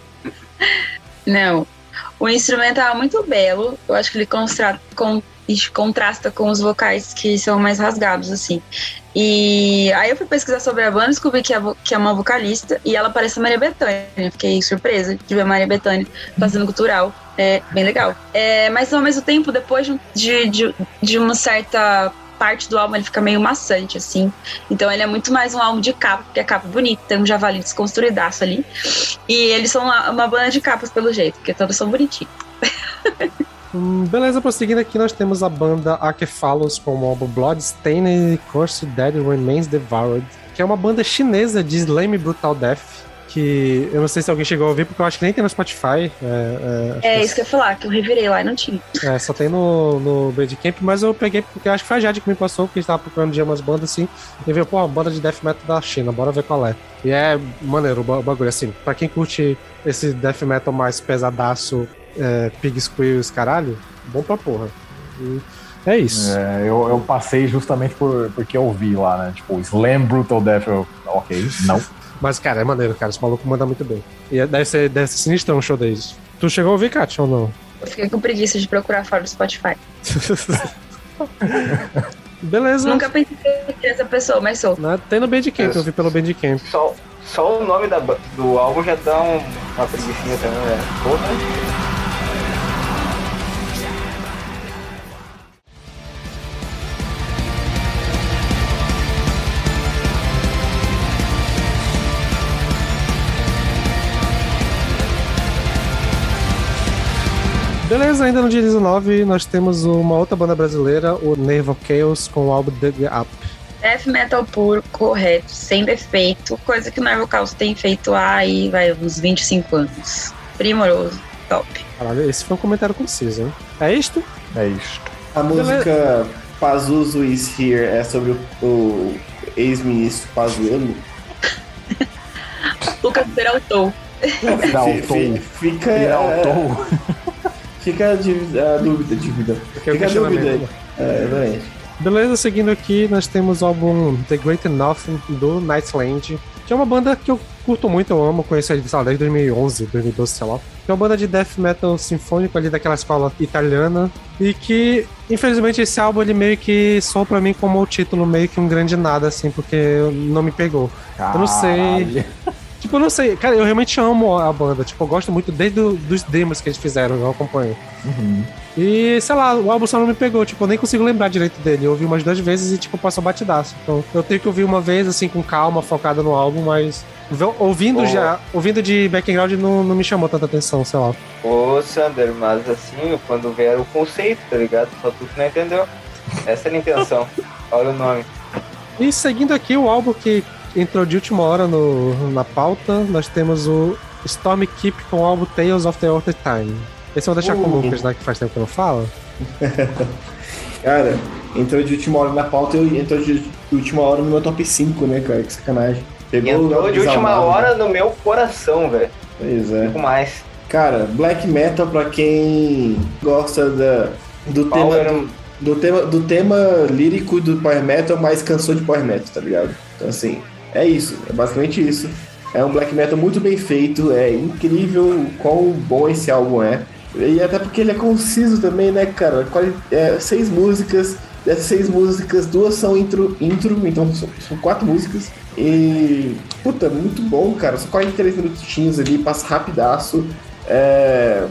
Não. O instrumental é muito belo. Eu acho que ele contrasta com os vocais que são mais rasgados, assim. E aí eu fui pesquisar sobre a banda, descobri que é, que é uma vocalista e ela parece a Maria Bethânia. Fiquei surpresa de ver a Maria Bethânia fazendo cultural. É bem legal. É, mas ao mesmo tempo, depois de, de, de, de uma certa parte do álbum, ele fica meio maçante, assim. Então ele é muito mais um álbum de capa, porque a capa é bonita, tem um javali desconstruidaço ali. E eles são uma, uma banda de capas, pelo jeito, porque todos são bonitinhos. Hum, beleza, prosseguindo aqui, nós temos a banda Acephalus com o álbum Bloodstained Curse Dead Remains Devoured, que é uma banda chinesa de Slam Brutal Death, que eu não sei se alguém chegou a ouvir, porque eu acho que nem tem no Spotify. É, é, É isso que eu ia falar, que eu revirei lá e não tinha. É, só tem no, no Bandcamp, mas eu peguei porque eu acho que foi a Jade que me passou, porque a gente tava procurando de umas bandas assim, e veio, pô, uma banda de death metal da China, bora ver qual é. E é maneiro o bagulho, assim, pra quem curte esse death metal mais pesadaço, é, Pig Squeals, caralho, bom pra porra. E é isso. É, eu, eu passei justamente por, porque eu vi lá, né? Tipo, Slam Brutal Death. Eu, ok, não. Mas, cara, é maneiro, cara, esse maluco manda muito bem. E é- deve ser, deve ser sinistrão o show deles. Tu chegou a ouvir, Kátia, ou não? Eu fiquei com preguiça de procurar fora do Spotify. Beleza. Nunca pensei que eu seria essa pessoa, mas sou. Né, Tem no Bandcamp, eu vi pelo Bandcamp. Só, só o nome da, do álbum já dá um- uma preguiçinha também, né? Porra. Beleza, ainda no dia 19 nós temos uma outra banda brasileira, o Nervo Chaos, com o álbum Dig Up. Death metal puro, correto, sem defeito, coisa que o Nervo Caos tem feito há aí, vai, uns 25 anos. Primoroso, top. Caralho, esse foi um comentário conciso, hein? É isto? É isto. A música Pazuzu is Here é sobre o, o ex-ministro Pazuello. Lucas Peraltou. Peraltou. Fi- fi- Fica, Peraltou. fica a, dívida- a dúvida, dívida. É Fica a dúvida aí. É, exatamente. Beleza, seguindo aqui, nós temos o álbum The Great Nothing do Nightland, que é uma banda que eu curto muito, eu amo, conheço eles, sei lá, desde 2011, 2012, sei lá. Que é uma banda de death metal sinfônico ali daquela escola italiana e que, infelizmente, esse álbum ele meio que soa pra mim como o título meio que um grande nada, assim, porque não me pegou. Eu não sei. Tipo, não sei, cara, eu realmente amo a banda, tipo, eu gosto muito desde do, dos demos que eles fizeram, eu acompanho. Uhum. E, sei lá, o álbum só não me pegou, tipo, eu nem consigo lembrar direito dele. Eu ouvi umas duas vezes e, tipo, passou batidaço. Então, eu tenho que ouvir uma vez, assim, com calma, focada no álbum, mas ouvindo Oh. já, ouvindo de background não, não me chamou tanta atenção, sei lá. Ô, Sander, mas assim, quando vier o conceito, tá ligado? Só tu que não entendeu. Essa era a intenção. Olha o nome. E seguindo aqui o álbum que entrou de última hora no, na pauta, nós temos o Storm Keep com o álbum Tales of the Outer Time. Esse eu vou deixar com o Uh. Lucas, né, que faz tempo que eu não falo. Cara, entrou de última hora na pauta e entrou de de última hora no meu top 5, né, cara? Que sacanagem. Pegou entrou de última hora no meu coração, velho. Pois é. Fico mais. Cara, black metal pra quem gosta da, do tema Power- do, do tema do tema lírico do power metal, mas cansou de power metal, tá ligado? Então assim, é isso, é basicamente isso. É um black metal muito bem feito, é incrível o quão bom esse álbum é. E até porque ele é conciso também, né, cara? Quali- é, seis músicas, dessas seis músicas, duas são intro, intro então são, são quatro músicas. E, puta, muito bom, cara. São 43 minutinhos ali, passa rapidaço. É,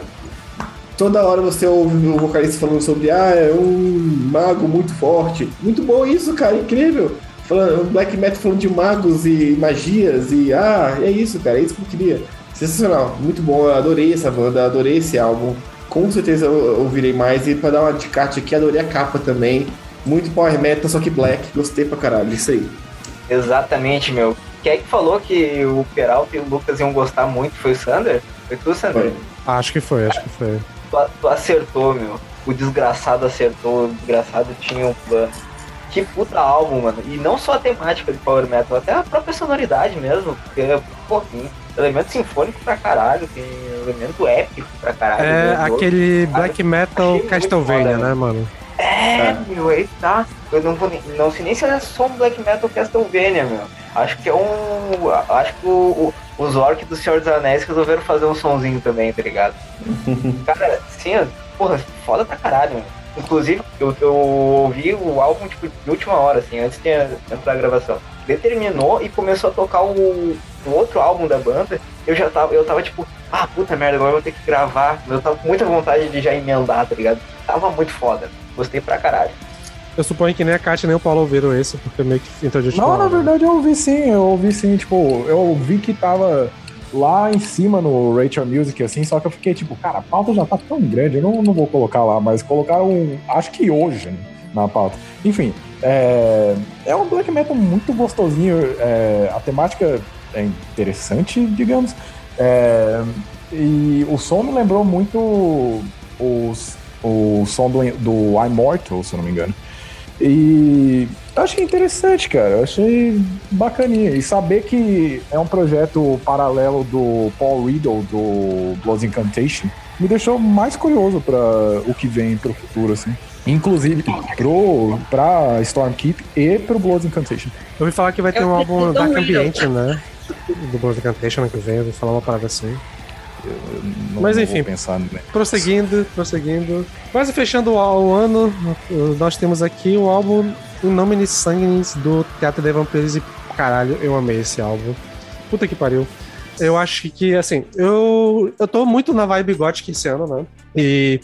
toda hora você ouve o vocalista falando sobre ah, é um mago muito forte. Muito bom isso, cara, incrível. Falando, black metal falando de magos e magias e ah, é isso, cara, é isso que eu queria. Sensacional, muito bom, eu adorei essa banda, adorei esse álbum. Com certeza eu ouvirei mais e pra dar uma ticate aqui, adorei a capa também. Muito power metal, só que black, gostei pra caralho, isso aí. Exatamente, meu. Quem é que falou que o Peralta e o Lucas iam gostar muito? Foi o Sander? Foi tu, Sander? Foi. Acho que foi, acho que foi. Tu, tu acertou, meu. O desgraçado acertou, o desgraçado tinha um plano. Que puta álbum, mano. E não só a temática de Power Metal, até a própria sonoridade mesmo. Porque, pô, tem elemento sinfônico pra caralho, tem elemento épico pra caralho. É aquele black metal achei Castlevania, foda, né, mano? É, meu, aí tá. Eu não vou nem, não sei nem se é só um black metal Castlevania, meu. Acho que é um. Acho que o, o- os orcs do Senhor dos Anéis resolveram fazer um sonzinho também, tá ligado? Cara, sim, porra, foda pra caralho, meu. Inclusive, eu, eu ouvi o álbum tipo, de última hora, assim, antes de entrar a gravação. Determinou e começou a tocar o, o outro álbum da banda. Eu já tava, eu tava tipo, ah, puta merda, agora eu vou ter que gravar. Eu tava com muita vontade de já emendar, tá ligado? Tava muito foda. Gostei pra caralho. Eu suponho que nem a Kátia nem o Paulo ouviram esse, porque meio que entrou de Não, na hora. verdade eu ouvi sim, eu ouvi sim, tipo, eu vi que tava lá em cima no Rachel Music, assim, só que eu fiquei tipo, cara, a pauta já tá tão grande, eu não, não vou colocar lá, mas colocaram, acho que hoje, né, na pauta. Enfim, é, é um black metal muito gostosinho, é, a temática é interessante, digamos, é, e o som me lembrou muito os, o som do, do Immortal, se eu não me engano. E eu achei interessante, cara. Eu achei bacaninha. E saber que é um projeto paralelo do Paul Riddle, do Blood Incantation, me deixou mais curioso para o que vem pro futuro, assim. Inclusive pro, pra Stormkeep e pro Blood Incantation. Eu ouvi falar que vai ter Eu um álbum um Ambiente, né? Do Blood Incantation ano que vem, eu ouvi falar uma parada assim. Não, Mas enfim. pensar, né? Prosseguindo, prosseguindo. Quase fechando o, ano, nós temos aqui o álbum In Nomine Sanguinis do Teatro de Vampiros e caralho, eu amei esse álbum. Puta que pariu. Eu acho que, assim, eu, eu tô muito na vibe gótica esse ano, né? E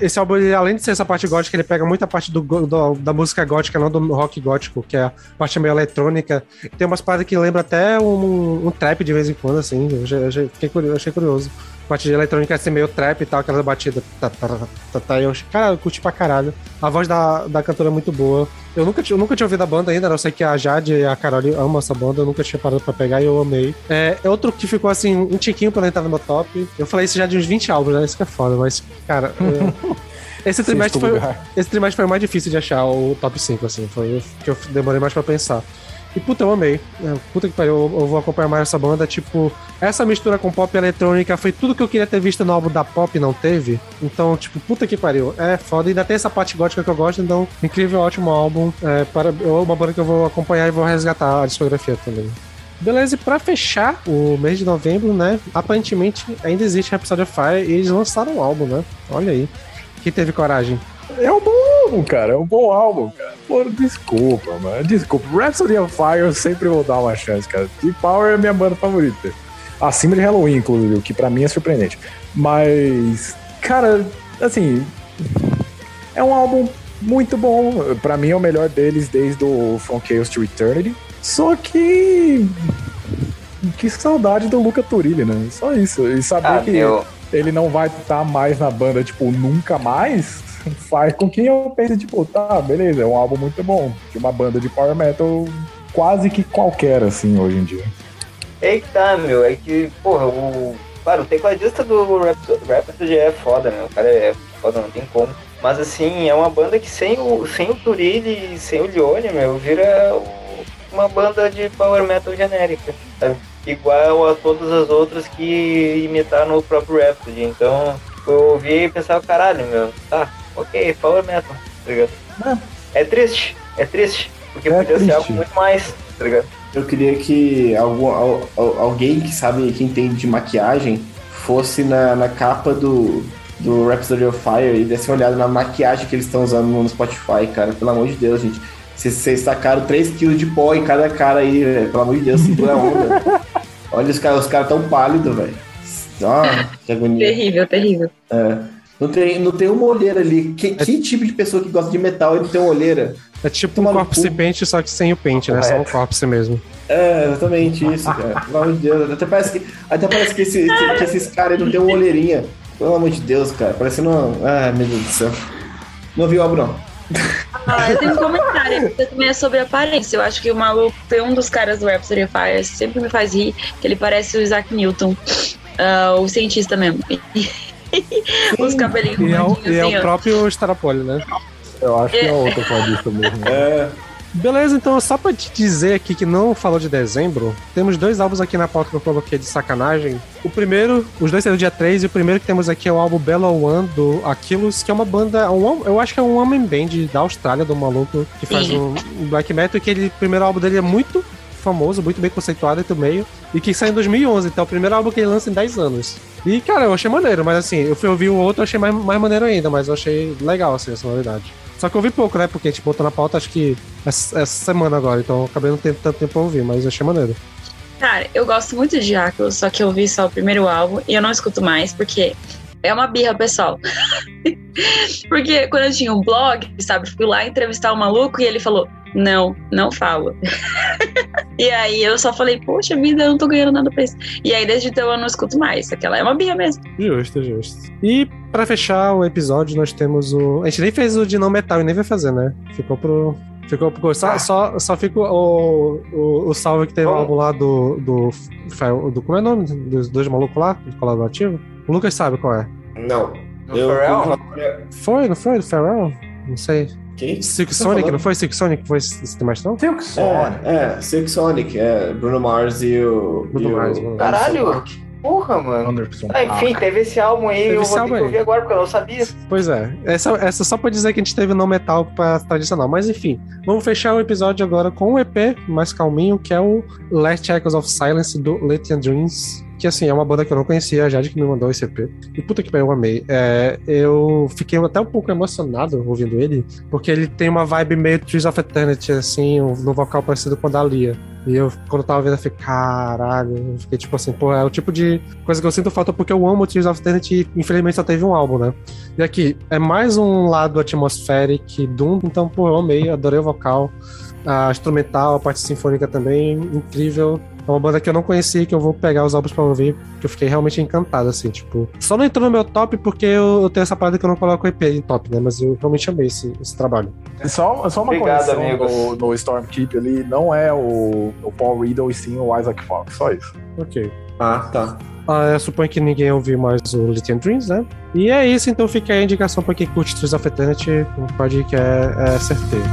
esse álbum, ele, além de ser essa parte gótica, ele pega muita parte do, do- da música gótica, não do rock gótico, que é a parte meio eletrônica. Tem umas paradas que lembra até um, um trap de vez em quando, assim. Eu, eu fiquei curioso, achei curioso. A parte de eletrônica assim, meio trap e tal, aquela batida. Tá, tá, tá, tá, tá, eu, cara, eu curti pra caralho. A voz da, da cantora é muito boa. Eu nunca, tinha- eu nunca tinha ouvido a banda ainda, né? eu sei que a Jade e a Carol amam essa banda, eu nunca tinha parado pra pegar e eu amei. É, é outro que ficou assim, um tiquinho pra entrar no meu top. Eu falei isso já de uns 20 álbuns, né? Isso que é foda, mas, cara. é- Esse trimestre, foi, lugar. esse trimestre foi o mais difícil de achar o top 5, assim. Foi o que eu demorei mais pra pensar. E puta, eu amei. É, puta que pariu, eu, vou acompanhar mais essa banda. Tipo, essa mistura com pop e eletrônica foi tudo que eu queria ter visto no álbum da pop não teve. Então, tipo, puta que pariu. É foda. Ainda tem essa parte gótica que eu gosto, então, incrível, ótimo álbum. É, para, é uma banda que eu vou acompanhar e vou resgatar a discografia também. Beleza, e pra fechar o mês de novembro, né? Aparentemente ainda existe Rhapsody of Fire e eles lançaram um álbum, né? Olha aí. Quem teve coragem? É um bom álbum, cara. É um bom álbum, cara. Pô, desculpa, mano. Desculpa. Rhapsody of Fire eu sempre vou dar uma chance, cara. Deep Power é minha banda favorita. Acima de Halloween, inclusive, o que pra mim é surpreendente. Mas, cara, assim. É um álbum muito bom. Pra mim é o melhor deles desde o From Chaos to Eternity. Só que. Que saudade do Luca Turilli, né? Só isso. E saber Ah, que meu. ele não vai estar mais na banda, tipo, nunca mais, faz com que eu pense, tipo, tá, beleza, é um álbum muito bom. De uma banda de power metal quase que qualquer, assim, hoje em dia. Eita, meu, é que, porra, o. Claro, o tecladista do Rhapsody é foda, meu. O cara é foda, não tem como. Mas assim, é uma banda que sem o, sem o Turilli e sem o Lione, meu, vira uma banda de power metal genérica. sabe? Igual a todas as outras que imitaram o próprio Rhapsody. Então, eu ouvi e pensava, caralho, meu, tá, ok, power metal, tá ligado? É triste, é triste. Porque É podia ser triste. algo muito mais, tá ligado? Eu queria que algum, al- al- alguém que sabe, que entende de maquiagem, fosse na, na capa do, do Rhapsody of Fire e desse uma olhada na maquiagem que eles estão usando no Spotify, cara. Pelo amor de Deus, gente. Vocês- tacaram 3kg de pó em cada cara aí, velho. Pelo amor de Deus, segura a onda. Olha, os caras os cara tão pálidos, velho. Ó, que agonia. Terrível, terrível. É. Não tem, não tem uma olheira ali. Que, que tipo de pessoa que gosta de metal e não tem uma olheira? É tipo um corpse paint, só que sem o pente, né? Só o corpse mesmo. É, exatamente isso, cara. Pelo amor de Deus. Até parece que, até parece que, esse- que esses caras não tem uma olheirinha. Pelo amor de Deus, cara. Parecendo uma. Ah, meu Deus do céu. Não viu, Bruno? Ah, eu tenho um comentário que também é sobre aparência. Eu acho que o maluco tem um dos caras do Rhapsody of Fire sempre me faz rir, que ele parece o Isaac Newton, ah, o cientista mesmo. Os cabelinhos E é o, e é assim, o próprio Starapoli, né? Eu acho que é outra fadista mesmo. É. Beleza, então só pra te dizer aqui que não falou de dezembro, temos dois álbuns aqui na pauta que eu coloquei de sacanagem. O primeiro, os dois saíram dia 3, e o primeiro que temos aqui é o álbum Bellow One do Aquilos, que é uma banda, um, eu acho que é um homem band da Austrália, do maluco que faz um, um black metal, que ele, o primeiro álbum dele é muito famoso, muito bem conceituado entre o meio, e que saiu em 2011, então é o primeiro álbum que ele lança em 10 anos. E, cara, eu achei maneiro, mas assim, eu fui ouvir o outro, achei mais, mais maneiro ainda, mas eu achei legal, assim, essa novidade. Só que eu ouvi pouco, né? Porque a gente botou na pauta, acho que essa, semana agora, então acabei não tendo tanto tempo pra ouvir, mas achei maneiro. Cara, eu gosto muito de Áquilo, só que eu vi só o primeiro álbum e eu não escuto mais, porque é uma birra, pessoal. porque quando eu tinha um blog, sabe, fui lá entrevistar o maluco e ele falou: Não, não falo. e aí eu só falei: Poxa vida, eu não tô ganhando nada pra isso. E aí desde então eu não escuto mais. Aquela é uma birra mesmo. Justo, justo. E pra fechar o episódio, nós temos o. A gente nem fez o de não metal e nem vai fazer, né? Ficou pro. Ficou pro. Só, só, só fica o, o, o salve que teve o álbum lá do, do. do. Como é o nome? Dos dois malucos lá, do colaborativo? O Lucas sabe qual é. Não. No Eu- Pharrell? Foi, não foi? Do Pharrell? Não sei. Quem? Silk Tá Sonic, não foi Silk Sonic foi esse tema não? Silk Sonic. É, é, Silk Sonic, é, Bruno Mars e o. Bruno e o- Mars, Mars. Caralho! Porra, mano. Anderson. Ah, enfim, teve esse álbum aí, Teve eu esse vou ter álbum que ouvir agora, porque eu não sabia. Pois é. Essa, essa só pra dizer que a gente teve no metal pra tradicional. Mas enfim, vamos fechar o episódio agora com um EP mais calminho, que é o Last Echoes of Silence do Lithium Dreams. Que assim, é uma banda que eu não conhecia, a Jade que me mandou esse EP. E puta que pariu, eu amei. É, eu fiquei até um pouco emocionado ouvindo ele, porque ele tem uma vibe meio Trees of Eternity, assim, no vocal parecido com a da Lia. E eu, quando eu tava vendo, eu fiquei, caralho. Eu fiquei tipo assim, pô, é o tipo de coisa que eu sinto falta porque eu amo Tears of Eternity e infelizmente só teve um álbum, né? E aqui, é mais um lado atmospheric Doom, então, pô, eu amei, adorei o vocal, a instrumental, a parte sinfônica também, incrível. É uma banda que eu não conhecia, que eu vou pegar os álbuns pra ouvir, que eu fiquei realmente encantado, assim, tipo. Só não entrou no meu top porque eu, eu tenho essa parada que eu não coloco EP em top, né? Mas eu realmente amei esse, esse trabalho. Só, só uma Obrigado, correção amigos. do, do Stormkeep ali, não é o, o Paul Riddle e sim o Isaac Fox, só isso. Ok. Ah, tá. Ah, eu suponho que ninguém ouviu mais o Lithium Dreams, né? E é isso, então fica aí a indicação pra quem curte Trees of Eternity, pode que é, é certeiro.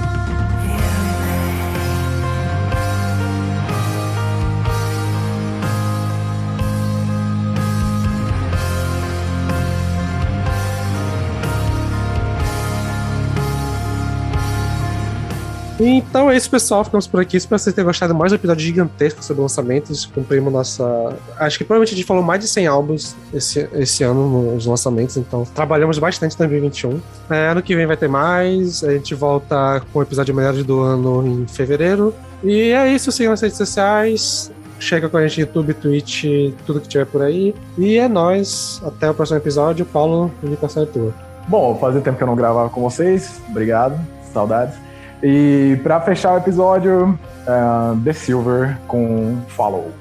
Então é isso, pessoal. Ficamos por aqui. Espero que vocês tenham gostado mais um episódio gigantesco sobre lançamentos. Cumprimos nossa. Acho que provavelmente a gente falou mais de 100 álbuns esse, esse ano nos lançamentos, então trabalhamos bastante em 2021. É, ano que vem vai ter mais. A gente volta com o episódio melhor do ano em fevereiro. E é isso. Sigam nas redes sociais. Chega com a gente no YouTube, Twitch, tudo que tiver por aí. E é nóis. Até o próximo episódio. Paulo, indicação é tua. Bom, fazia tempo que eu não gravava com vocês, obrigado, saudades. E pra fechar o episódio, ah, The Silver com Follow.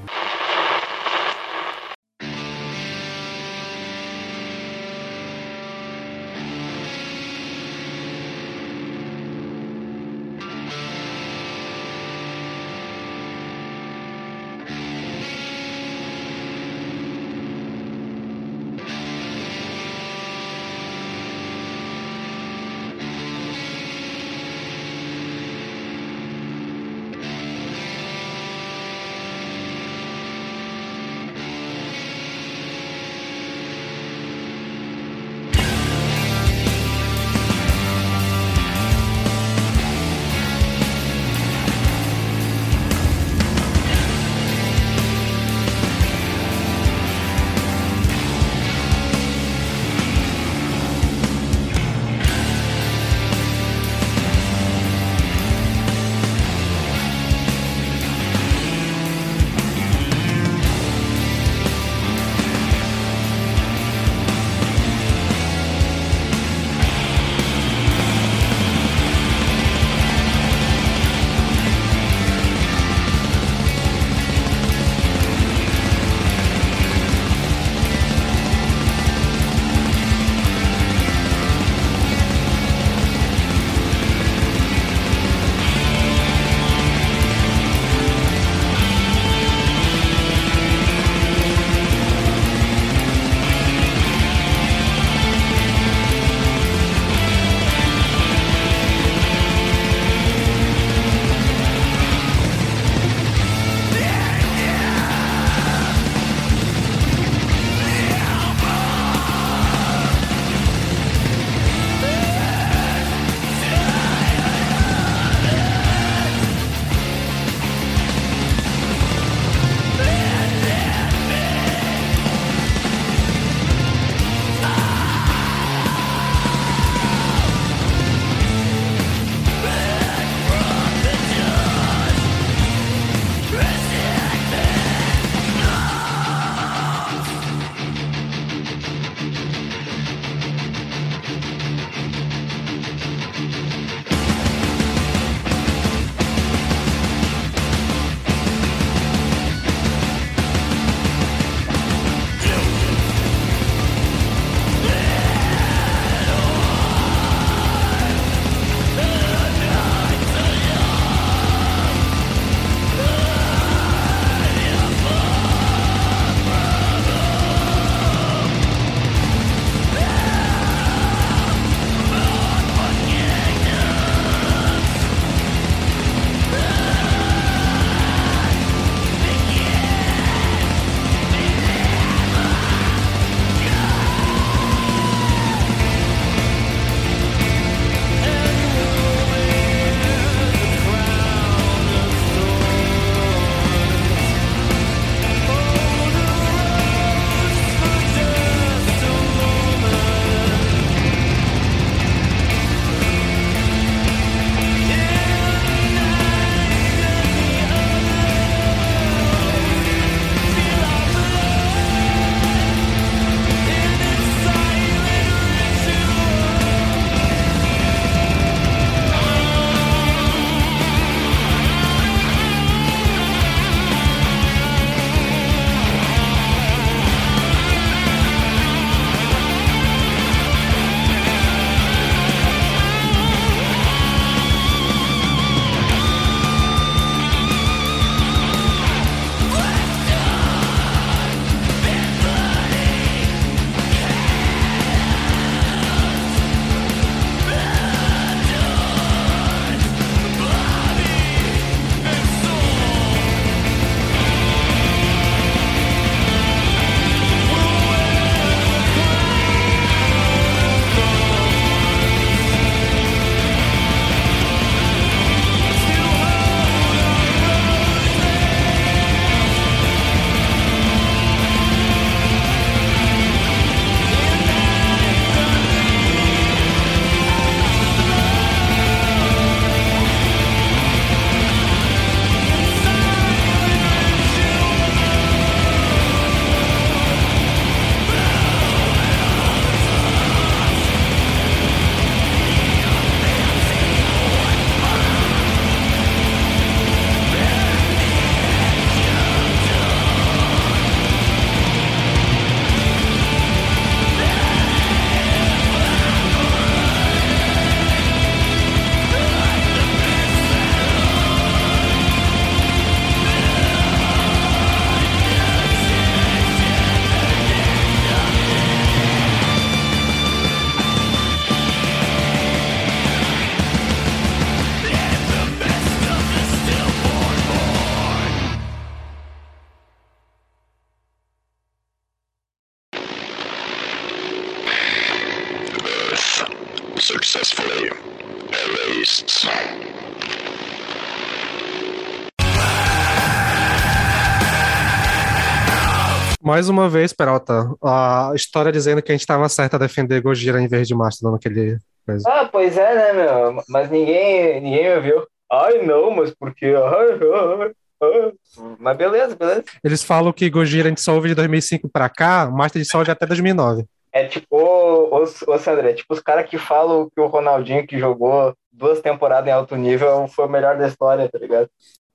Mais uma vez, Peralta, a história dizendo que a gente tava certo a defender Gojira em vez de Mastodon naquele coisa. Ah, pois é, né, meu? Mas ninguém, ninguém me viu. Ai, não, mas por quê? Ai, ai, ai. Mas beleza, beleza. Eles falam que Gojira a gente só ouve de 2005 pra cá, Master de Soldier até 2009. É tipo, ô, ô, Sandra, é tipo os caras que falam que o Ronaldinho que jogou duas temporadas em alto nível foi o melhor da história, tá ligado?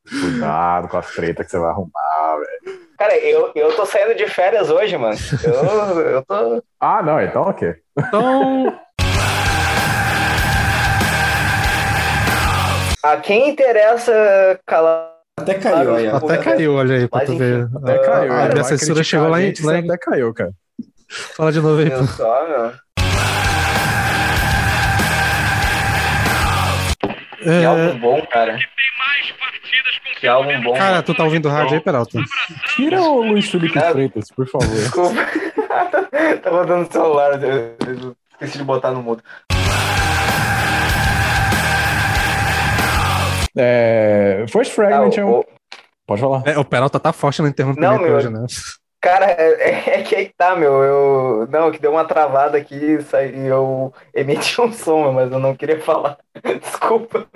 Cuidado com as tretas que você vai arrumar, velho. Cara, eu, eu tô saindo de férias hoje, mano. Eu, eu tô. Ah, não, então ok. Então, A quem interessa calar. Até caiu aí, até caiu, olha aí, pra tu ver. Até caiu. A, né? a minha Vai censura chegou lá a em. Até caiu, cara. Fala de novo aí, pô. Só, meu. Que É, álbum bom, cara. Que álbum bom. cara, mano. tu tá ouvindo rádio aí, Peralta? Tira o Luiz Felipe É. Freitas, por favor. Desculpa. tá rodando o celular. Esqueci de botar no mudo. É, First Ah, Fragment é um... o- o- Pode falar. É, o Peralta tá forte no interrompimento Não, meu. hoje, né? Cara, é, é que aí tá, meu. Eu. Não, que deu uma travada aqui e eu emiti um som, mas eu não queria falar. Desculpa.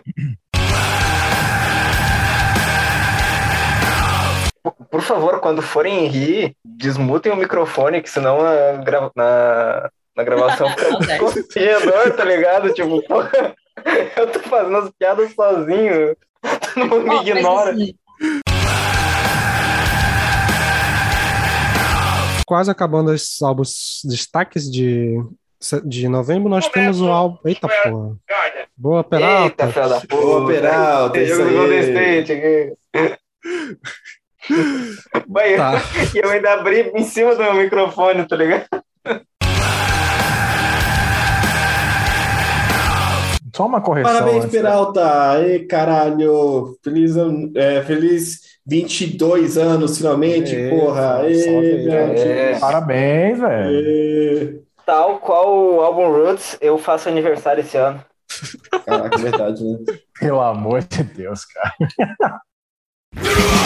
Por- favor, quando forem rir, desmutem o microfone, que senão na, na, na gravação fica constrangedor, tá ligado? Tipo, porra, eu tô fazendo as piadas sozinho. Todo mundo me ignora. assim, Quase acabando os álbuns destaques de, de novembro, nós temos o álbum. Eita porra. Boa, Eita, Peralta. filha da puta. Boa, Peralta, isso Eu aí. Aqui. Vai, Tá. E eu ainda abri em cima do meu microfone, tá ligado? Só uma correção. Parabéns, antes. Peralta! Aê, caralho! Feliz, ano- é, feliz 22 anos, finalmente, porra! Deus. Parabéns, velho. Tal qual o álbum Roots, eu faço aniversário esse ano. Caraca, é verdade, né? Pelo amor de Deus, cara.